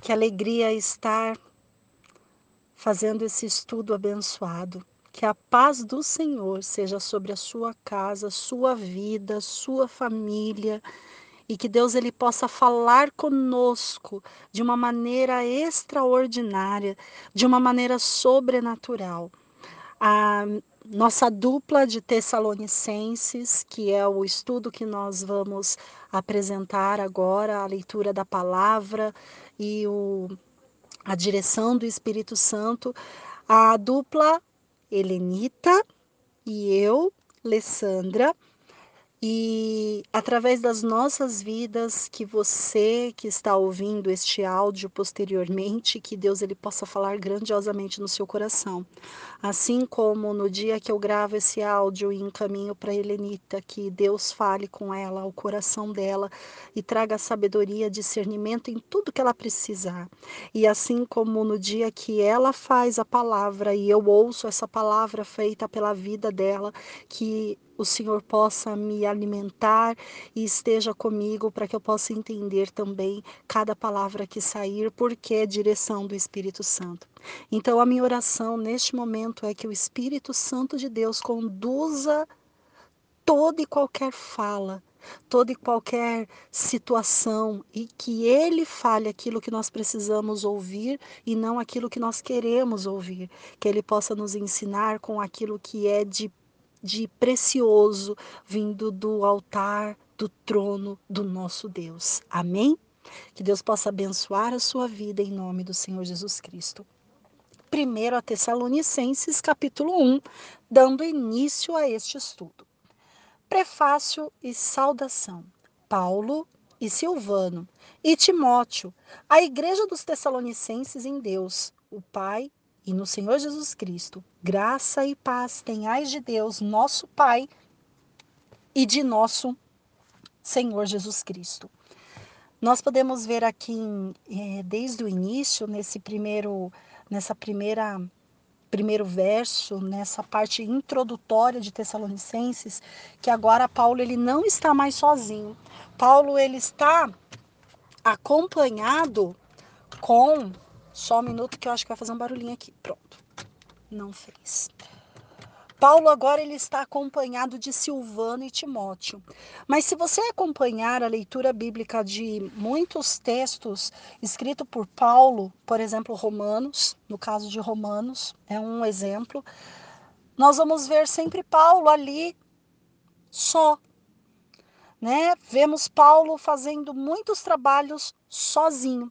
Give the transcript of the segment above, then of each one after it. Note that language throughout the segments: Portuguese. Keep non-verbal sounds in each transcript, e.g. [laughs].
Que alegria estar fazendo esse estudo abençoado. Que a paz do Senhor seja sobre a sua casa, sua vida, sua família e que Deus ele possa falar conosco de uma maneira extraordinária, de uma maneira sobrenatural. A nossa dupla de Tessalonicenses, que é o estudo que nós vamos apresentar agora, a leitura da palavra e o, a direção do Espírito Santo, a dupla Helenita e eu, Alessandra, e através das nossas vidas, que você que está ouvindo este áudio posteriormente, que Deus ele possa falar grandiosamente no seu coração. Assim como no dia que eu gravo esse áudio e encaminho para Helenita, que Deus fale com ela, o coração dela e traga sabedoria, discernimento em tudo que ela precisar. E assim como no dia que ela faz a palavra e eu ouço essa palavra feita pela vida dela, que o Senhor possa me alimentar e esteja comigo para que eu possa entender também cada palavra que sair, porque é direção do Espírito Santo. Então, a minha oração neste momento é que o Espírito Santo de Deus conduza toda e qualquer fala, toda e qualquer situação e que ele fale aquilo que nós precisamos ouvir e não aquilo que nós queremos ouvir, que ele possa nos ensinar com aquilo que é de de precioso vindo do altar, do trono do nosso Deus. Amém? Que Deus possa abençoar a sua vida em nome do Senhor Jesus Cristo. Primeiro a Tessalonicenses, capítulo 1, dando início a este estudo. Prefácio e saudação. Paulo e Silvano e Timóteo, a igreja dos Tessalonicenses em Deus, o Pai e no Senhor Jesus Cristo, graça e paz tenhais de Deus, nosso Pai, e de nosso Senhor Jesus Cristo. Nós podemos ver aqui é, desde o início, nesse primeiro, nessa primeira primeiro verso, nessa parte introdutória de Tessalonicenses, que agora Paulo ele não está mais sozinho. Paulo ele está acompanhado com só um minuto que eu acho que vai fazer um barulhinho aqui. Pronto. Não fez. Paulo agora ele está acompanhado de Silvano e Timóteo. Mas se você acompanhar a leitura bíblica de muitos textos escritos por Paulo, por exemplo, Romanos, no caso de Romanos, é um exemplo, nós vamos ver sempre Paulo ali só. Né? Vemos Paulo fazendo muitos trabalhos sozinho.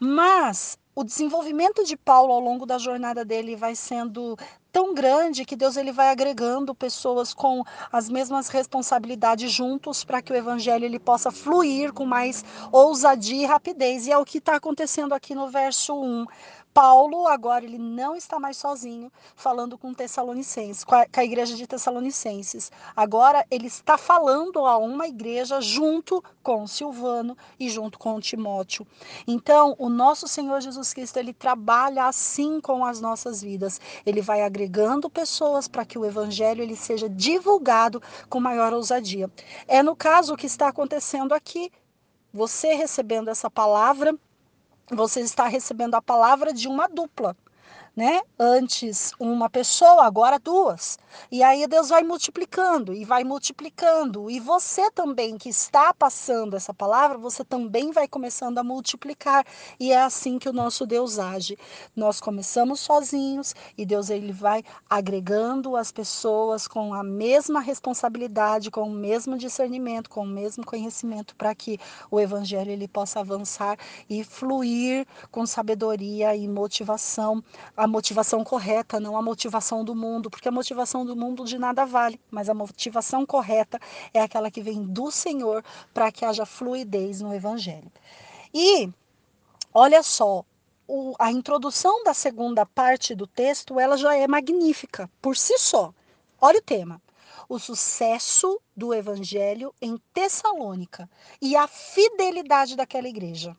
Mas o desenvolvimento de Paulo ao longo da jornada dele vai sendo tão grande que Deus ele vai agregando pessoas com as mesmas responsabilidades juntos para que o evangelho ele possa fluir com mais ousadia e rapidez. E é o que está acontecendo aqui no verso 1. Paulo agora ele não está mais sozinho falando com Tessalonicenses, com a, com a, igreja de Tessalonicenses. Agora ele está falando a uma igreja junto com Silvano e junto com Timóteo. Então, o nosso Senhor Jesus Cristo, ele trabalha assim com as nossas vidas. Ele vai agregando pessoas para que o evangelho ele seja divulgado com maior ousadia. É no caso o que está acontecendo aqui. Você recebendo essa palavra você está recebendo a palavra de uma dupla né? Antes uma pessoa, agora duas. E aí Deus vai multiplicando e vai multiplicando. E você também que está passando essa palavra, você também vai começando a multiplicar. E é assim que o nosso Deus age. Nós começamos sozinhos e Deus ele vai agregando as pessoas com a mesma responsabilidade, com o mesmo discernimento, com o mesmo conhecimento para que o evangelho ele possa avançar e fluir com sabedoria e motivação a motivação correta, não a motivação do mundo, porque a motivação do mundo de nada vale, mas a motivação correta é aquela que vem do Senhor para que haja fluidez no Evangelho. E olha só, o, a introdução da segunda parte do texto ela já é magnífica por si só. Olha o tema o sucesso do evangelho em Tessalônica e a fidelidade daquela igreja.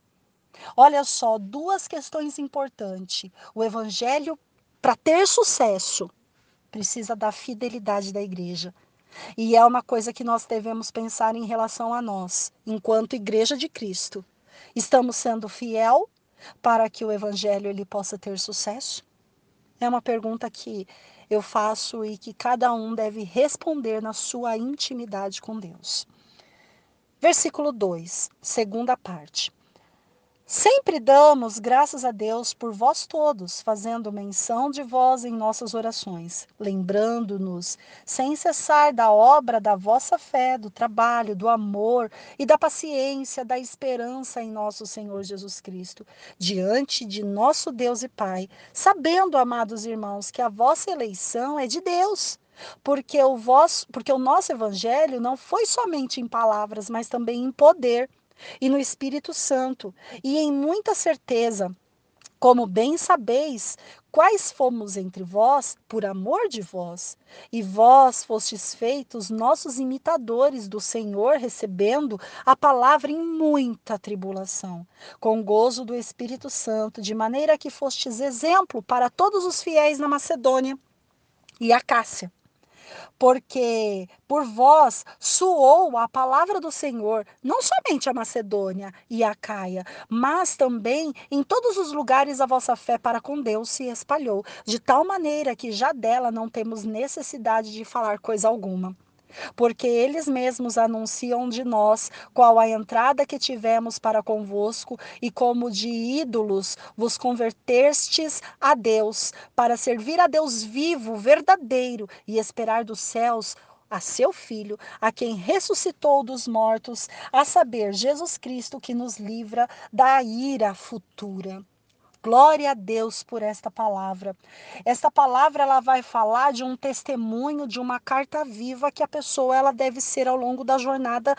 Olha só, duas questões importantes. O evangelho, para ter sucesso, precisa da fidelidade da igreja. E é uma coisa que nós devemos pensar em relação a nós, enquanto igreja de Cristo. Estamos sendo fiel para que o evangelho ele possa ter sucesso? É uma pergunta que eu faço e que cada um deve responder na sua intimidade com Deus. Versículo 2, segunda parte. Sempre damos graças a Deus por vós todos, fazendo menção de vós em nossas orações, lembrando-nos sem cessar da obra da vossa fé, do trabalho, do amor e da paciência, da esperança em nosso Senhor Jesus Cristo, diante de nosso Deus e Pai, sabendo, amados irmãos, que a vossa eleição é de Deus. Porque o, vosso, porque o nosso evangelho não foi somente em palavras, mas também em poder e no Espírito Santo, e em muita certeza, como bem sabeis, quais fomos entre vós por amor de vós, e vós fostes feitos nossos imitadores do Senhor, recebendo a palavra em muita tribulação, com gozo do Espírito Santo, de maneira que fostes exemplo para todos os fiéis na Macedônia e a Cássia porque por vós soou a palavra do Senhor, não somente a Macedônia e a Caia, mas também em todos os lugares a vossa fé para com Deus se espalhou, de tal maneira que já dela não temos necessidade de falar coisa alguma porque eles mesmos anunciam de nós qual a entrada que tivemos para convosco e como de ídolos vos convertestes a Deus, para servir a Deus vivo, verdadeiro e esperar dos céus a seu Filho, a quem ressuscitou dos mortos, a saber, Jesus Cristo, que nos livra da ira futura. Glória a Deus por esta palavra. Esta palavra ela vai falar de um testemunho, de uma carta viva que a pessoa ela deve ser ao longo da jornada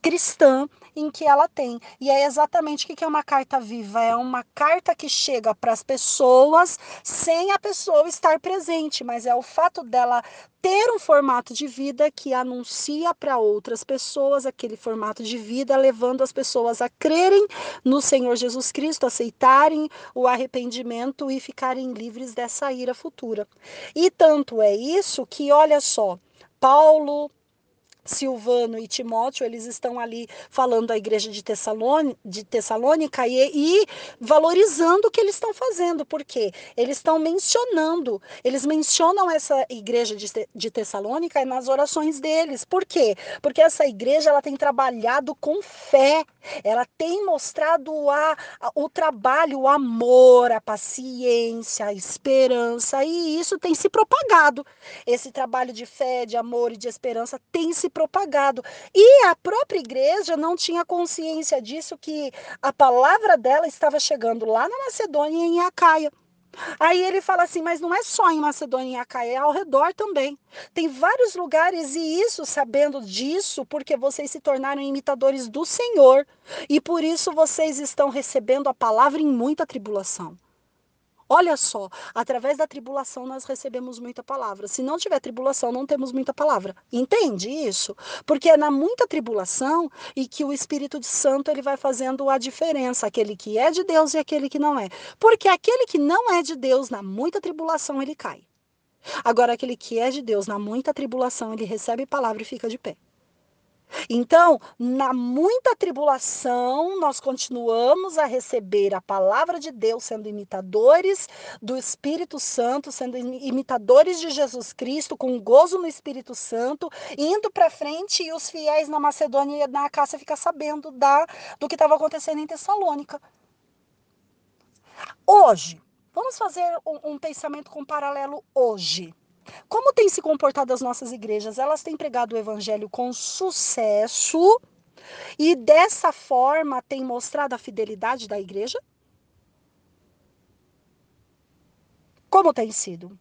cristã em que ela tem. E é exatamente o que é uma carta viva: é uma carta que chega para as pessoas sem a pessoa estar presente, mas é o fato dela ter um formato de vida que anuncia para outras pessoas aquele formato de vida, levando as pessoas a crerem no Senhor Jesus Cristo, aceitarem o arrependimento e ficarem livres dessa ira futura. E tanto é isso que, olha só, Paulo, Silvano e Timóteo, eles estão ali falando da igreja de, Tessalônica, de Tessalônica e, e, valorizando o que eles estão fazendo, porque eles estão mencionando, eles mencionam essa igreja de, de Tessalônica nas orações deles. Por quê? Porque essa igreja ela tem trabalhado com fé, ela tem mostrado a, a, o trabalho, o amor, a paciência, a esperança, e isso tem se propagado. Esse trabalho de fé, de amor e de esperança tem se propagado. E a própria igreja não tinha consciência disso, que a palavra dela estava chegando lá na Macedônia e em Acaia. Aí ele fala assim, mas não é só em Macedônia e Acaia, é ao redor também. Tem vários lugares e isso, sabendo disso, porque vocês se tornaram imitadores do Senhor e por isso vocês estão recebendo a palavra em muita tribulação. Olha só, através da tribulação nós recebemos muita palavra. Se não tiver tribulação, não temos muita palavra. Entende isso? Porque é na muita tribulação e que o Espírito Santo ele vai fazendo a diferença, aquele que é de Deus e aquele que não é. Porque aquele que não é de Deus, na muita tribulação, ele cai. Agora, aquele que é de Deus, na muita tribulação, ele recebe palavra e fica de pé. Então, na muita tribulação, nós continuamos a receber a palavra de Deus, sendo imitadores do Espírito Santo, sendo imitadores de Jesus Cristo, com gozo no Espírito Santo, indo para frente e os fiéis na Macedônia e na Acácia ficam sabendo da, do que estava acontecendo em Tessalônica. Hoje, vamos fazer um, um pensamento com paralelo hoje. Como tem se comportado as nossas igrejas? Elas têm pregado o evangelho com sucesso e dessa forma têm mostrado a fidelidade da igreja? Como tem sido?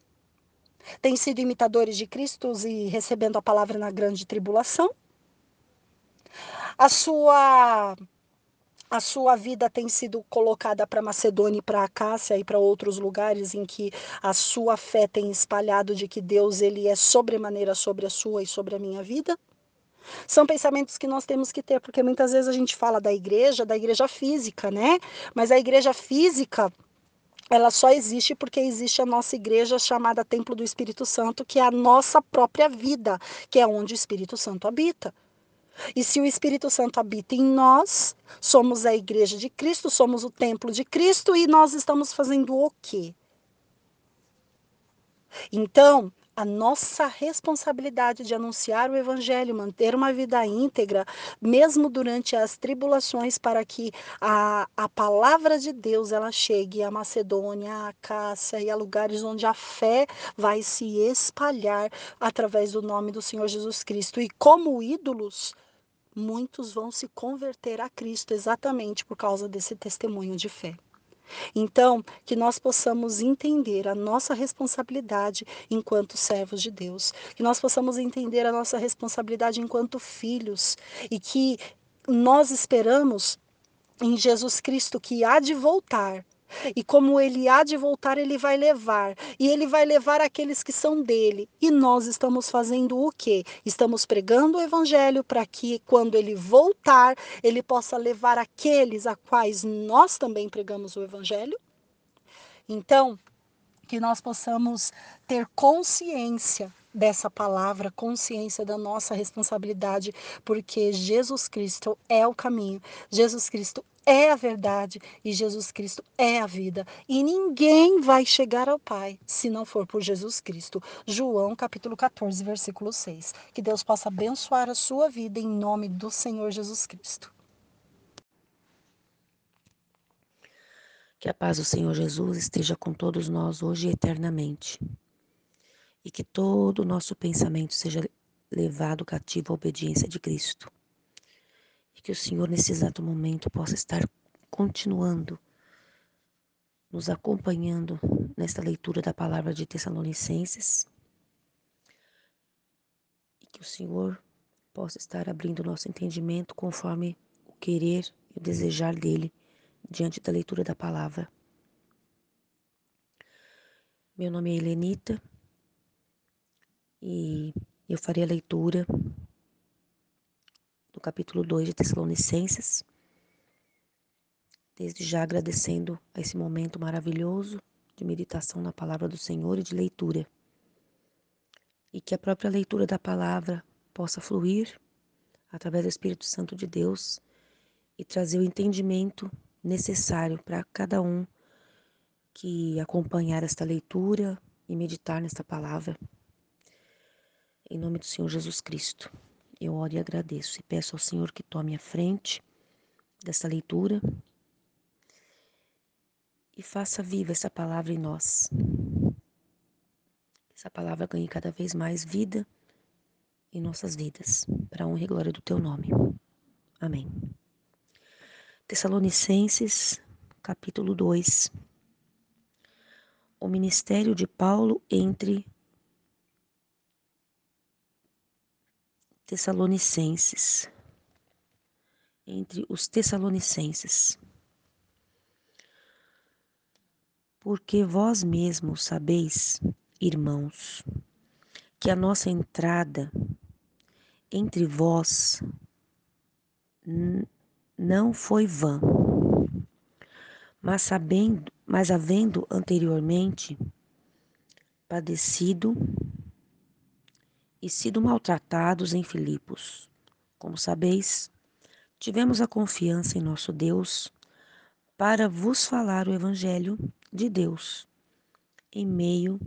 Tem sido imitadores de Cristo e recebendo a palavra na grande tribulação? A sua a sua vida tem sido colocada para Macedônia e para Acácia e para outros lugares em que a sua fé tem espalhado de que Deus ele é sobremaneira sobre a sua e sobre a minha vida? São pensamentos que nós temos que ter, porque muitas vezes a gente fala da igreja, da igreja física, né? Mas a igreja física, ela só existe porque existe a nossa igreja chamada Templo do Espírito Santo, que é a nossa própria vida, que é onde o Espírito Santo habita. E se o Espírito Santo habita em nós, somos a igreja de Cristo, somos o templo de Cristo e nós estamos fazendo o quê? Então, a nossa responsabilidade de anunciar o Evangelho, manter uma vida íntegra, mesmo durante as tribulações, para que a, a palavra de Deus ela chegue à Macedônia, à Cássia e a lugares onde a fé vai se espalhar através do nome do Senhor Jesus Cristo. E como ídolos, muitos vão se converter a Cristo exatamente por causa desse testemunho de fé. Então, que nós possamos entender a nossa responsabilidade enquanto servos de Deus, que nós possamos entender a nossa responsabilidade enquanto filhos e que nós esperamos em Jesus Cristo que há de voltar e como ele há de voltar, ele vai levar. E ele vai levar aqueles que são dele. E nós estamos fazendo o quê? Estamos pregando o evangelho para que quando ele voltar, ele possa levar aqueles a quais nós também pregamos o evangelho? Então, que nós possamos ter consciência dessa palavra, consciência da nossa responsabilidade, porque Jesus Cristo é o caminho, Jesus Cristo é a verdade e Jesus Cristo é a vida. E ninguém vai chegar ao Pai se não for por Jesus Cristo. João capítulo 14, versículo 6. Que Deus possa abençoar a sua vida em nome do Senhor Jesus Cristo. Que a paz do Senhor Jesus esteja com todos nós hoje e eternamente. E que todo o nosso pensamento seja levado cativo à obediência de Cristo e que o Senhor, nesse exato momento, possa estar continuando nos acompanhando nesta leitura da palavra de Tessalonicenses. E que o Senhor possa estar abrindo nosso entendimento conforme o querer e o desejar dele diante da leitura da palavra. Meu nome é Helenita e eu farei a leitura do capítulo 2 de Tessalonicenses. Desde já agradecendo a esse momento maravilhoso de meditação na palavra do Senhor e de leitura. E que a própria leitura da palavra possa fluir através do Espírito Santo de Deus e trazer o entendimento necessário para cada um que acompanhar esta leitura e meditar nesta palavra. Em nome do Senhor Jesus Cristo eu oro e agradeço e peço ao Senhor que tome a frente dessa leitura e faça viva essa palavra em nós. Essa palavra ganhe cada vez mais vida em nossas vidas, para a honra e glória do teu nome. Amém. Tessalonicenses, capítulo 2. O ministério de Paulo entre Tessalonicenses, entre os Tessalonicenses. Porque vós mesmos sabeis, irmãos, que a nossa entrada entre vós não foi vã, mas sabendo, mas havendo anteriormente padecido e sido maltratados em Filipos. Como sabeis, tivemos a confiança em nosso Deus para vos falar o Evangelho de Deus em meio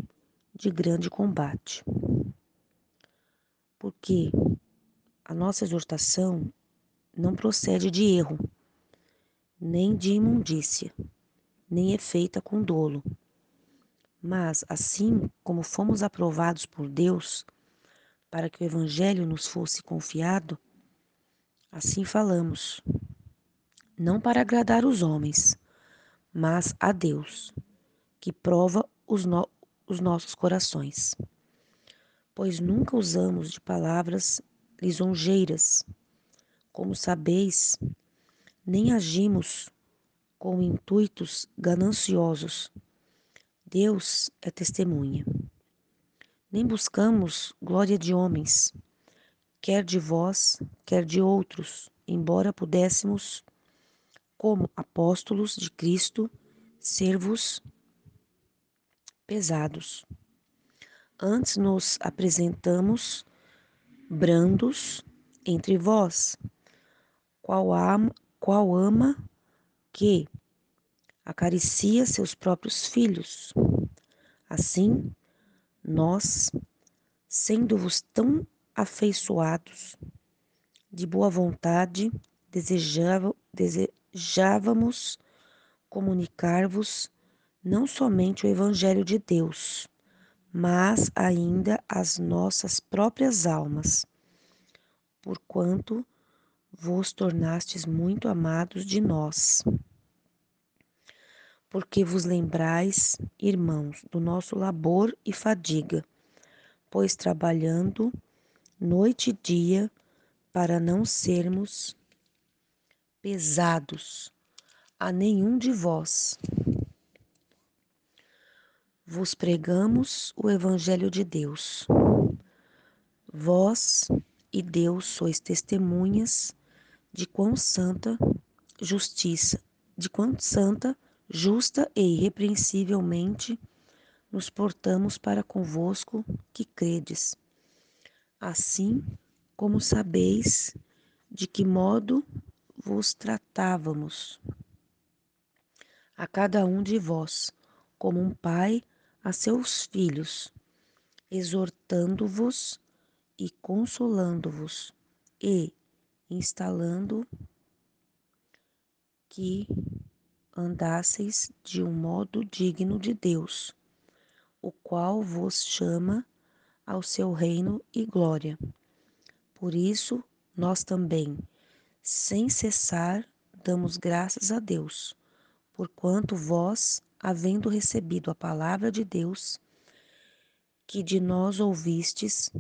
de grande combate. Porque a nossa exortação não procede de erro, nem de imundícia, nem é feita com dolo. Mas, assim como fomos aprovados por Deus, para que o Evangelho nos fosse confiado, assim falamos, não para agradar os homens, mas a Deus, que prova os, no os nossos corações. Pois nunca usamos de palavras lisonjeiras, como sabeis, nem agimos com intuitos gananciosos. Deus é testemunha nem buscamos glória de homens, quer de vós, quer de outros, embora pudéssemos, como apóstolos de Cristo, ser-vos pesados. Antes nos apresentamos brandos entre vós? Qual ama, qual ama que acaricia seus próprios filhos? Assim, nós, sendo-vos tão afeiçoados, de boa vontade, desejávamos comunicar-vos não somente o Evangelho de Deus, mas ainda as nossas próprias almas, porquanto vos tornastes muito amados de nós. Porque vos lembrais, irmãos, do nosso labor e fadiga, pois trabalhando noite e dia para não sermos pesados a nenhum de vós. Vos pregamos o Evangelho de Deus. Vós e Deus sois testemunhas de quão santa justiça, de quão santa, justa e irrepreensivelmente nos portamos para convosco que credes. Assim como sabeis de que modo vos tratávamos a cada um de vós, como um pai a seus filhos, exortando-vos e consolando-vos e instalando que andasseis de um modo digno de Deus, o qual vos chama ao seu reino e glória. Por isso, nós também, sem cessar, damos graças a Deus, porquanto vós, havendo recebido a palavra de Deus, que de nós ouvistes,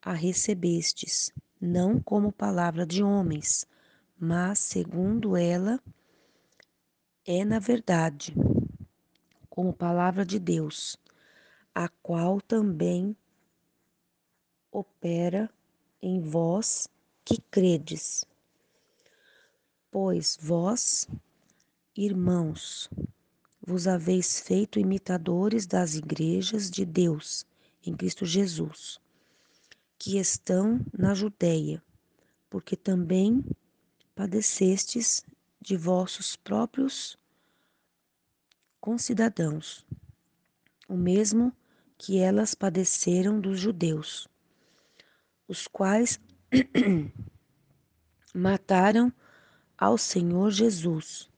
a recebestes, não como palavra de homens, mas segundo ela é na verdade, como palavra de Deus, a qual também opera em vós que credes. Pois vós, irmãos, vos haveis feito imitadores das igrejas de Deus em Cristo Jesus que estão na Judéia, porque também padecestes de vossos próprios concidadãos, o mesmo que elas padeceram dos judeus, os quais [clears throat] mataram ao Senhor Jesus,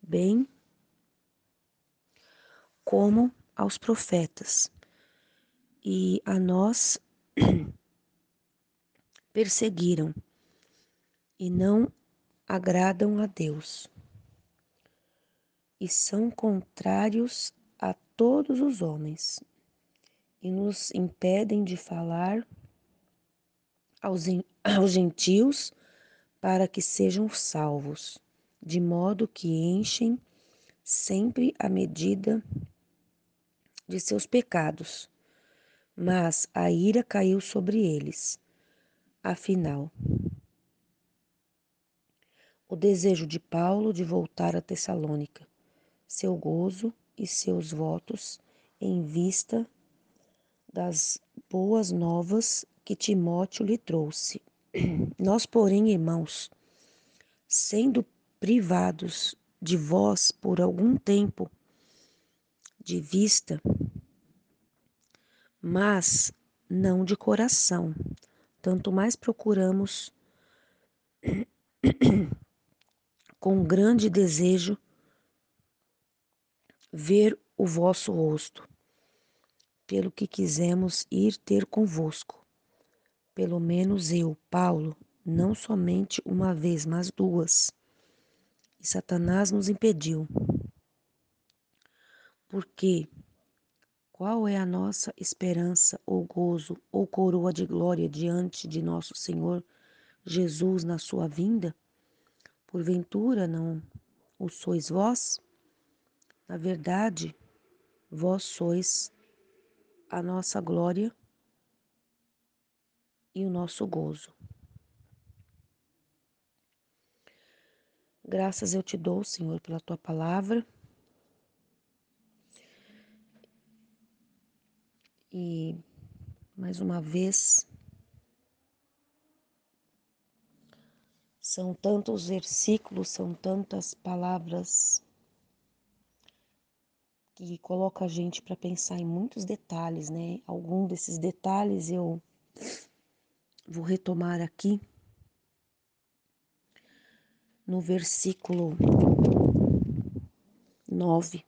bem como aos profetas, e a nós [clears throat] perseguiram e não agradam a Deus e são contrários a todos os homens e nos impedem de falar aos, [clears throat] aos gentios para que sejam salvos, de modo que enchem sempre a medida de seus pecados. Mas a ira caiu sobre eles Afinal, o desejo de Paulo de voltar a Tessalônica, seu gozo e seus votos em vista das boas novas que Timóteo lhe trouxe. [clears throat] Nós, porém, irmãos, sendo privados de vós por algum tempo de vista, mas não de coração, tanto mais procuramos [clears throat] com grande desejo ver o vosso rosto, pelo que quisemos ir ter convosco. Pelo menos eu, Paulo, não somente uma vez, mas duas. E Satanás nos impediu. Porque qual é a nossa esperança ou gozo ou coroa de glória diante de nosso Senhor Jesus na sua vinda? Porventura não o sois vós? Na verdade, vós sois a nossa glória e o nosso gozo. Graças eu te dou, Senhor, pela tua palavra. E mais uma vez São tantos versículos, são tantas palavras que coloca a gente para pensar em muitos detalhes, né? Algum desses detalhes eu vou retomar aqui no versículo 9.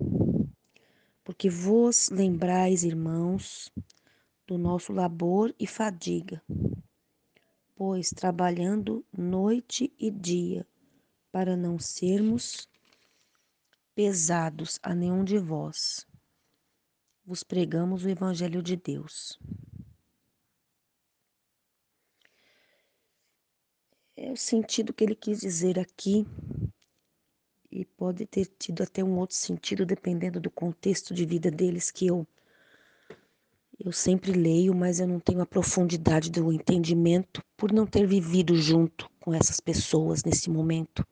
Porque vos lembrais, irmãos, do nosso labor e fadiga, pois trabalhando noite e dia, para não sermos pesados a nenhum de vós, vos pregamos o Evangelho de Deus. É o sentido que ele quis dizer aqui, e pode ter tido até um outro sentido dependendo do contexto de vida deles que eu eu sempre leio, mas eu não tenho a profundidade do entendimento por não ter vivido junto com essas pessoas nesse momento.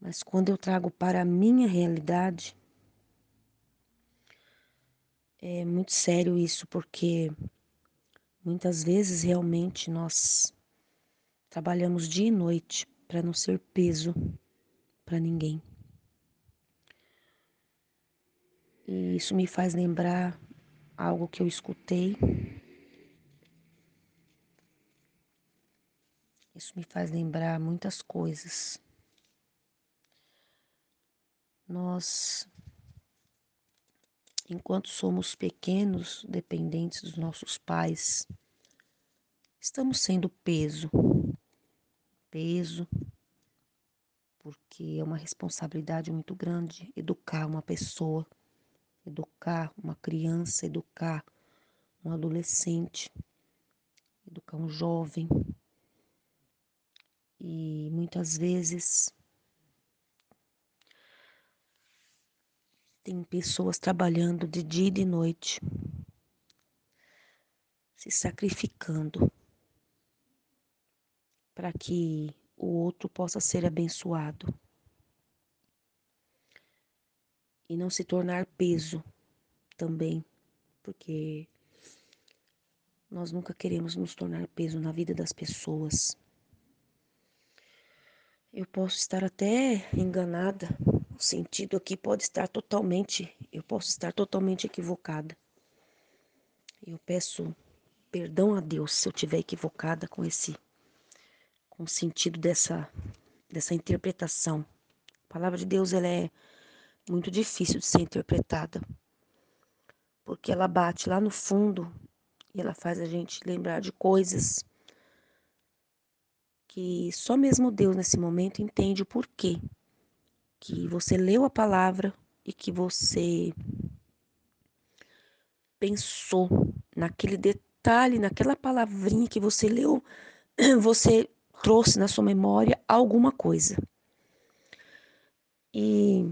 Mas quando eu trago para a minha realidade, é muito sério isso, porque muitas vezes realmente nós trabalhamos dia e noite para não ser peso para ninguém. E isso me faz lembrar algo que eu escutei. Isso me faz lembrar muitas coisas. Nós, enquanto somos pequenos, dependentes dos nossos pais, estamos sendo peso. Peso, porque é uma responsabilidade muito grande educar uma pessoa educar uma criança, educar um adolescente, educar um jovem. E muitas vezes tem pessoas trabalhando de dia e de noite, se sacrificando para que o outro possa ser abençoado. E não se tornar peso também, porque nós nunca queremos nos tornar peso na vida das pessoas. Eu posso estar até enganada, o sentido aqui pode estar totalmente, eu posso estar totalmente equivocada. Eu peço perdão a Deus se eu estiver equivocada com esse com o sentido dessa dessa interpretação. A palavra de Deus ela é muito difícil de ser interpretada, porque ela bate lá no fundo e ela faz a gente lembrar de coisas que só mesmo Deus nesse momento entende o porquê que você leu a palavra e que você pensou naquele detalhe, naquela palavrinha que você leu, [clears throat] você trouxe na sua memória alguma coisa. E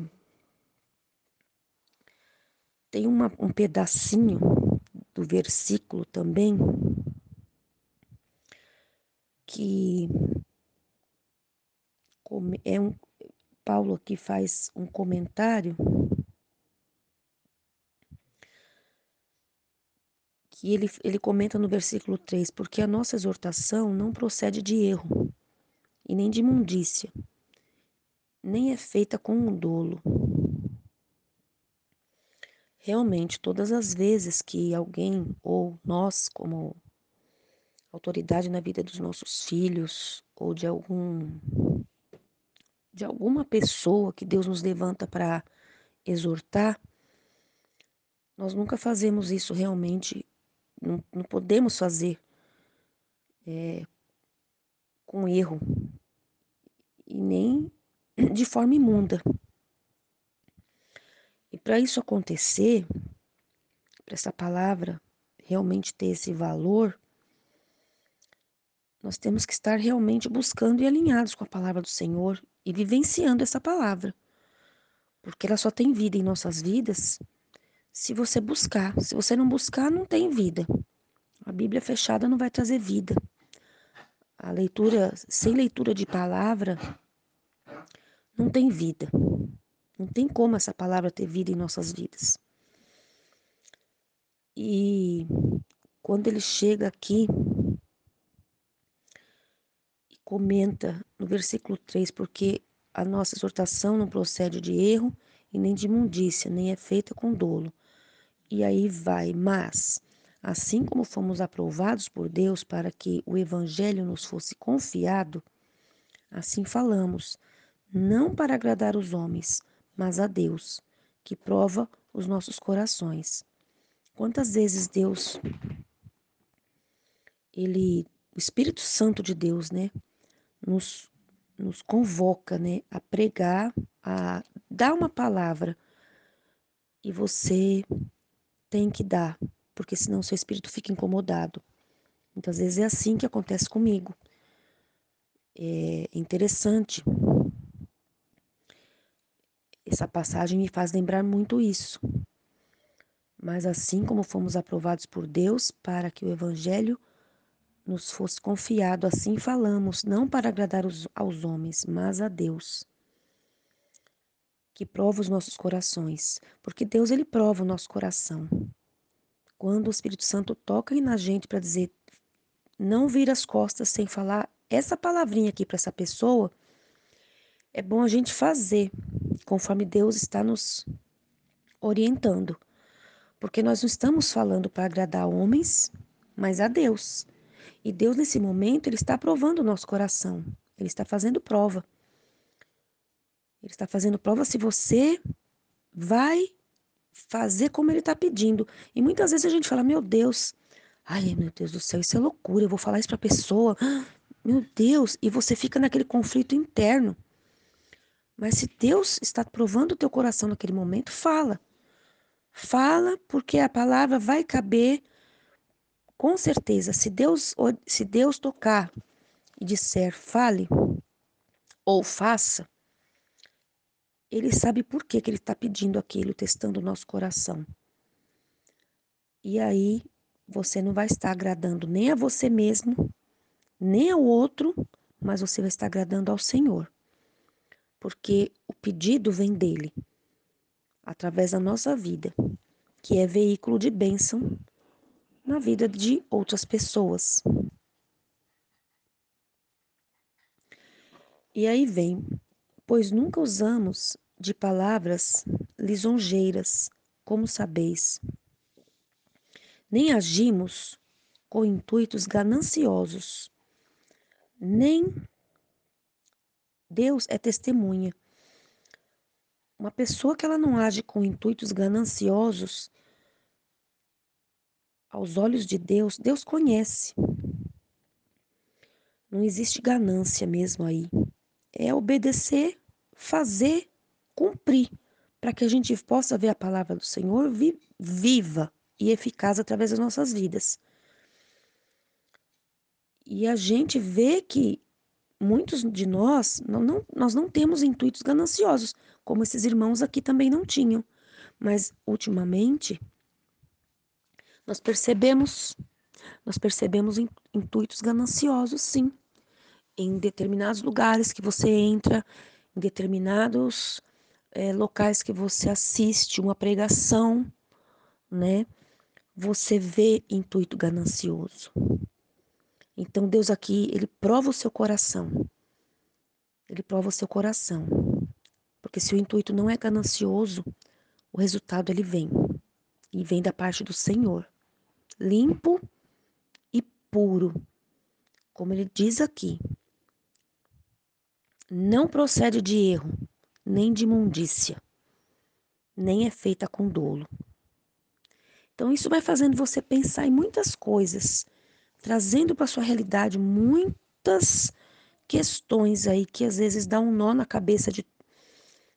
tem uma, um pedacinho do versículo também que é um Paulo aqui faz um comentário que ele, ele comenta no versículo 3, porque a nossa exortação não procede de erro e nem de imundícia, nem é feita com um dolo, realmente todas as vezes que alguém ou nós como autoridade na vida dos nossos filhos ou de algum de alguma pessoa que Deus nos levanta para exortar, nós nunca fazemos isso realmente, não, não podemos fazer é, com erro e nem de forma imunda. E para isso acontecer, para essa palavra realmente ter esse valor, nós temos que estar realmente buscando e alinhados com a palavra do Senhor e vivenciando essa palavra. Porque ela só tem vida em nossas vidas se você buscar. Se você não buscar, não tem vida. A Bíblia fechada não vai trazer vida. A leitura, sem leitura de palavra, não tem vida. Não tem como essa palavra ter vida em nossas vidas. E quando ele chega aqui, comenta no versículo 3, porque a nossa exortação não procede de erro e nem de imundícia, nem é feita com dolo. E aí vai, mas, assim como fomos aprovados por Deus para que o evangelho nos fosse confiado, assim falamos, não para agradar os homens, mas a Deus, que prova os nossos corações. Quantas vezes Deus, ele, o Espírito Santo de Deus, né, nos nos convoca, né, a pregar, a dar uma palavra e você tem que dar, porque senão seu espírito fica incomodado. Muitas vezes é assim que acontece comigo. É interessante. Essa passagem me faz lembrar muito isso. Mas assim como fomos aprovados por Deus para que o evangelho nos fosse confiado, assim falamos, não para agradar os, aos homens, mas a Deus, que prova os nossos corações, porque Deus ele prova o nosso coração. Quando o Espírito Santo toca na gente para dizer, não vira as costas sem falar essa palavrinha aqui para essa pessoa, é bom a gente fazer conforme Deus está nos orientando. Porque nós não estamos falando para agradar homens, mas a Deus. E Deus, nesse momento, Ele está provando o nosso coração. Ele está fazendo prova. Ele está fazendo prova se você vai fazer como Ele está pedindo. E muitas vezes a gente fala, meu Deus, ai meu Deus do céu, isso é loucura, eu vou falar isso para a pessoa. [gasps] Meu Deus, e você fica naquele conflito interno. Mas se Deus está provando o teu coração naquele momento, fala. Fala, porque a palavra vai caber com certeza, se Deus, se Deus tocar e disser fale ou faça, ele sabe por que, que ele está pedindo aquilo, testando o nosso coração. E aí você não vai estar agradando nem a você mesmo, nem ao outro, mas você vai estar agradando ao Senhor. Porque o pedido vem dele, através da nossa vida, que é veículo de bênção na vida de outras pessoas. E aí vem, pois nunca usamos de palavras lisonjeiras, como sabeis, nem agimos com intuitos gananciosos, nem Deus é testemunha. Uma pessoa que ela não age com intuitos gananciosos, aos olhos de Deus, Deus conhece. Não existe ganância mesmo aí. É obedecer, fazer, cumprir, para que a gente possa ver a palavra do Senhor viva e eficaz através das nossas vidas. E a gente vê que muitos de nós não, não, nós não temos intuitos gananciosos, como esses irmãos aqui também não tinham. Mas ultimamente nós percebemos, nós percebemos intuitos gananciosos, sim, em determinados lugares que você entra, em determinados é, locais que você assiste uma pregação, né? Você vê intuito ganancioso. Então Deus aqui, ele prova o seu coração. Ele prova o seu coração. Porque se o intuito não é ganancioso, o resultado ele vem. E vem da parte do Senhor limpo e puro. Como ele diz aqui, não procede de erro, nem de imundícia, nem é feita com dolo. Então, isso vai fazendo você pensar em muitas coisas, trazendo para sua realidade muitas questões aí que às vezes dá um nó na cabeça de,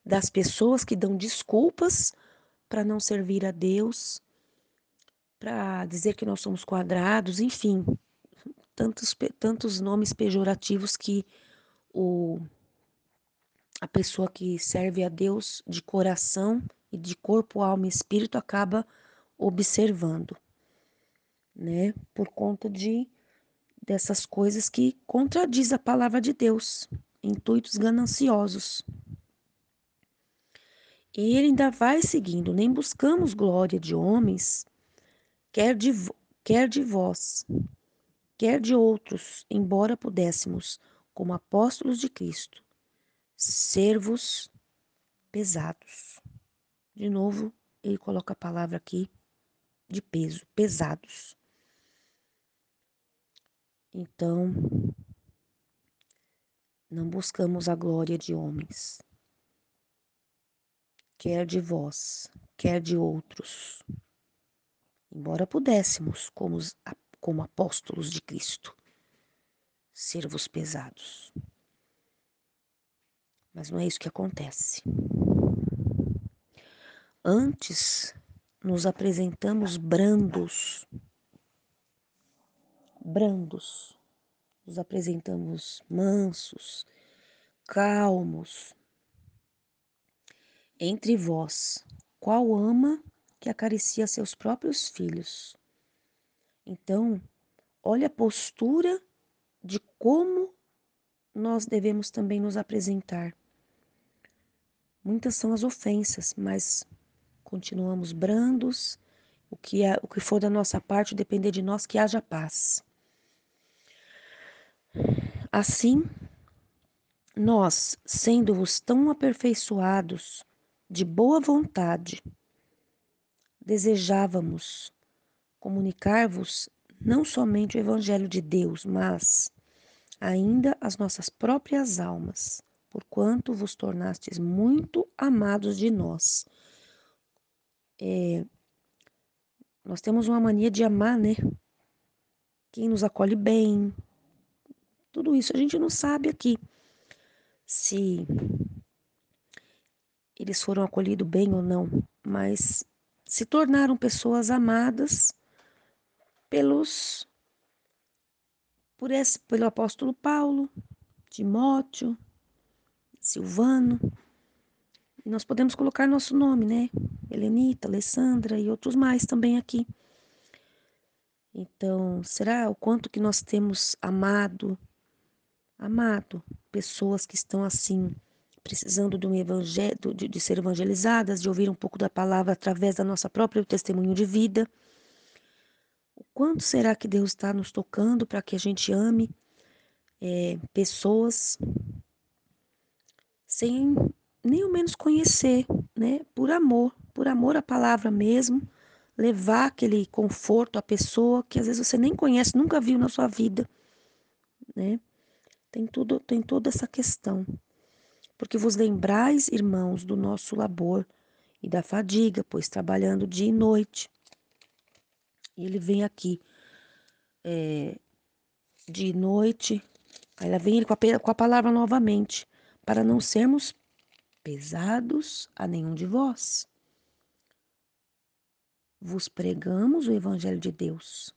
das pessoas que dão desculpas para não servir a Deus, para dizer que nós somos quadrados, enfim, tantos, tantos nomes pejorativos que o, a pessoa que serve a Deus de coração e de corpo, alma e espírito acaba observando, né? Por conta de dessas coisas que contradiz a palavra de Deus, intuitos gananciosos. E ele ainda vai seguindo, nem buscamos glória de homens, quer de, quer de vós, quer de outros, embora pudéssemos, como apóstolos de Cristo, servos pesados. De novo, ele coloca a palavra aqui de peso, pesados. Então, não buscamos a glória de homens, quer de vós, quer de outros, embora pudéssemos, como, como apóstolos de Cristo, servos pesados. Mas não é isso que acontece. Antes, nos apresentamos brandos, brandos, nos apresentamos mansos, calmos. Entre vós, qual ama que acaricia seus próprios filhos? Então, olha a postura de como nós devemos também nos apresentar. Muitas são as ofensas, mas continuamos brandos. O que, é, o que for da nossa parte, depender de nós, que haja paz. Assim, nós, sendo-vos tão aperfeiçoados de boa vontade, desejávamos comunicar-vos não somente o Evangelho de Deus, mas ainda as nossas próprias almas, porquanto vos tornastes muito amados de nós. É, nós temos uma mania de amar, né? Quem nos acolhe bem, tudo isso a gente não sabe aqui se eles foram acolhidos bem ou não, mas se tornaram pessoas amadas pelos por esse, pelo apóstolo Paulo, Timóteo, Silvano. E nós podemos colocar nosso nome, né? Helenita, Alessandra e outros mais também aqui. Então, será o quanto que nós temos amado, amado pessoas que estão assim, precisando de um de, de ser evangelizadas, de ouvir um pouco da palavra através da nossa própria testemunho de vida. O quanto será que Deus está nos tocando para que a gente ame é, pessoas sem nem ao menos conhecer, né? Por amor, por amor à palavra mesmo, levar aquele conforto à pessoa que às vezes você nem conhece, nunca viu na sua vida, né? Tem tudo, tem toda essa questão. Porque vos lembrais, irmãos, do nosso labor e da fadiga, pois trabalhando dia e noite, e ele vem aqui é, de noite, aí ela vem com a, com a palavra novamente, para não sermos pesados a nenhum de vós. Vos pregamos o Evangelho de Deus.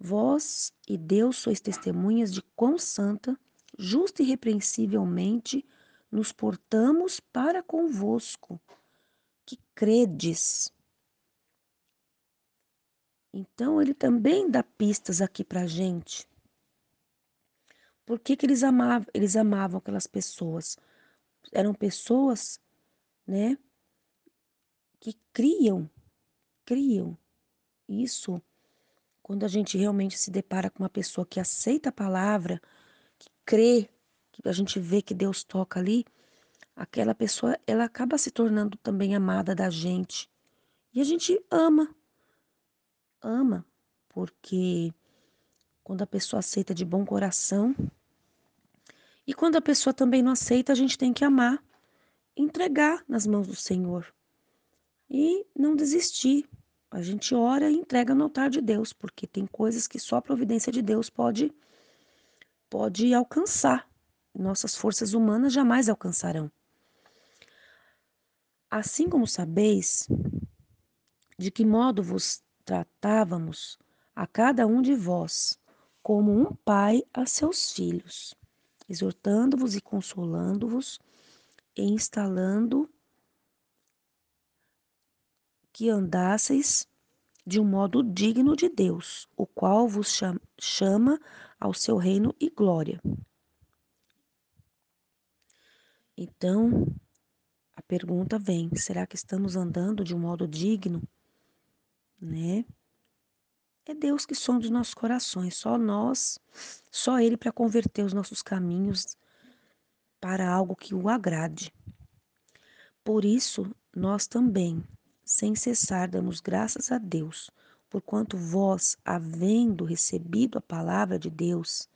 Vós e Deus sois testemunhas de quão santa, justa e repreensivelmente nos portamos para convosco, que credes então ele também dá pistas aqui para gente. Por que, que eles amavam? Eles amavam aquelas pessoas. Eram pessoas, né, que criam, criam. Isso, quando a gente realmente se depara com uma pessoa que aceita a palavra, que crê, que a gente vê que Deus toca ali, aquela pessoa, ela acaba se tornando também amada da gente. E a gente ama, ama, porque quando a pessoa aceita de bom coração, e quando a pessoa também não aceita, a gente tem que amar, entregar nas mãos do Senhor e não desistir. A gente ora e entrega no altar de Deus, porque tem coisas que só a providência de Deus pode pode alcançar. Nossas forças humanas jamais alcançarão. Assim como sabeis de que modo vos tratávamos a cada um de vós como um pai a seus filhos, exortando-vos e consolando-vos e instalando que andasseis de um modo digno de Deus, o qual vos chama ao seu reino e glória. Então, a pergunta vem: será que estamos andando de um modo digno? né? É Deus que sonda os nossos corações, só nós, só Ele para converter os nossos caminhos para algo que o agrade. Por isso, nós também, sem cessar, damos graças a Deus, porquanto vós, havendo recebido a palavra de Deus,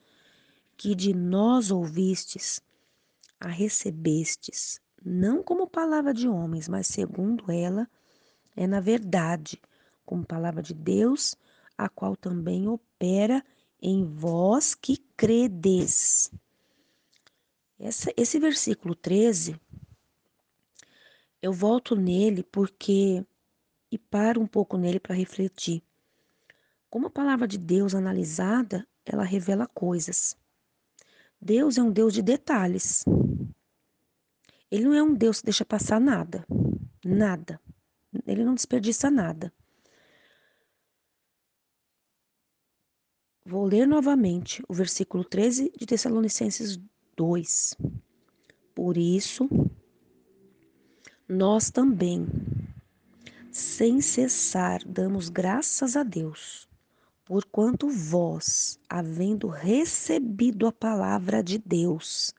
que de nós ouvistes, a recebestes, não como palavra de homens, mas segundo ela, é na verdade, como palavra de Deus, a qual também opera em vós que credes. Essa, esse versículo 13, eu volto nele porque e paro um pouco nele para refletir. Como a palavra de Deus analisada, ela revela coisas. Deus é um Deus de detalhes. Ele não é um Deus que deixa passar nada. Nada. Ele não desperdiça nada. Vou ler novamente o versículo 13 de Tessalonicenses 2. Por isso, nós também, sem cessar, damos graças a Deus, porquanto vós, havendo recebido a palavra de Deus,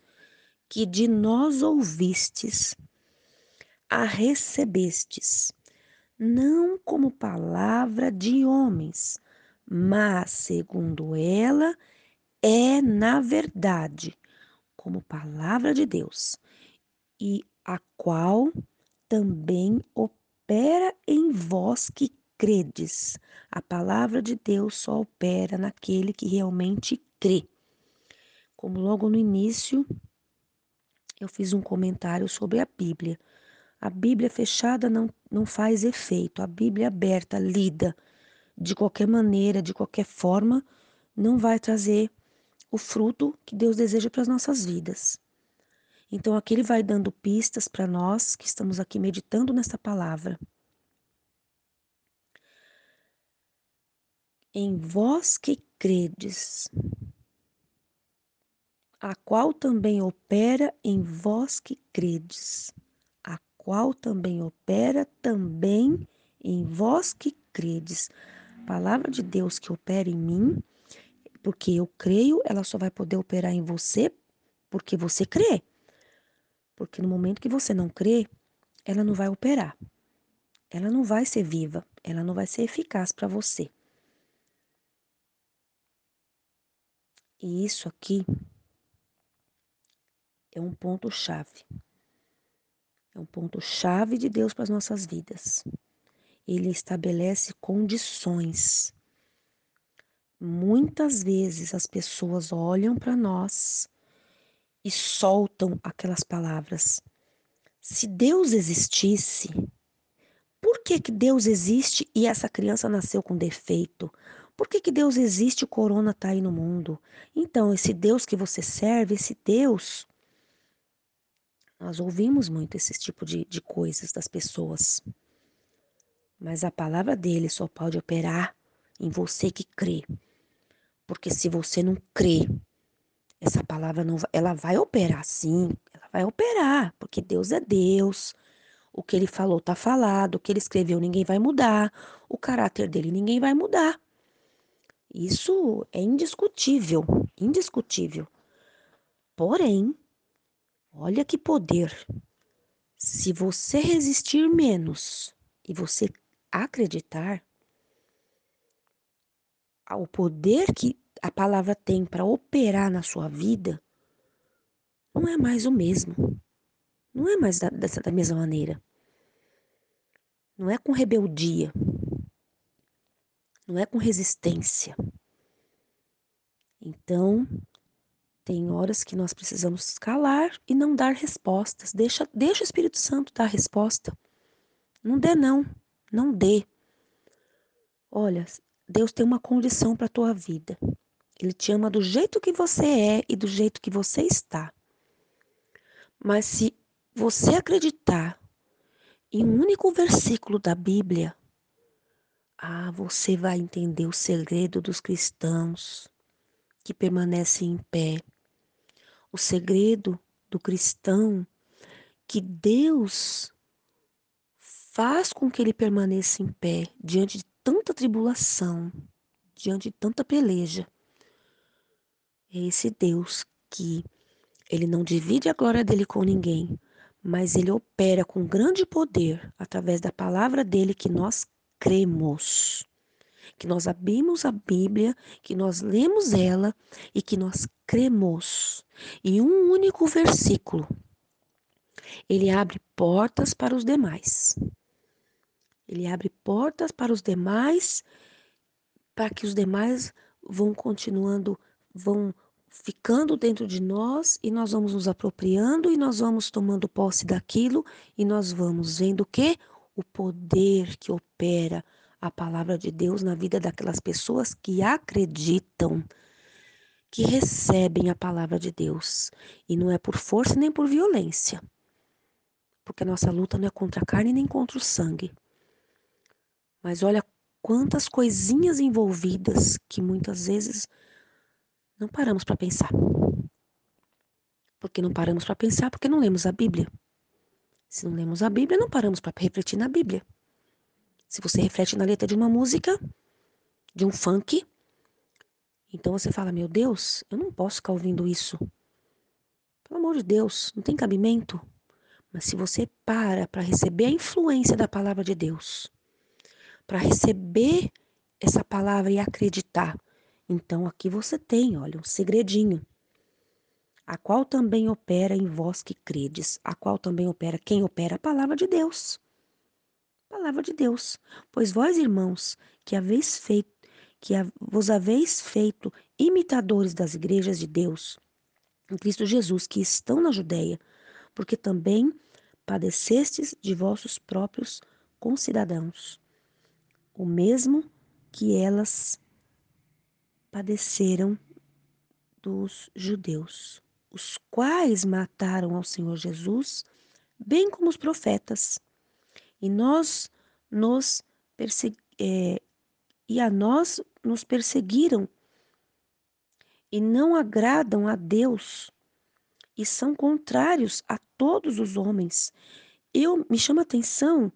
que de nós ouvistes, a recebestes, não como palavra de homens, mas segundo ela é na verdade como palavra de Deus, e a qual também opera em vós que credes. A palavra de Deus só opera naquele que realmente crê. Como logo no início eu fiz um comentário sobre a Bíblia. A Bíblia fechada não, não faz efeito, a Bíblia aberta, lida de qualquer maneira, de qualquer forma, não vai trazer o fruto que Deus deseja para as nossas vidas. Então aqui ele vai dando pistas para nós que estamos aqui meditando nessa palavra. Em vós que credes, a qual também opera em vós que credes, a qual também opera também em vós que credes. palavra de Deus que opera em mim porque eu creio, ela só vai poder operar em você porque você crê. Porque no momento que você não crê, ela não vai operar. Ela não vai ser viva, ela não vai ser eficaz para você. E isso aqui é um ponto chave. É um ponto chave de Deus para as nossas vidas. Ele estabelece condições Muitas vezes as pessoas olham para nós e soltam aquelas palavras. Se Deus existisse, por que, que Deus existe e essa criança nasceu com defeito? Por que, que Deus existe e o corona está aí no mundo? Então, esse Deus que você serve, esse Deus. Nós ouvimos muito esse tipo de, de coisas das pessoas. Mas a palavra dele só pode operar em você que crê. Porque se você não crê, essa palavra não ela vai operar sim, ela vai operar, porque Deus é Deus. O que ele falou tá falado, o que ele escreveu ninguém vai mudar, o caráter dele ninguém vai mudar. Isso é indiscutível, indiscutível. Porém, olha que poder. Se você resistir menos e você acreditar, o poder que a palavra tem para operar na sua vida não é mais o mesmo. Não é mais da, dessa, da mesma maneira. Não é com rebeldia. Não é com resistência. Então, tem horas que nós precisamos calar e não dar respostas. Deixa, deixa o Espírito Santo dar a resposta. Não dê, não. Não dê. Olha, Deus tem uma condição para a tua vida. Ele te ama do jeito que você é e do jeito que você está. Mas se você acreditar em um único versículo da Bíblia, ah, você vai entender o segredo dos cristãos que permanecem em pé. O segredo do cristão que Deus faz com que ele permaneça em pé diante de tanta tribulação, diante de tanta peleja. É esse Deus que ele não divide a glória dele com ninguém, mas ele opera com grande poder através da palavra dele que nós cremos. Que nós abrimos a Bíblia, que nós lemos ela e que nós cremos. E um único versículo, ele abre portas para os demais. Ele abre portas para os demais, para que os demais vão continuando, vão ficando dentro de nós e nós vamos nos apropriando e nós vamos tomando posse daquilo e nós vamos vendo o que? O poder que opera a palavra de Deus na vida daquelas pessoas que acreditam, que recebem a palavra de Deus. E não é por força nem por violência. Porque a nossa luta não é contra a carne nem contra o sangue. Mas olha quantas coisinhas envolvidas que muitas vezes não paramos para pensar. Porque não paramos para pensar porque não lemos a Bíblia. Se não lemos a Bíblia, não paramos para refletir na Bíblia. Se você reflete na letra de uma música, de um funk, então você fala: Meu Deus, eu não posso ficar ouvindo isso. Pelo amor de Deus, não tem cabimento. Mas se você para para receber a influência da palavra de Deus, para receber essa palavra e acreditar então aqui você tem, olha, um segredinho. A qual também opera em vós que credes, a qual também opera quem opera a palavra de Deus. Palavra de Deus. Pois vós, irmãos, que haveis feito, que vos haveis feito imitadores das igrejas de Deus, em Cristo Jesus, que estão na Judéia, porque também padecestes de vossos próprios concidadãos, o mesmo que elas padeceram dos judeus, os quais mataram ao Senhor Jesus, bem como os profetas. E nós nos é, e a nós nos perseguiram e não agradam a Deus e são contrários a todos os homens. Eu me chama atenção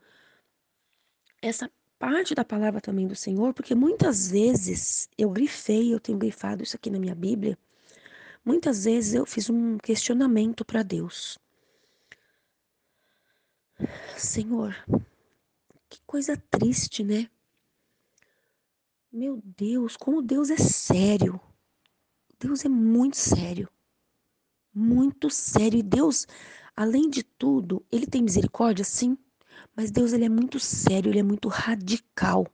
essa parte da palavra também do Senhor, porque muitas vezes eu grifei, eu tenho grifado isso aqui na minha Bíblia, muitas vezes eu fiz um questionamento para Deus. Senhor, que coisa triste, né? Meu Deus, como Deus é sério. Deus é muito sério. Muito sério. E Deus, além de tudo, ele tem misericórdia, sim. Mas Deus ele é muito sério, ele é muito radical.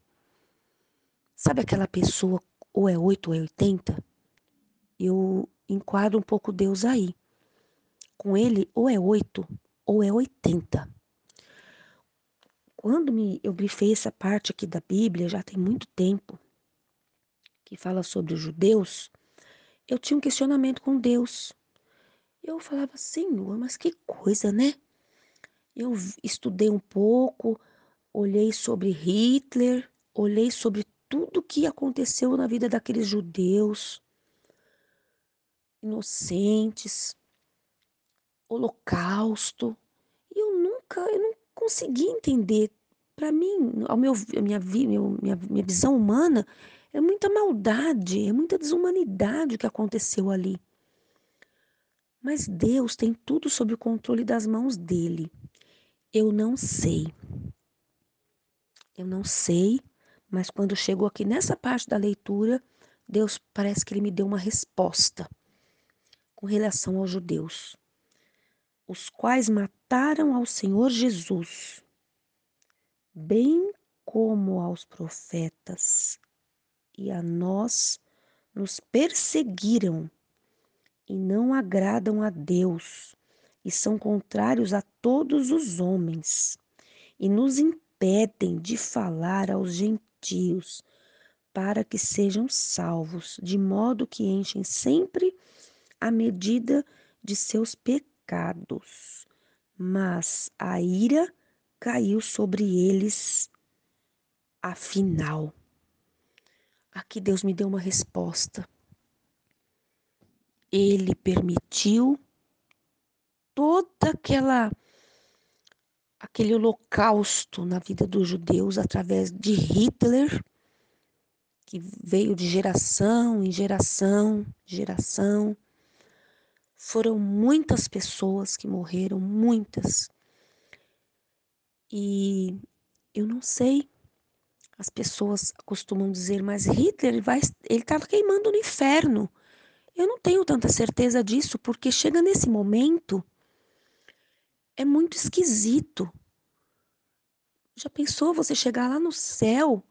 Sabe aquela pessoa ou é 8 ou é 80? Eu enquadro um pouco Deus aí. Com ele ou é 8 ou é 80. Quando me, eu grifei essa parte aqui da Bíblia, já tem muito tempo, que fala sobre os judeus, eu tinha um questionamento com Deus. Eu falava, Senhor, mas que coisa, né? Eu estudei um pouco, olhei sobre Hitler, olhei sobre tudo que aconteceu na vida daqueles judeus inocentes, holocausto. E eu nunca, eu não consegui entender. Para mim, ao meu, a minha, minha, minha visão humana, é muita maldade, é muita desumanidade o que aconteceu ali. Mas Deus tem tudo sob o controle das mãos dele. Eu não sei. Eu não sei, mas quando chegou aqui nessa parte da leitura, Deus parece que ele me deu uma resposta com relação aos judeus, os quais mataram ao Senhor Jesus, bem como aos profetas, e a nós nos perseguiram e não agradam a Deus e são contrários a todos os homens e nos impedem de falar aos gentios para que sejam salvos, de modo que enchem sempre a medida de seus pecados. Mas a ira caiu sobre eles afinal. Aqui Deus me deu uma resposta. Ele permitiu toda aquela aquele holocausto na vida dos judeus através de Hitler que veio de geração em geração, geração. Foram muitas pessoas que morreram, muitas. E eu não sei, as pessoas costumam dizer, mas Hitler vai, ele estava queimando no inferno. Eu não tenho tanta certeza disso, porque chega nesse momento, é muito esquisito. Já pensou você chegar lá no céu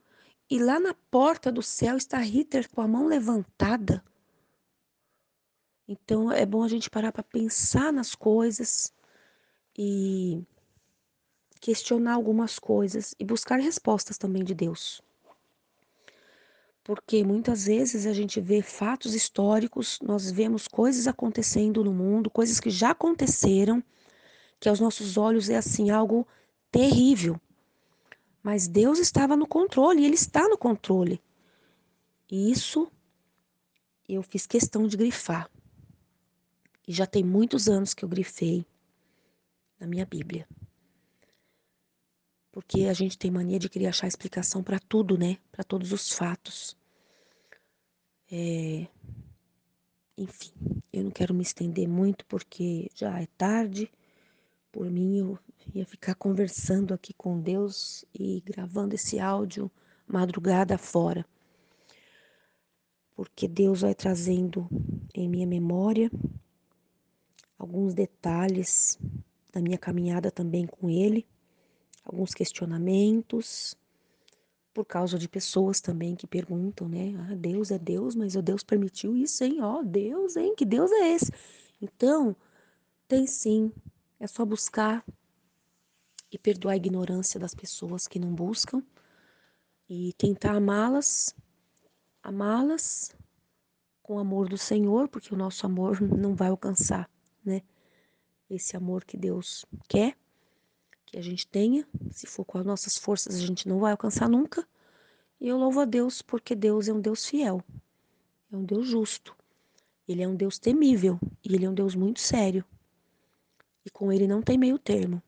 e lá na porta do céu está Hitler com a mão levantada? Então é bom a gente parar para pensar nas coisas e questionar algumas coisas e buscar respostas também de Deus. Porque muitas vezes a gente vê fatos históricos, nós vemos coisas acontecendo no mundo, coisas que já aconteceram, que aos nossos olhos é assim algo terrível. Mas Deus estava no controle, Ele está no controle. E isso eu fiz questão de grifar. E já tem muitos anos que eu grifei na minha Bíblia. Porque a gente tem mania de querer achar explicação para tudo, né? Para todos os fatos. É... Enfim, eu não quero me estender muito porque já é tarde. Por mim, eu ia ficar conversando aqui com Deus e gravando esse áudio madrugada fora. Porque Deus vai trazendo em minha memória alguns detalhes da minha caminhada também com Ele alguns questionamentos por causa de pessoas também que perguntam, né? Ah, Deus é Deus, mas o Deus permitiu isso, hein? Ó, oh, Deus, hein? Que Deus é esse? Então, tem sim. É só buscar e perdoar a ignorância das pessoas que não buscam e tentar amá-las, amá-las com o amor do Senhor, porque o nosso amor não vai alcançar, né? Esse amor que Deus quer que a gente tenha. Se for com as nossas forças, a gente não vai alcançar nunca. E eu louvo a Deus porque Deus é um Deus fiel, é um Deus justo. Ele é um Deus temível e ele é um Deus muito sério. E com ele não tem meio termo.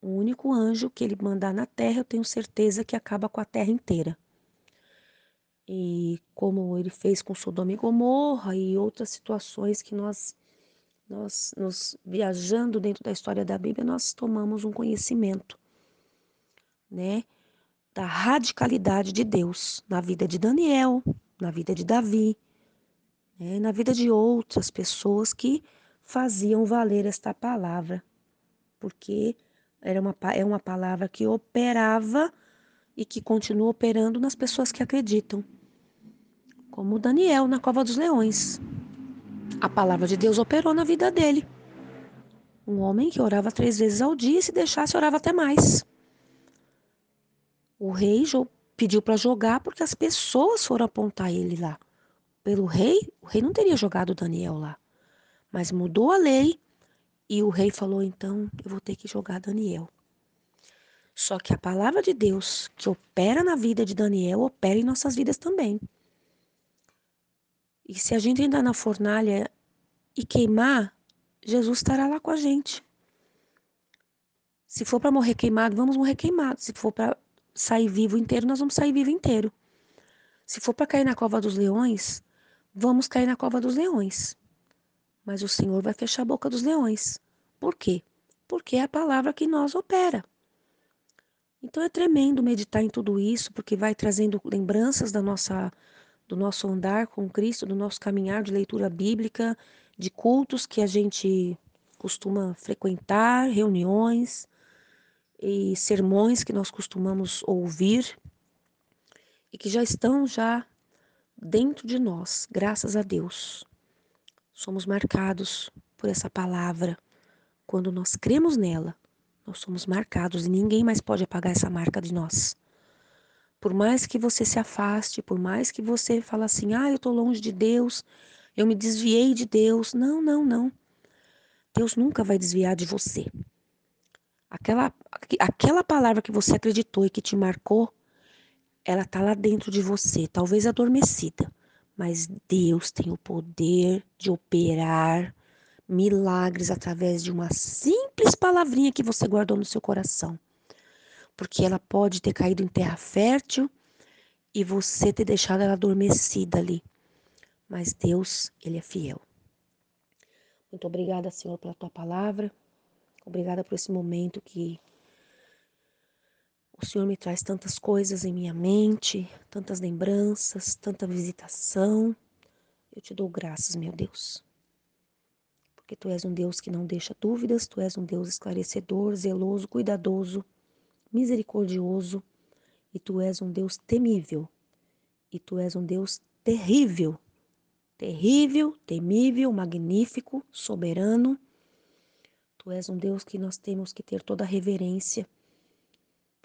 O único anjo que ele mandar na terra, eu tenho certeza que acaba com a terra inteira. E como ele fez com Sodoma e Gomorra e outras situações que nós nós nos viajando dentro da história da Bíblia, nós tomamos um conhecimento, né, da radicalidade de Deus na vida de Daniel, na vida de Davi, né, na vida de outras pessoas que faziam valer esta palavra, porque era uma, é uma palavra que operava e que continua operando nas pessoas que acreditam, como Daniel na cova dos leões. A palavra de Deus operou na vida dele. Um homem que orava três vezes ao dia e se deixasse orava até mais. O rei pediu para jogar porque as pessoas foram apontar ele lá. Pelo rei, o rei não teria jogado Daniel lá. Mas mudou a lei e o rei falou: então eu vou ter que jogar Daniel. Só que a palavra de Deus que opera na vida de Daniel opera em nossas vidas também. E se a gente entrar na fornalha e queimar, Jesus estará lá com a gente. Se for para morrer queimado, vamos morrer queimado. Se for para sair vivo inteiro, nós vamos sair vivo inteiro. Se for para cair na cova dos leões, vamos cair na cova dos leões. Mas o Senhor vai fechar a boca dos leões. Por quê? Porque é a palavra que nós opera. Então é tremendo meditar em tudo isso, porque vai trazendo lembranças da nossa do nosso andar com Cristo, do nosso caminhar de leitura bíblica, de cultos que a gente costuma frequentar, reuniões e sermões que nós costumamos ouvir e que já estão já dentro de nós, graças a Deus. Somos marcados por essa palavra. Quando nós cremos nela, nós somos marcados e ninguém mais pode apagar essa marca de nós. Por mais que você se afaste, por mais que você fale assim, ah, eu estou longe de Deus, eu me desviei de Deus. Não, não, não. Deus nunca vai desviar de você. Aquela, aquela palavra que você acreditou e que te marcou, ela está lá dentro de você, talvez adormecida. Mas Deus tem o poder de operar milagres através de uma simples palavrinha que você guardou no seu coração porque ela pode ter caído em terra fértil e você ter deixado ela adormecida ali. Mas Deus, Ele é fiel. Muito obrigada, Senhor, pela tua palavra. Obrigada por esse momento que o Senhor me traz tantas coisas em minha mente, tantas lembranças, tanta visitação. Eu te dou graças, meu Deus. Porque tu és um Deus que não deixa dúvidas, tu és um Deus esclarecedor, zeloso, cuidadoso, misericordioso e tu és um Deus temível. E tu és um Deus terrível. Terrível, temível, magnífico, soberano. Tu és um Deus que nós temos que ter toda a reverência,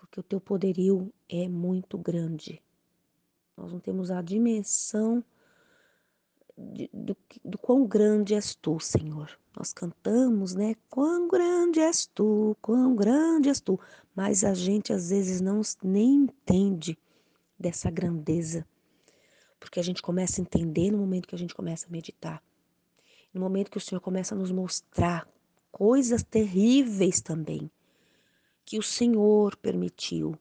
porque o teu poderio é muito grande. Nós não temos a dimensão de, do, do quão grande és tu, Senhor. Nós cantamos, né? Quão grande és tu, quão grande és tu. Mas a gente às vezes não nem entende dessa grandeza. Porque a gente começa a entender no momento que a gente começa a meditar. No momento que o Senhor começa a nos mostrar coisas terríveis também que o Senhor permitiu.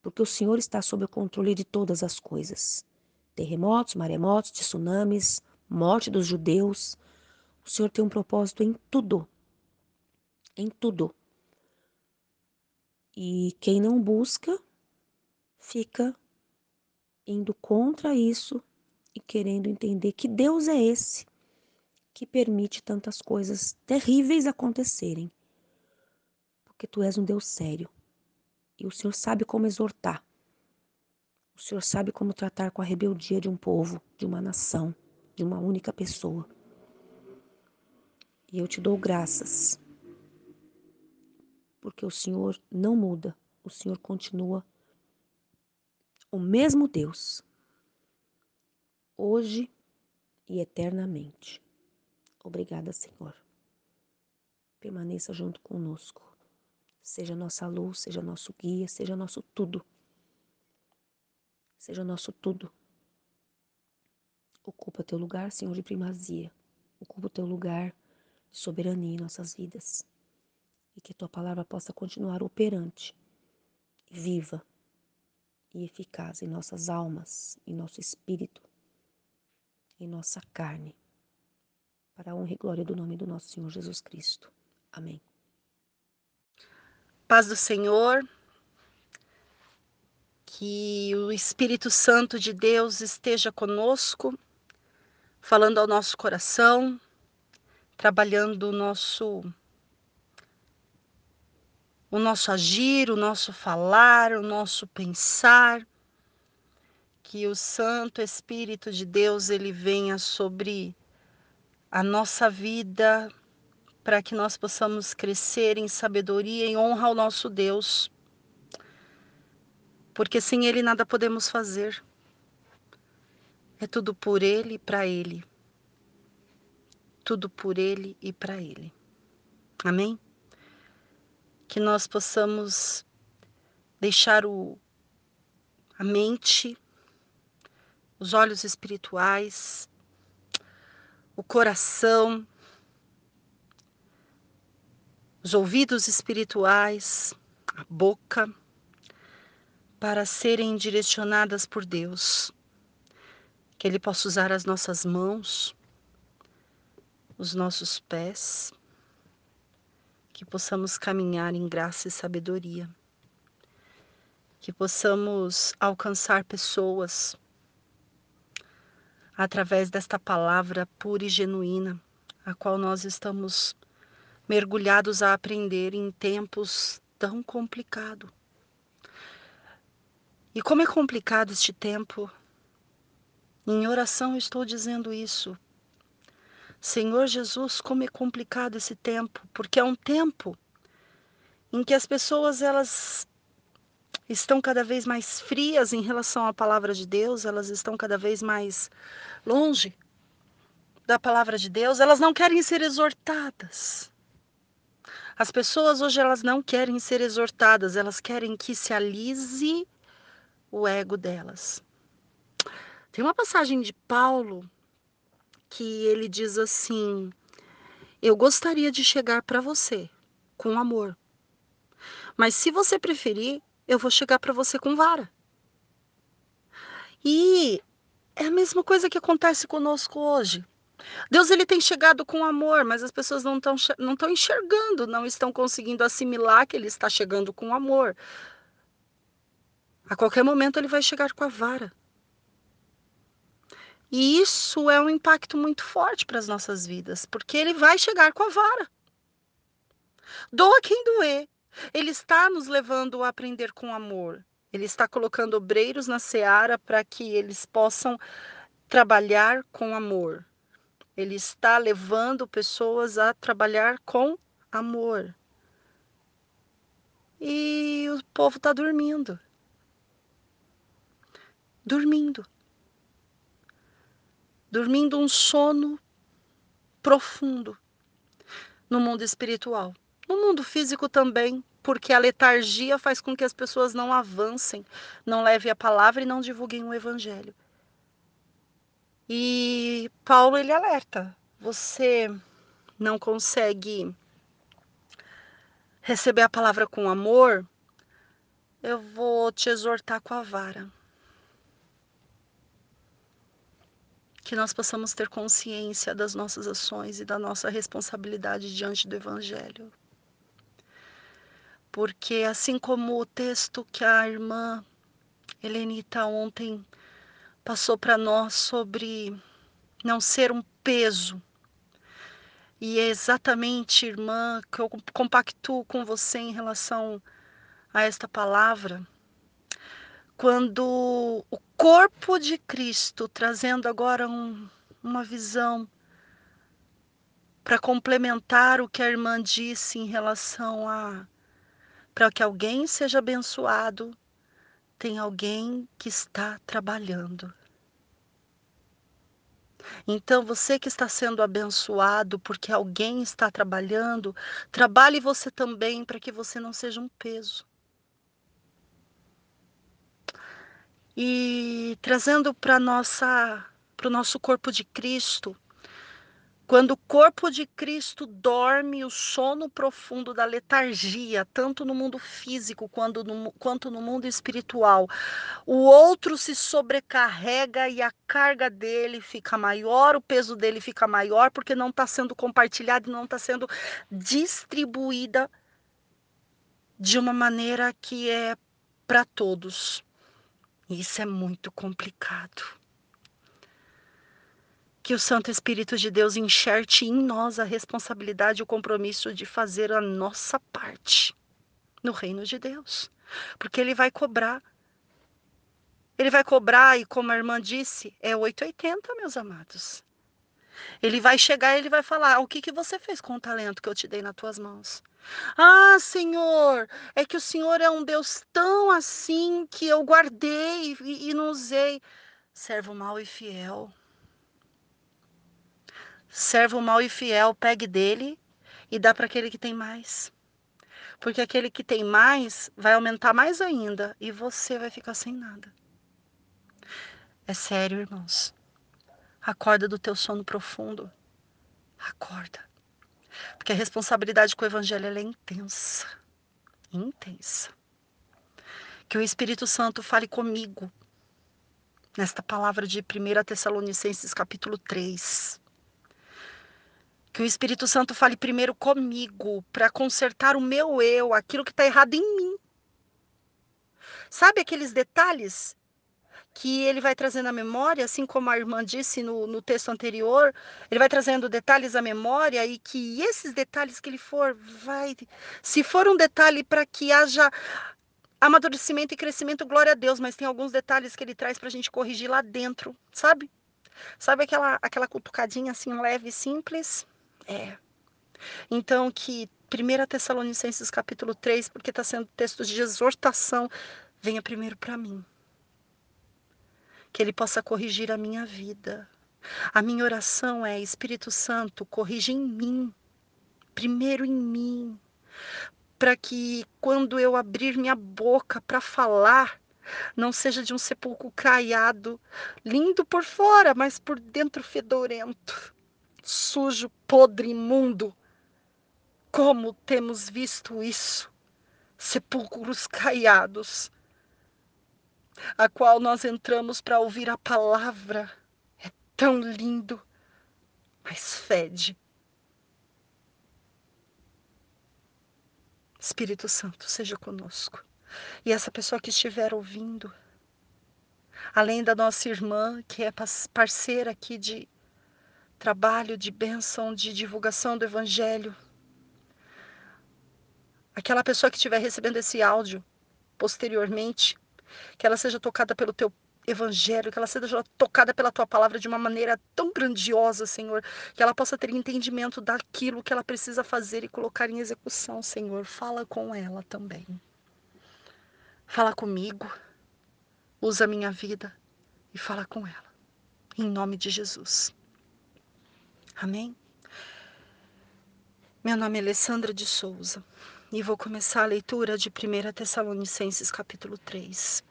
Porque o Senhor está sob o controle de todas as coisas terremotos, maremotos, tsunamis, morte dos judeus. O Senhor tem um propósito em tudo. Em tudo. E quem não busca fica indo contra isso e querendo entender que Deus é esse que permite tantas coisas terríveis acontecerem. Porque tu és um Deus sério. E o Senhor sabe como exortar. O Senhor sabe como tratar com a rebeldia de um povo, de uma nação, de uma única pessoa. E eu te dou graças, porque o Senhor não muda, o Senhor continua o mesmo Deus, hoje e eternamente. Obrigada, Senhor. Permaneça junto conosco. Seja nossa luz, seja nosso guia, seja nosso tudo seja nosso tudo. Ocupa teu lugar, Senhor de primazia. Ocupa teu lugar de soberania em nossas vidas. E que tua palavra possa continuar operante, viva e eficaz em nossas almas, em nosso espírito, em nossa carne. Para a honra e glória do nome do nosso Senhor Jesus Cristo. Amém. Paz do Senhor que o Espírito Santo de Deus esteja conosco, falando ao nosso coração, trabalhando o nosso o nosso agir, o nosso falar, o nosso pensar, que o Santo Espírito de Deus ele venha sobre a nossa vida para que nós possamos crescer em sabedoria e honra ao nosso Deus porque sem Ele nada podemos fazer. É tudo por Ele e para Ele. Tudo por Ele e para Ele. Amém? Que nós possamos deixar o, a mente, os olhos espirituais, o coração, os ouvidos espirituais, a boca, para serem direcionadas por Deus. Que Ele possa usar as nossas mãos, os nossos pés, que possamos caminhar em graça e sabedoria, que possamos alcançar pessoas através desta palavra pura e genuína, a qual nós estamos mergulhados a aprender em tempos tão complicados e como é complicado este tempo. Em oração estou dizendo isso. Senhor Jesus, como é complicado esse tempo, porque é um tempo em que as pessoas elas estão cada vez mais frias em relação à palavra de Deus, elas estão cada vez mais longe da palavra de Deus, elas não querem ser exortadas. As pessoas hoje elas não querem ser exortadas, elas querem que se alise o ego delas. Tem uma passagem de Paulo que ele diz assim: Eu gostaria de chegar para você com amor, mas se você preferir, eu vou chegar para você com vara. E é a mesma coisa que acontece conosco hoje. Deus ele tem chegado com amor, mas as pessoas não estão não estão enxergando, não estão conseguindo assimilar que ele está chegando com amor. A qualquer momento ele vai chegar com a vara. E isso é um impacto muito forte para as nossas vidas, porque ele vai chegar com a vara. Doa quem doer. Ele está nos levando a aprender com amor. Ele está colocando obreiros na seara para que eles possam trabalhar com amor. Ele está levando pessoas a trabalhar com amor. E o povo está dormindo. Dormindo. Dormindo um sono profundo no mundo espiritual. No mundo físico também, porque a letargia faz com que as pessoas não avancem, não levem a palavra e não divulguem o evangelho. E Paulo ele alerta: você não consegue receber a palavra com amor, eu vou te exortar com a vara. Que nós possamos ter consciência das nossas ações e da nossa responsabilidade diante do Evangelho. Porque, assim como o texto que a irmã Helenita ontem passou para nós sobre não ser um peso. E é exatamente, irmã, que eu compactuo com você em relação a esta palavra. Quando o corpo de Cristo, trazendo agora um, uma visão para complementar o que a irmã disse em relação a para que alguém seja abençoado, tem alguém que está trabalhando. Então, você que está sendo abençoado porque alguém está trabalhando, trabalhe você também para que você não seja um peso. E trazendo para nossa para o nosso corpo de Cristo, quando o corpo de Cristo dorme o sono profundo da letargia, tanto no mundo físico quanto no, quanto no mundo espiritual, o outro se sobrecarrega e a carga dele fica maior, o peso dele fica maior, porque não está sendo compartilhado, não está sendo distribuída de uma maneira que é para todos. Isso é muito complicado que o Santo Espírito de Deus enxerte em nós a responsabilidade e o compromisso de fazer a nossa parte no reino de Deus. Porque ele vai cobrar. Ele vai cobrar, e como a irmã disse, é 880, meus amados. Ele vai chegar e ele vai falar: O que, que você fez com o talento que eu te dei nas tuas mãos? Ah, Senhor, é que o Senhor é um Deus tão assim que eu guardei e, e não usei. Servo mau e fiel servo mau e fiel, pegue dele e dá para aquele que tem mais. Porque aquele que tem mais vai aumentar mais ainda e você vai ficar sem nada. É sério, irmãos. Acorda do teu sono profundo. Acorda. Porque a responsabilidade com o evangelho é intensa. Intensa. Que o Espírito Santo fale comigo nesta palavra de 1 Tessalonicenses capítulo 3 que o Espírito Santo fale primeiro comigo, para consertar o meu eu, aquilo que está errado em mim. Sabe aqueles detalhes que ele vai trazendo à memória, assim como a irmã disse no, no texto anterior, ele vai trazendo detalhes à memória e que esses detalhes que ele for, vai. Se for um detalhe para que haja amadurecimento e crescimento, glória a Deus, mas tem alguns detalhes que ele traz para a gente corrigir lá dentro, sabe? Sabe aquela, aquela cutucadinha assim leve e simples? É. Então, que 1 Tessalonicenses capítulo 3, porque está sendo texto de exortação, venha primeiro para mim. Que ele possa corrigir a minha vida. A minha oração é: Espírito Santo, corrija em mim, primeiro em mim, para que quando eu abrir minha boca para falar, não seja de um sepulcro caiado, lindo por fora, mas por dentro fedorento sujo, podre, imundo. Como temos visto isso? Sepulcros caiados. a qual nós entramos para ouvir a palavra. É tão lindo, mas fede. Espírito Santo, seja conosco. E essa pessoa que estiver ouvindo, além da nossa irmã, que é parceira aqui de trabalho, de bênção, de divulgação do Evangelho, aquela pessoa que estiver recebendo esse áudio posteriormente, que ela seja tocada pelo teu evangelho, que ela seja tocada pela tua palavra de uma maneira tão grandiosa, Senhor, que ela possa ter entendimento daquilo que ela precisa fazer e colocar em execução, Senhor. Fala com ela também. Fala comigo. Usa a minha vida e fala com ela. Em nome de Jesus. Amém? Meu nome é Alessandra de Souza e vou começar a leitura de 1 Tessalonicenses capítulo 3.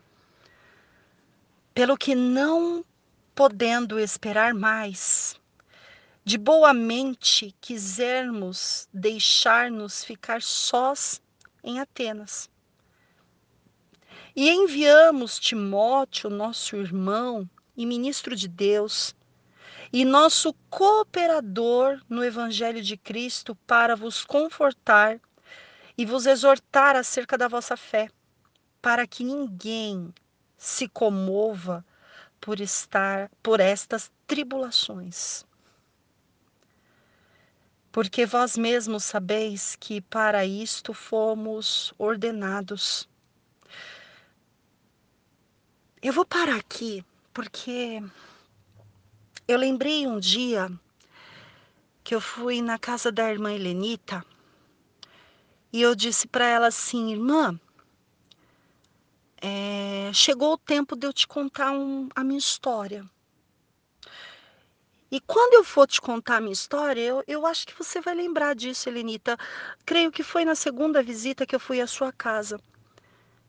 Pelo que não podendo esperar mais, de boa mente quisermos deixar-nos ficar sós em Atenas. E enviamos Timóteo, nosso irmão e ministro de Deus, e nosso cooperador no Evangelho de Cristo, para vos confortar e vos exortar acerca da vossa fé, para que ninguém se comova por estar por estas tribulações. Porque vós mesmos sabeis que para isto fomos ordenados. Eu vou parar aqui porque eu lembrei um dia que eu fui na casa da irmã Helenita e eu disse para ela assim, irmã, é, chegou o tempo de eu te contar um, a minha história. E quando eu for te contar a minha história, eu, eu acho que você vai lembrar disso, Helenita. Creio que foi na segunda visita que eu fui à sua casa.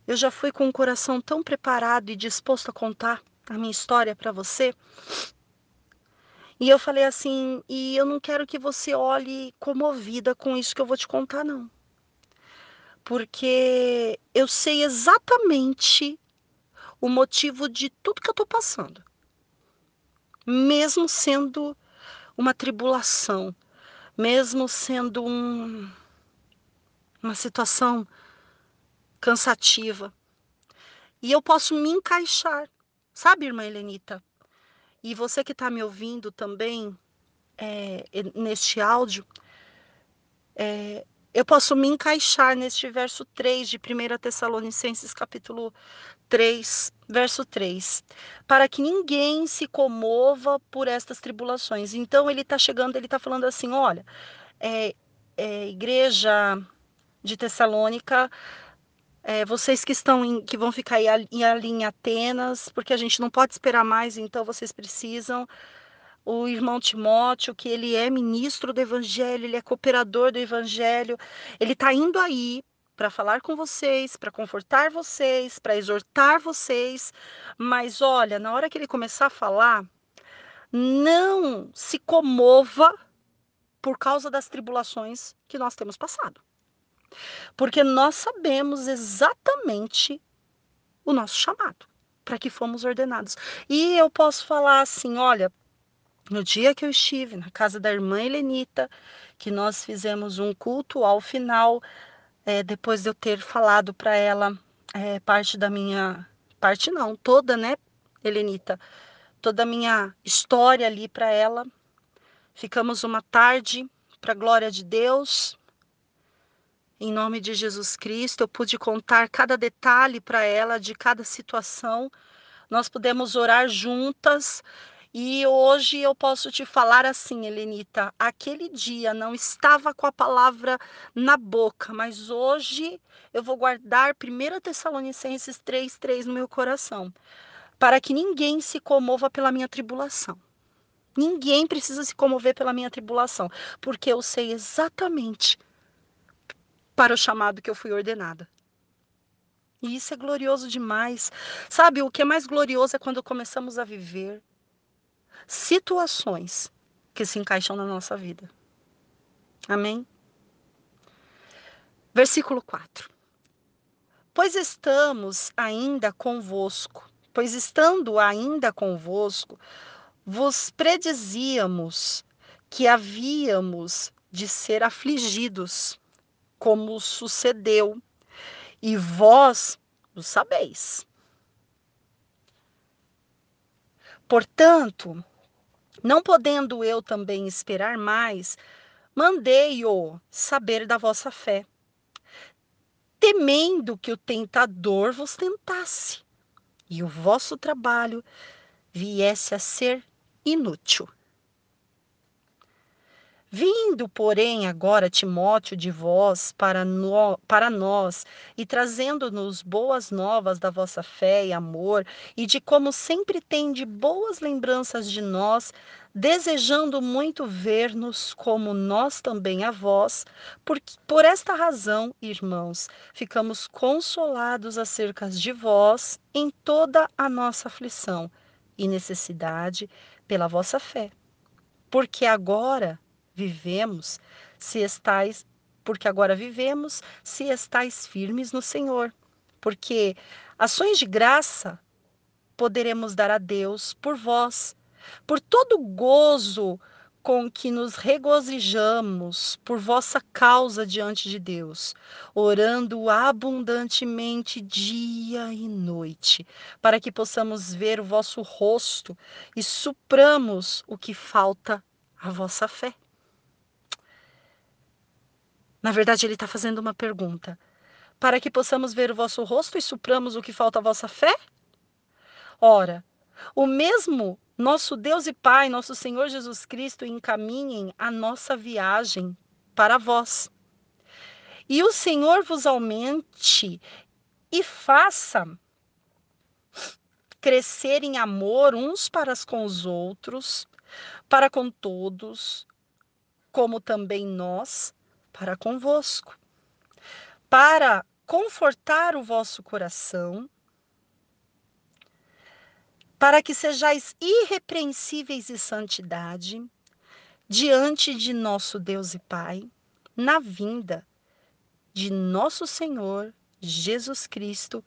Eu já fui com o coração tão preparado e disposto a contar a minha história para você. E eu falei assim: e eu não quero que você olhe comovida com isso que eu vou te contar, não porque eu sei exatamente o motivo de tudo que eu estou passando, mesmo sendo uma tribulação, mesmo sendo um, uma situação cansativa. E eu posso me encaixar, sabe, irmã Helenita? E você que está me ouvindo também é, neste áudio, é, eu posso me encaixar neste verso 3 de 1 Tessalonicenses capítulo 3, verso 3, para que ninguém se comova por estas tribulações. Então ele está chegando, ele está falando assim, olha, é, é, igreja de Tessalônica, é, vocês que estão em, que vão ficar aí ali em Atenas, porque a gente não pode esperar mais, então vocês precisam o irmão Timóteo, que ele é ministro do evangelho, ele é cooperador do evangelho, ele está indo aí para falar com vocês, para confortar vocês, para exortar vocês, mas olha, na hora que ele começar a falar, não se comova por causa das tribulações que nós temos passado. Porque nós sabemos exatamente o nosso chamado, para que fomos ordenados. E eu posso falar assim, olha, no dia que eu estive na casa da irmã Helenita, que nós fizemos um culto ao final, é, depois de eu ter falado para ela é, parte da minha. Parte não, toda, né, Helenita? Toda a minha história ali para ela. Ficamos uma tarde para a glória de Deus. Em nome de Jesus Cristo, eu pude contar cada detalhe para ela de cada situação. Nós pudemos orar juntas e hoje eu posso te falar assim, Helenita, aquele dia não estava com a palavra na boca, mas hoje eu vou guardar 1 Tessalonicenses 3,3 no meu coração, para que ninguém se comova pela minha tribulação. Ninguém precisa se comover pela minha tribulação, porque eu sei exatamente para o chamado que eu fui ordenada. E isso é glorioso demais. Sabe, o que é mais glorioso é quando começamos a viver situações que se encaixam na nossa vida. Amém? Versículo 4. Pois estamos ainda convosco, pois estando ainda convosco, vos predizíamos que havíamos de ser afligidos, como sucedeu, e vós o sabeis. Portanto, não podendo eu também esperar mais, mandei-o saber da vossa fé, temendo que o tentador vos tentasse e o vosso trabalho viesse a ser inútil. Vindo, porém, agora Timóteo de vós para, no, para nós e trazendo-nos boas novas da vossa fé e amor, e de como sempre tende boas lembranças de nós, desejando muito ver-nos como nós também a vós, porque por esta razão, irmãos, ficamos consolados acerca de vós em toda a nossa aflição e necessidade pela vossa fé. Porque agora vivemos, se estais, porque agora vivemos, se estais firmes no Senhor. Porque ações de graça poderemos dar a Deus por vós, por todo gozo com que nos regozijamos por vossa causa diante de Deus, orando abundantemente dia e noite, para que possamos ver o vosso rosto e supramos o que falta à vossa fé. Na verdade, ele está fazendo uma pergunta. Para que possamos ver o vosso rosto e supramos o que falta à vossa fé? Ora, o mesmo nosso Deus e Pai, nosso Senhor Jesus Cristo, encaminhem a nossa viagem para vós. E o Senhor vos aumente e faça crescer em amor uns para com os outros, para com todos, como também nós para convosco, para confortar o vosso coração, para que sejais irrepreensíveis em santidade diante de nosso Deus e Pai, na vinda de nosso Senhor Jesus Cristo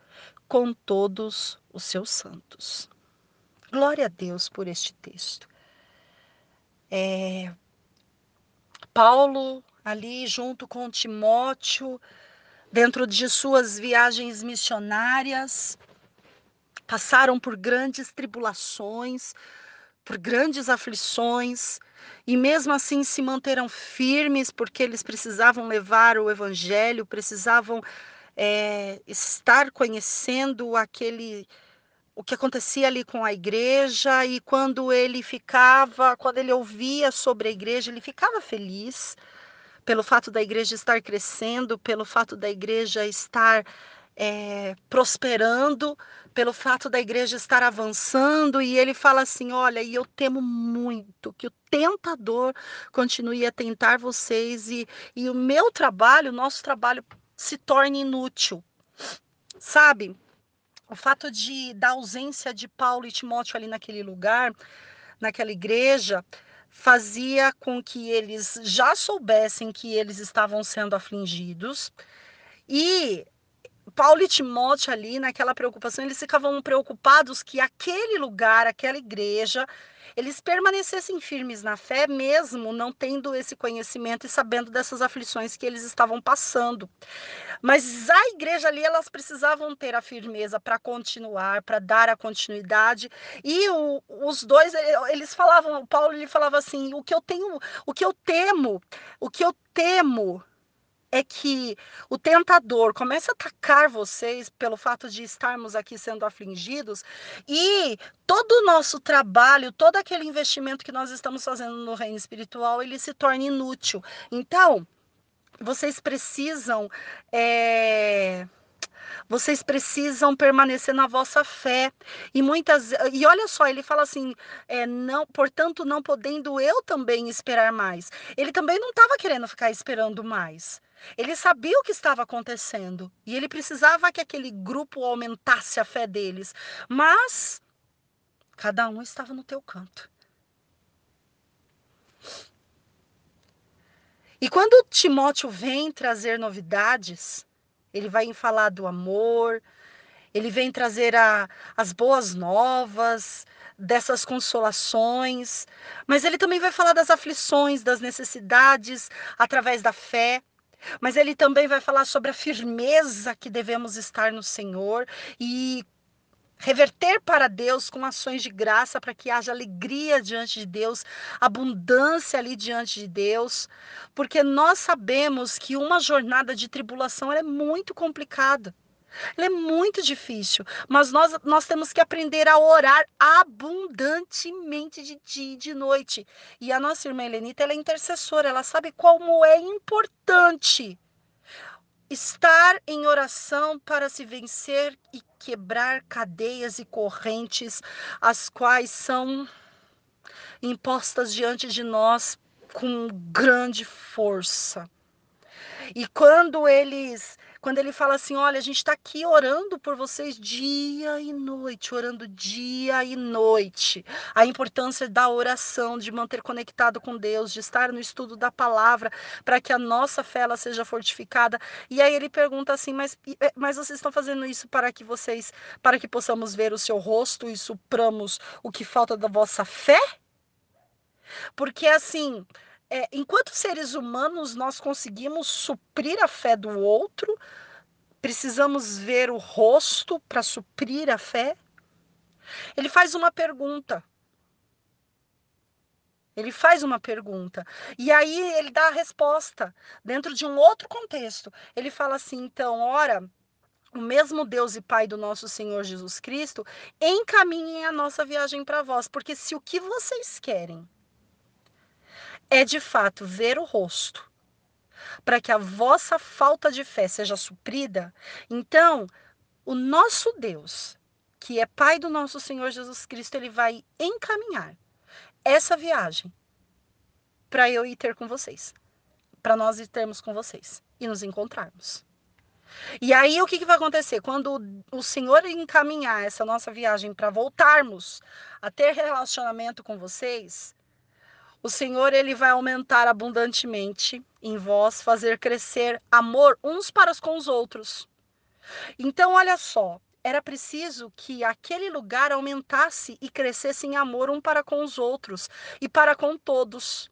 com todos os seus santos. Glória a Deus por este texto. É, Paulo ali junto com Timóteo, dentro de suas viagens missionárias, passaram por grandes tribulações, por grandes aflições, e mesmo assim se manteram firmes, porque eles precisavam levar o evangelho, precisavam é, estar conhecendo aquele o que acontecia ali com a igreja e quando ele ficava, quando ele ouvia sobre a igreja, ele ficava feliz pelo fato da igreja estar crescendo, pelo fato da igreja estar é, prosperando, pelo fato da igreja estar avançando, e ele fala assim: Olha, e eu temo muito que o tentador continue a tentar vocês e, e o meu trabalho, o nosso trabalho, se torne inútil. Sabe? O fato de da ausência de Paulo e Timóteo ali naquele lugar, naquela igreja, fazia com que eles já soubessem que eles estavam sendo afligidos e Paulo e Timóteo ali naquela preocupação, eles ficavam preocupados que aquele lugar, aquela igreja, eles permanecessem firmes na fé, mesmo não tendo esse conhecimento e sabendo dessas aflições que eles estavam passando. Mas a igreja ali, elas precisavam ter a firmeza para continuar, para dar a continuidade. E o, os dois, eles falavam, o Paulo ele falava assim: o que eu tenho, o que eu temo, o que eu temo é que o tentador comece a atacar vocês pelo fato de estarmos aqui sendo afligidos e todo o nosso trabalho, todo aquele investimento que nós estamos fazendo no reino espiritual, ele se torne inútil. Então, vocês precisam é, vocês precisam permanecer na vossa fé. E muitas e olha só, ele fala assim, é, não, portanto, não podendo eu também esperar mais. Ele também não estava querendo ficar esperando mais. Ele sabia o que estava acontecendo e ele precisava que aquele grupo aumentasse a fé deles. Mas cada um estava no teu canto. E quando Timóteo vem trazer novidades, ele vai falar do amor, ele vem trazer a, as boas novas, dessas consolações, mas ele também vai falar das aflições, das necessidades, através da fé. Mas ele também vai falar sobre a firmeza que devemos estar no Senhor e reverter para Deus com ações de graça para que haja alegria diante de Deus, abundância ali diante de Deus, porque nós sabemos que uma jornada de tribulação é muito complicada. Ela é muito difícil, mas nós, nós temos que aprender a orar abundantemente de dia e de noite. E a nossa irmã Helenita, ela é intercessora, ela sabe como é importante estar em oração para se vencer e quebrar cadeias e correntes, as quais são impostas diante de nós com grande força. E quando eles quando ele fala assim: olha, a gente está aqui orando por vocês dia e noite, orando dia e noite. A importância da oração, de manter conectado com Deus, de estar no estudo da palavra, para que a nossa fé ela seja fortificada. E aí ele pergunta assim: mas, eh, mas vocês estão fazendo isso para que vocês, para que possamos ver o seu rosto e supramos o que falta da vossa fé? Porque assim, é, enquanto seres humanos, nós conseguimos suprir a fé do outro, precisamos ver o rosto para suprir a fé. Ele faz uma pergunta. Ele faz uma pergunta. E aí ele dá a resposta dentro de um outro contexto. Ele fala assim: então, ora, o mesmo Deus e Pai do nosso Senhor Jesus Cristo encaminhem a nossa viagem para vós. Porque se o que vocês querem é de fato ver o rosto, para que a vossa falta de fé seja suprida, então o nosso Deus, que é Pai do nosso Senhor Jesus Cristo, ele vai encaminhar essa viagem para eu ir ter com vocês, para nós ir termos com vocês e nos encontrarmos. E aí o que, que vai acontecer? Quando o Senhor encaminhar essa nossa viagem para voltarmos a ter relacionamento com vocês, o Senhor ele vai aumentar abundantemente em vós, fazer crescer amor uns para com os outros. Então, olha só, era preciso que aquele lugar aumentasse e crescesse em amor um para com os outros e para com todos,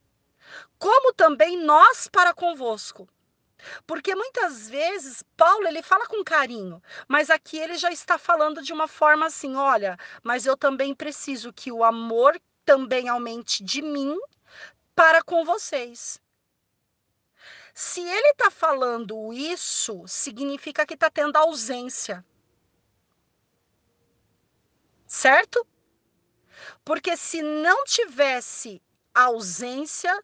como também nós para convosco. Porque muitas vezes Paulo ele fala com carinho, mas aqui ele já está falando de uma forma assim, olha, mas eu também preciso que o amor também aumente de mim para com vocês. Se ele está falando isso, significa que está tendo ausência. Certo? Porque se não tivesse ausência,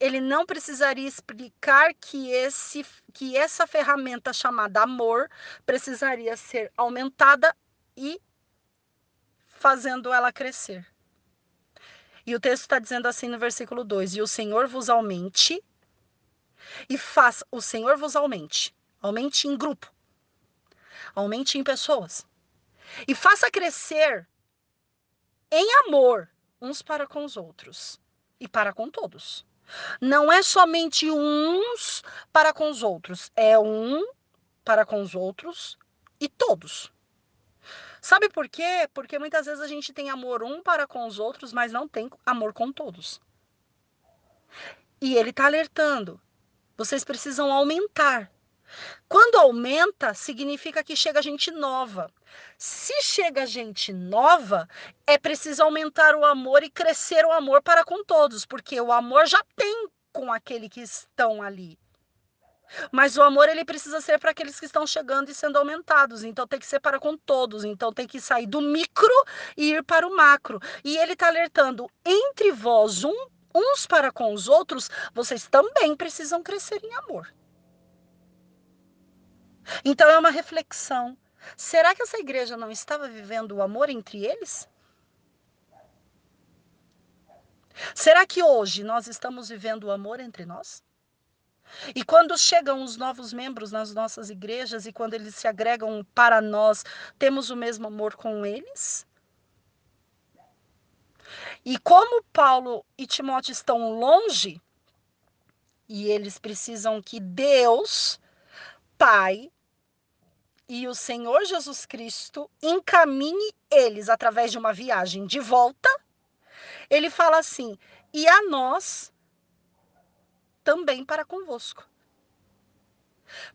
ele não precisaria explicar que, esse, que essa ferramenta chamada amor precisaria ser aumentada e fazendo ela crescer. E o texto está dizendo assim no versículo 2: E o Senhor vos aumente, e faça, o Senhor vos aumente, aumente em grupo, aumente em pessoas, e faça crescer em amor uns para com os outros e para com todos. Não é somente uns para com os outros, é um para com os outros e todos. Sabe por quê? Porque muitas vezes a gente tem amor um para com os outros, mas não tem amor com todos. E ele está alertando. Vocês precisam aumentar. Quando aumenta, significa que chega gente nova. Se chega gente nova, é preciso aumentar o amor e crescer o amor para com todos, porque o amor já tem com aquele que estão ali. Mas o amor ele precisa ser para aqueles que estão chegando e sendo aumentados. Então tem que ser para com todos. Então tem que sair do micro e ir para o macro. E ele está alertando entre vós um, uns para com os outros, vocês também precisam crescer em amor. Então é uma reflexão. Será que essa igreja não estava vivendo o amor entre eles? Será que hoje nós estamos vivendo o amor entre nós? E quando chegam os novos membros nas nossas igrejas e quando eles se agregam para nós, temos o mesmo amor com eles? E como Paulo e Timóteo estão longe, e eles precisam que Deus, Pai, e o Senhor Jesus Cristo encaminhe eles através de uma viagem de volta, ele fala assim: e a nós também para convosco.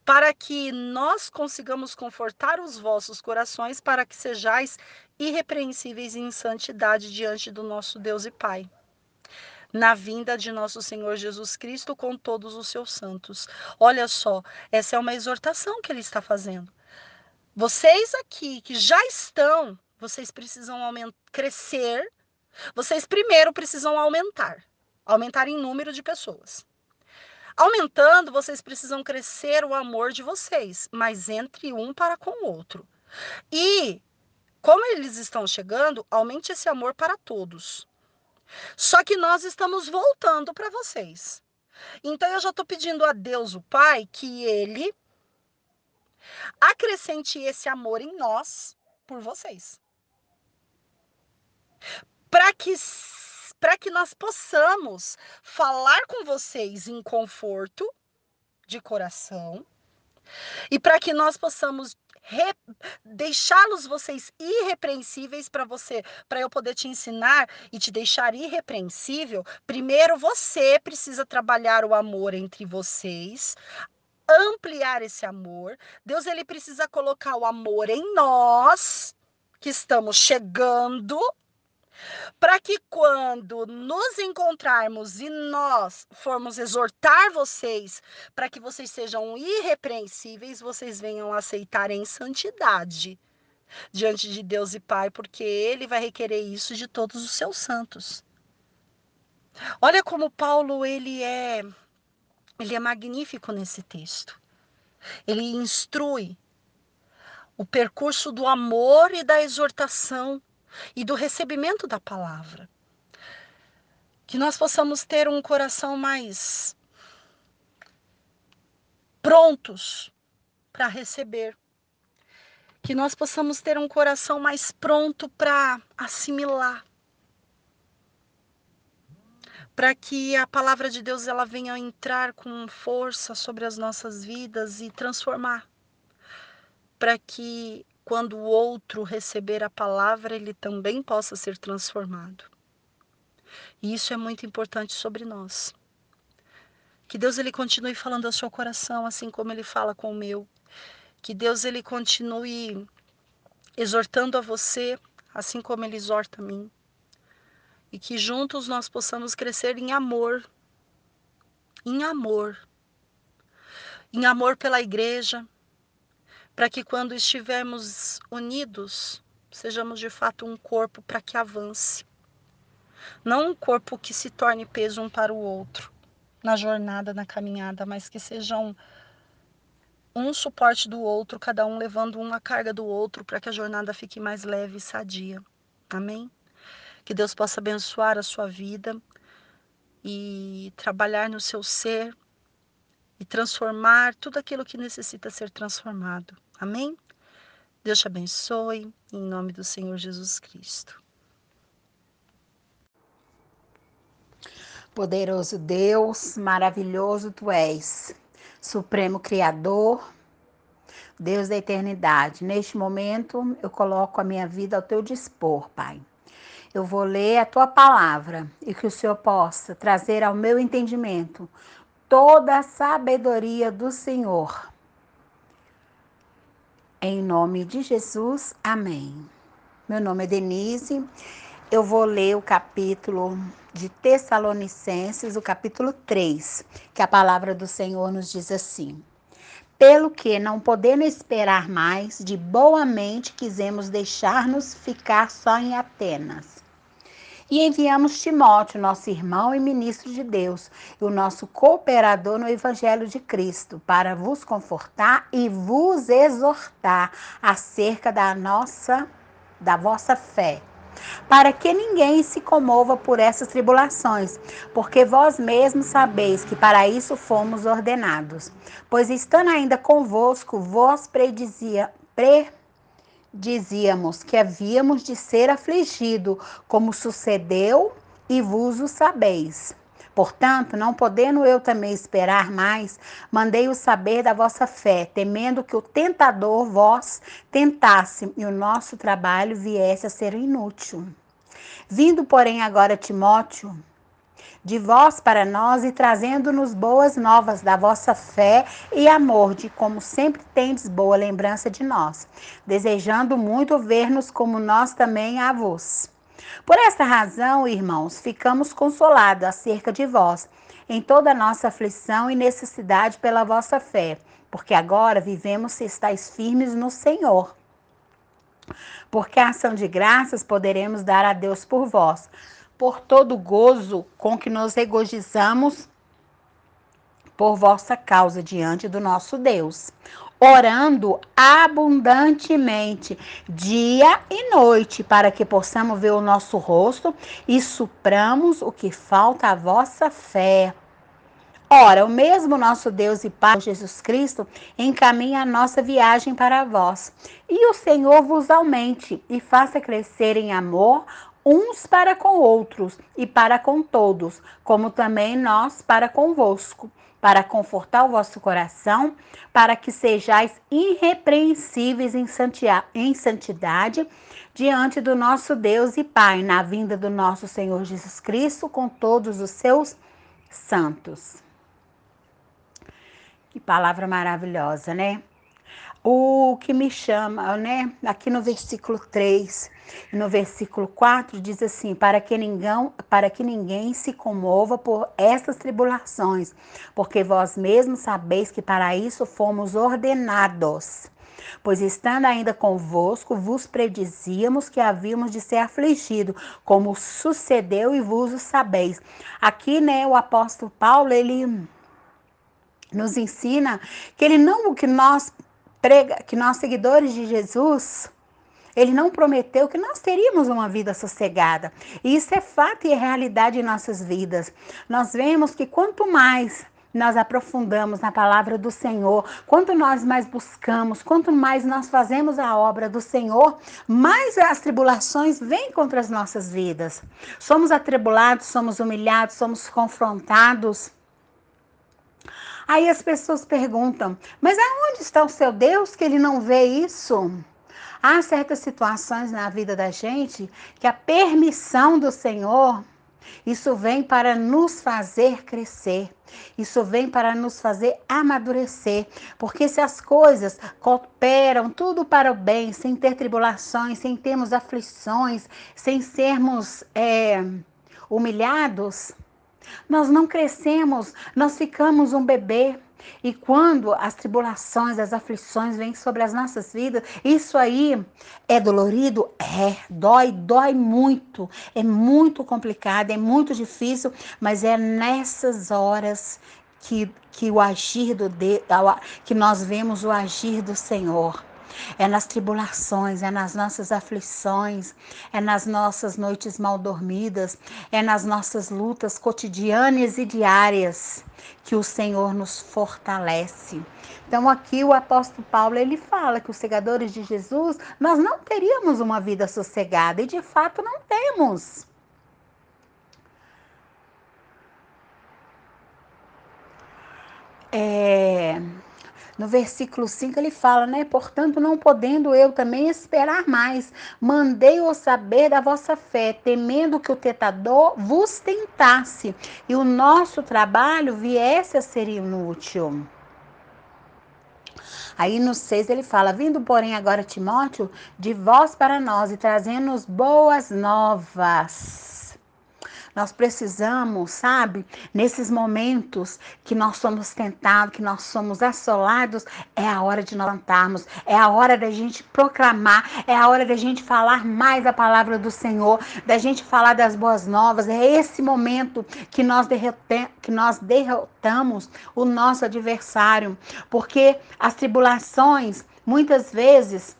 Para que nós consigamos confortar os vossos corações, para que sejais irrepreensíveis em santidade diante do nosso Deus e Pai na vinda de nosso Senhor Jesus Cristo com todos os seus santos. Olha só, essa é uma exortação que ele está fazendo. Vocês aqui que já estão, vocês precisam crescer. Vocês primeiro precisam aumentar, aumentar em número de pessoas. Aumentando, vocês precisam crescer o amor de vocês, mas entre um para com o outro. E como eles estão chegando, aumente esse amor para todos. Só que nós estamos voltando para vocês. Então eu já estou pedindo a Deus, o Pai, que Ele acrescente esse amor em nós por vocês. Para que para que nós possamos falar com vocês em conforto de coração e para que nós possamos deixá-los vocês irrepreensíveis para você, para eu poder te ensinar e te deixar irrepreensível, primeiro você precisa trabalhar o amor entre vocês, ampliar esse amor. Deus ele precisa colocar o amor em nós que estamos chegando para que quando nos encontrarmos e nós formos exortar vocês para que vocês sejam irrepreensíveis, vocês venham aceitar em santidade diante de Deus e Pai, porque ele vai requerer isso de todos os seus santos. Olha como Paulo ele é ele é magnífico nesse texto. Ele instrui o percurso do amor e da exortação e do recebimento da palavra. Que nós possamos ter um coração mais prontos para receber. Que nós possamos ter um coração mais pronto para assimilar para que a palavra de Deus ela venha entrar com força sobre as nossas vidas e transformar. Para que quando o outro receber a palavra, ele também possa ser transformado. E isso é muito importante sobre nós. Que Deus ele continue falando ao seu coração assim como ele fala com o meu. Que Deus ele continue exortando a você assim como ele exorta a mim e que juntos nós possamos crescer em amor, em amor, em amor pela igreja, para que quando estivermos unidos, sejamos de fato um corpo para que avance. Não um corpo que se torne peso um para o outro na jornada, na caminhada, mas que sejam um, suporte do outro, cada um levando uma carga do outro para que a jornada fique mais leve e sadia. Amém? Que Deus possa abençoar a sua vida e trabalhar no seu ser e transformar tudo aquilo que necessita ser transformado. Amém? Deus te abençoe, em nome do Senhor Jesus Cristo. Poderoso Deus, maravilhoso tu és, Supremo Criador, Deus da eternidade. Neste momento, eu coloco a minha vida ao teu dispor, Pai. Eu vou ler a tua palavra e que o Senhor possa trazer ao meu entendimento toda a sabedoria do Senhor. Em nome de Jesus, amém. Meu nome é Denise. Eu vou ler o capítulo de Tessalonicenses, o capítulo 3, que a palavra do Senhor nos diz assim: Pelo que, não podendo esperar mais, de boa mente quisemos deixar-nos ficar só em Atenas e enviamos Timóteo, nosso irmão e ministro de Deus, e o nosso cooperador no Evangelho de Cristo, para vos confortar e vos exortar acerca da nossa, da vossa fé para que ninguém se comova por essas tribulações, porque vós mesmos sabeis que para isso fomos ordenados. Pois estando ainda convosco, vós predizia, pre, dizíamos que havíamos de ser afligido, como sucedeu e vos o sabeis. Portanto, não podendo eu também esperar mais, mandei-o saber da vossa fé, temendo que o tentador vós tentasse e o nosso trabalho viesse a ser inútil. Vindo, porém, agora Timóteo, de vós para nós e trazendo-nos boas novas da vossa fé e amor, de como sempre tendes boa lembrança de nós, desejando muito ver-nos como nós também a vos. Por esta razão, irmãos, ficamos consolados acerca de vós, em toda a nossa aflição e necessidade pela vossa fé, porque agora vivemos se estáis firmes no Senhor. Porque a ação de graças poderemos dar a Deus por vós, por todo o gozo com que nos regozijamos por vossa causa diante do nosso Deus, orando abundantemente dia e noite, para que possamos ver o nosso rosto e supramos o que falta à vossa fé. Ora, o mesmo nosso Deus e Pai Jesus Cristo encaminha a nossa viagem para vós. E o Senhor vos aumente e faça crescer em amor uns para com outros e para com todos, como também nós para convosco, para confortar o vosso coração, para que sejais irrepreensíveis em santidade diante do nosso Deus e Pai, na vinda do nosso Senhor Jesus Cristo com todos os seus santos. Que palavra maravilhosa, né? O que me chama, né? Aqui no versículo 3 no versículo 4 diz assim: para que, ninguém, para que ninguém se comova por estas tribulações, porque vós mesmos sabeis que para isso fomos ordenados. Pois estando ainda convosco, vos predizíamos que havíamos de ser afligido, como sucedeu e vos o sabeis. Aqui, né, o apóstolo Paulo, ele nos ensina que ele não que nós prega, que nós seguidores de Jesus, ele não prometeu que nós teríamos uma vida sossegada. E isso é fato e é realidade em nossas vidas. Nós vemos que quanto mais nós aprofundamos na palavra do Senhor, quanto nós mais buscamos, quanto mais nós fazemos a obra do Senhor, mais as tribulações vêm contra as nossas vidas. Somos atribulados, somos humilhados, somos confrontados. Aí as pessoas perguntam: mas aonde está o seu Deus que ele não vê isso? Há certas situações na vida da gente que a permissão do Senhor, isso vem para nos fazer crescer. Isso vem para nos fazer amadurecer, porque se as coisas cooperam tudo para o bem, sem ter tribulações, sem termos aflições, sem sermos é, humilhados, nós não crescemos, nós ficamos um bebê. E quando as tribulações, as aflições vêm sobre as nossas vidas, isso aí é dolorido? É, dói, dói muito. É muito complicado, é muito difícil, mas é nessas horas que, que o agir do que nós vemos o agir do Senhor é nas tribulações, é nas nossas aflições, é nas nossas noites mal dormidas, é nas nossas lutas cotidianas e diárias que o Senhor nos fortalece. Então aqui o apóstolo Paulo ele fala que os segadores de Jesus nós não teríamos uma vida sossegada e de fato não temos. É, no versículo 5 ele fala, né? Portanto, não podendo eu também esperar mais, mandei-o saber da vossa fé, temendo que o tentador vos tentasse e o nosso trabalho viesse a ser inútil. Aí no 6 ele fala: Vindo, porém, agora Timóteo, de vós para nós e trazendo-nos boas novas nós precisamos, sabe, nesses momentos que nós somos tentados, que nós somos assolados, é a hora de nós levantarmos, é a hora da gente proclamar, é a hora da gente falar mais a palavra do Senhor, da gente falar das boas novas. É esse momento que nós, que nós derrotamos o nosso adversário, porque as tribulações, muitas vezes,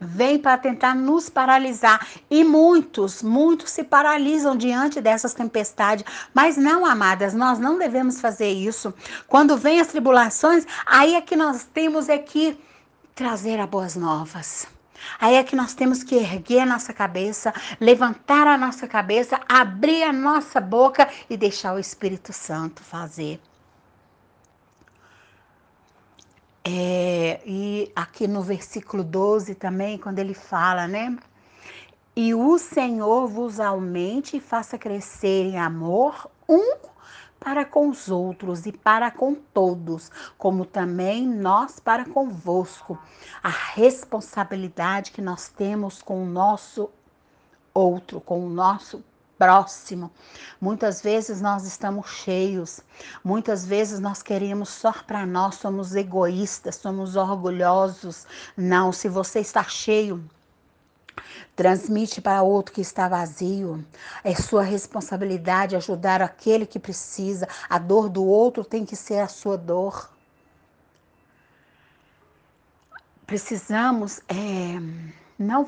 vem para tentar nos paralisar. E muitos, muitos se paralisam diante dessas tempestades. Mas não, amadas, nós não devemos fazer isso. Quando vem as tribulações, aí é que nós temos é que trazer as boas novas. Aí é que nós temos que erguer a nossa cabeça, levantar a nossa cabeça, abrir a nossa boca e deixar o Espírito Santo fazer. É, e aqui no versículo 12 também, quando ele fala, né? E o Senhor vos aumente e faça crescer em amor um para com os outros e para com todos, como também nós para convosco. A responsabilidade que nós temos com o nosso outro, com o nosso próximo. Muitas vezes nós estamos cheios, muitas vezes nós queremos só para nós, somos egoístas, somos orgulhosos. Não, se você está cheio, Transmite para outro que está vazio. É sua responsabilidade ajudar aquele que precisa. A dor do outro tem que ser a sua dor. Precisamos é, não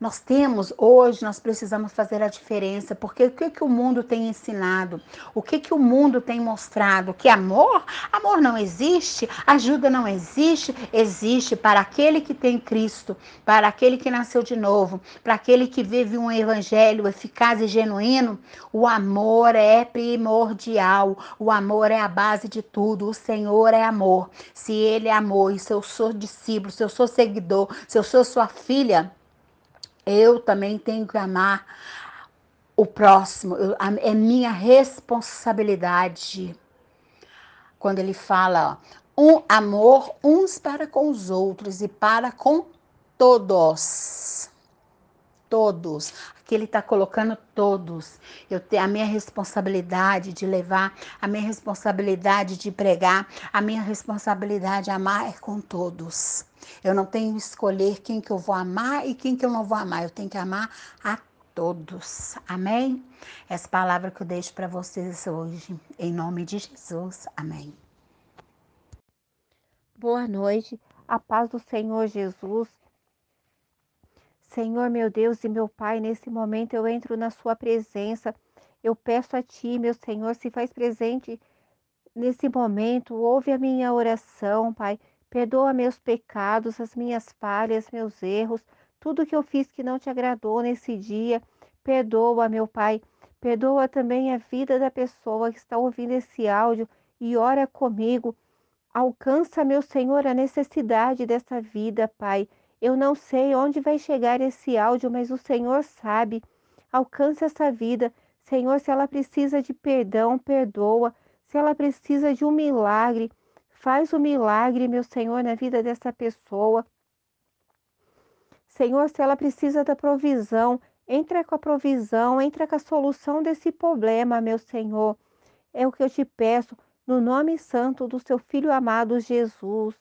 nós temos hoje, nós precisamos fazer a diferença, porque o que, que o mundo tem ensinado? O que, que o mundo tem mostrado? Que amor? Amor não existe, ajuda não existe, existe para aquele que tem Cristo, para aquele que nasceu de novo, para aquele que vive um evangelho eficaz e genuíno. O amor é primordial, o amor é a base de tudo, o Senhor é amor. Se Ele é amor e se eu sou discípulo, se eu sou seguidor, se eu sou sua filha, eu também tenho que amar o próximo, é minha responsabilidade. Quando ele fala, ó, um amor uns para com os outros e para com todos. Todos. Aqui ele está colocando todos. Eu tenho a minha responsabilidade de levar, a minha responsabilidade de pregar, a minha responsabilidade de amar é com todos. Eu não tenho que escolher quem que eu vou amar e quem que eu não vou amar. Eu tenho que amar a todos. Amém? Essa palavra que eu deixo para vocês hoje, em nome de Jesus. Amém. Boa noite. A paz do Senhor Jesus. Senhor meu Deus e meu Pai, nesse momento eu entro na Sua presença. Eu peço a Ti, meu Senhor, se faz presente nesse momento. Ouve a minha oração, Pai. Perdoa meus pecados, as minhas falhas, meus erros, tudo que eu fiz que não te agradou nesse dia. Perdoa, meu Pai. Perdoa também a vida da pessoa que está ouvindo esse áudio e ora comigo. Alcança, meu Senhor, a necessidade dessa vida, Pai. Eu não sei onde vai chegar esse áudio, mas o Senhor sabe. Alcança essa vida. Senhor, se ela precisa de perdão, perdoa. Se ela precisa de um milagre, Faz o milagre, meu Senhor, na vida dessa pessoa. Senhor, se ela precisa da provisão, entra com a provisão, entra com a solução desse problema, meu Senhor. É o que eu te peço, no nome santo do seu Filho amado Jesus.